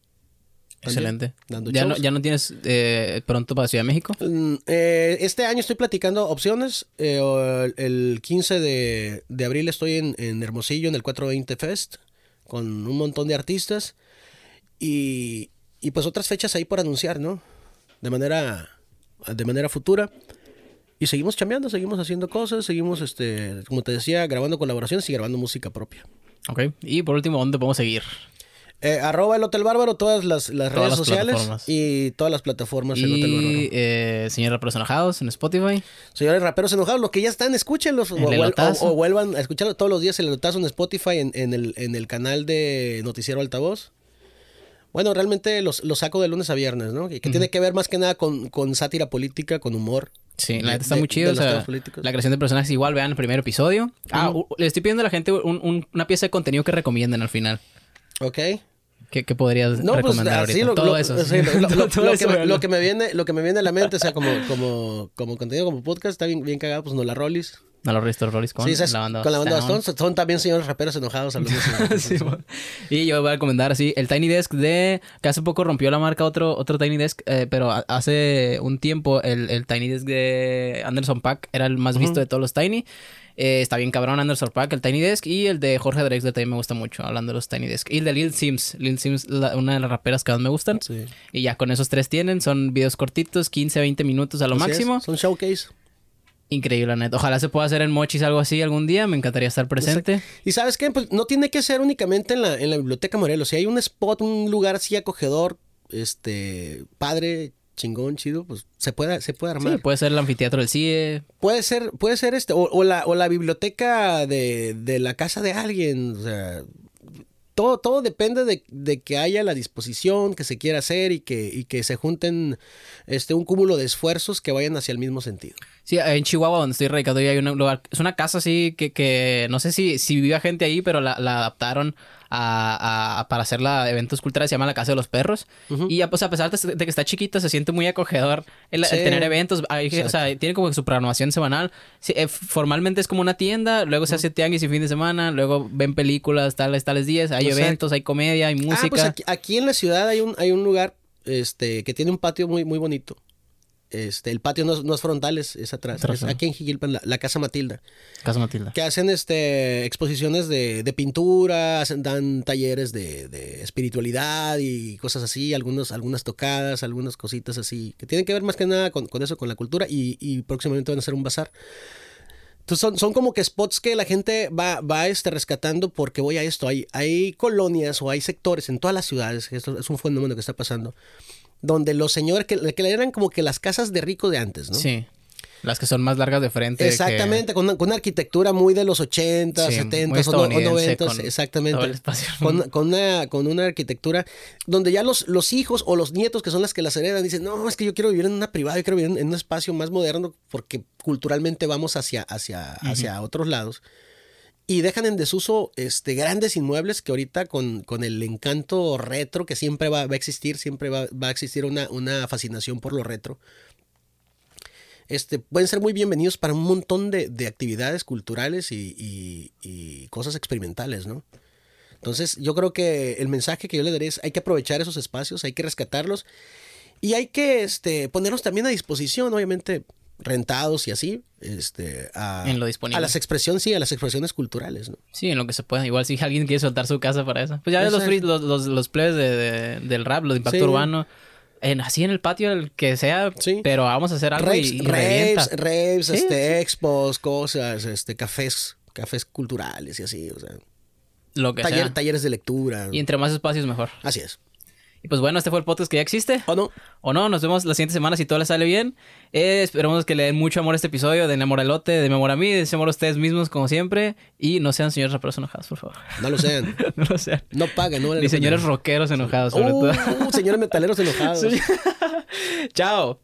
Excelente. Dando ¿Ya, no. ¿Ya no tienes eh, pronto para Ciudad de México? Mm, eh, este año estoy platicando opciones. Eh, o- el 15 de, de abril estoy en, en Hermosillo, en el 420 Fest, con un montón de artistas. Y, y pues otras fechas ahí por anunciar, ¿no? De manera, de manera futura. Y seguimos chambeando, seguimos haciendo cosas, seguimos, este, como te decía, grabando colaboraciones y grabando música propia. Ok. Y por último, ¿dónde podemos seguir? Eh, arroba el Hotel Bárbaro, todas las, las Todas redes las sociales y todas las plataformas el Hotel Bárbaro. Y eh, Señor Raperos Enojados en Spotify. Señores raperos enojados, los que ya están, escúchenlos o, o- o vuelvan a escucharlo todos los días el elotazo en Spotify, en, en el, en el canal de Noticiero Altavoz. Bueno, realmente los, los saco de lunes a viernes, ¿no? Que, que tiene que ver más que nada con, con sátira política, con humor. Sí, la neta está de- muy chido. o sea, la creación de personajes igual, vean el primer episodio. Ah, u- le estoy pidiendo a la gente un- un- una pieza de contenido que recomienden al final. ¿Ok? ¿Qué, qué podrías No, pues recomendar así ahorita? lo, Todo lo- eso. sí, lo- Todo eso, que me, véanlo. lo que me viene, lo que me viene a la mente, o sea, como, como, como contenido, como podcast, está bien, bien cagado, pues no la rolis. A los Ristor Rollis con la banda con la banda Stone. Son también señores raperos enojados. Sí, y yo voy a recomendar así el Tiny Desk de que hace poco rompió la marca otro otro Tiny Desk eh, pero a- hace un tiempo el, el Tiny Desk de Anderson Pack era el más visto de todos los Tiny Eh, está bien cabrón Anderson Pack el Tiny Desk y el de Jorge Drexler también me gusta mucho hablando de los Tiny Desk y el de Lil Sims Lil Sims la- una de las raperas que más me gustan Sí. y ya con esos tres tienen son videos cortitos 15 20 minutos a lo Así es, máximo Son showcase. Increíble la neta ojalá se pueda hacer en Mochis algo así algún día me encantaría estar presente Y sabes qué, pues no tiene que ser únicamente en la, en la biblioteca Morelos. Si hay un spot, un lugar así acogedor, este, padre, chingón, chido, pues se puede, se puede armar. Sí, puede ser el anfiteatro del CIE Puede ser, puede ser este, o, o la, o la biblioteca de, de la casa de alguien, o sea, todo, todo depende de, de que haya la disposición, que se quiera hacer y que, y que se junten este, un cúmulo de esfuerzos que vayan hacia el mismo sentido. Sí, en Chihuahua, donde estoy radicado, hay un lugar. Es una casa así que, que no sé si, si vivía gente ahí, pero la adaptaron a, a- para hacerla eventos culturales. Se llama la Casa de los Perros. Y ya, pues, a pesar de, de que está chiquita, se siente muy acogedor el, tener eventos. Hay- o sea, tiene como su programación semanal. Sí, eh, formalmente es como una tienda, luego se hace tianguis y fin de semana, luego ven películas tales, tales días. Hay eventos, hay comedia, hay música. Ah, pues aquí, aquí en la ciudad hay un, hay un lugar este, que tiene un patio muy, muy bonito. Este, el patio no es, no es frontal, es, es atrás. Atrás, Es ¿no? aquí en Jigilpan, la, la Casa Matilda. Casa Matilda. Que hacen este, exposiciones de, de pintura, hacen- dan talleres de, de espiritualidad y cosas así, algunos, algunas tocadas, algunas cositas así, que tienen que ver más que nada con, con eso, con la cultura, y, y próximamente van a hacer un bazar. Entonces son, son como que spots que la gente va, va este, rescatando porque voy a esto. Hay, hay colonias o hay sectores en todas las ciudades, esto es un fenómeno que está pasando, donde los señores, que, que eran como que las casas de rico de antes, ¿no? Sí. Las que son más largas de frente. que- Exactamente, con, una, con una arquitectura muy de los 80, Sí, 70 muy o, no- o estadounidense, 90, con exactamente. Con, con una, con una arquitectura donde ya los, los hijos o los nietos que son las que las heredan dicen, no, es que yo quiero vivir en una privada, yo quiero vivir en, en un espacio más moderno porque culturalmente vamos hacia, hacia, hacia otros lados. Y dejan en desuso este, grandes inmuebles que ahorita con, con el encanto retro que siempre va, a existir, siempre va, va a existir una, una fascinación por lo retro este, pueden ser muy bienvenidos para un montón de, de actividades culturales y, y- y cosas experimentales, ¿no? Entonces, yo creo que el mensaje que yo le daré es, hay que aprovechar esos espacios, hay que rescatarlos y hay que este, ponerlos también a disposición, obviamente rentados y así, este, a, En lo disponible. a las expresiones, sí, a las expresiones culturales, ¿no? Sí, en lo que se pueda. Igual si alguien quiere soltar su casa para eso. Pues ya ves los, free- los, los, los plebes de, de- del rap, los de impacto Sí. urbano. En, así en el patio, el que sea. Sí. Pero vamos a hacer algo Raves, y, raves, raves, Sí, este, expos, cosas, este, cafés, cafés culturales y así, o sea, Lo que taller- sea. talleres de lectura. Y entre más espacios, mejor. Así es. Y pues bueno, este fue el podcast que ya existe. ¿O no? O no, nos vemos la siguiente semana si todo les sale bien. Eh, esperemos que le den mucho amor a este episodio. Den amor al lote, den amor a mí, den amor a ustedes mismos, como siempre. Y no sean señores raperos enojados, por favor. No lo sean. no lo sean. No pagan, no Ni señores rockeros enojados, sobre Uh, todo. señores metaleros enojados. Chao.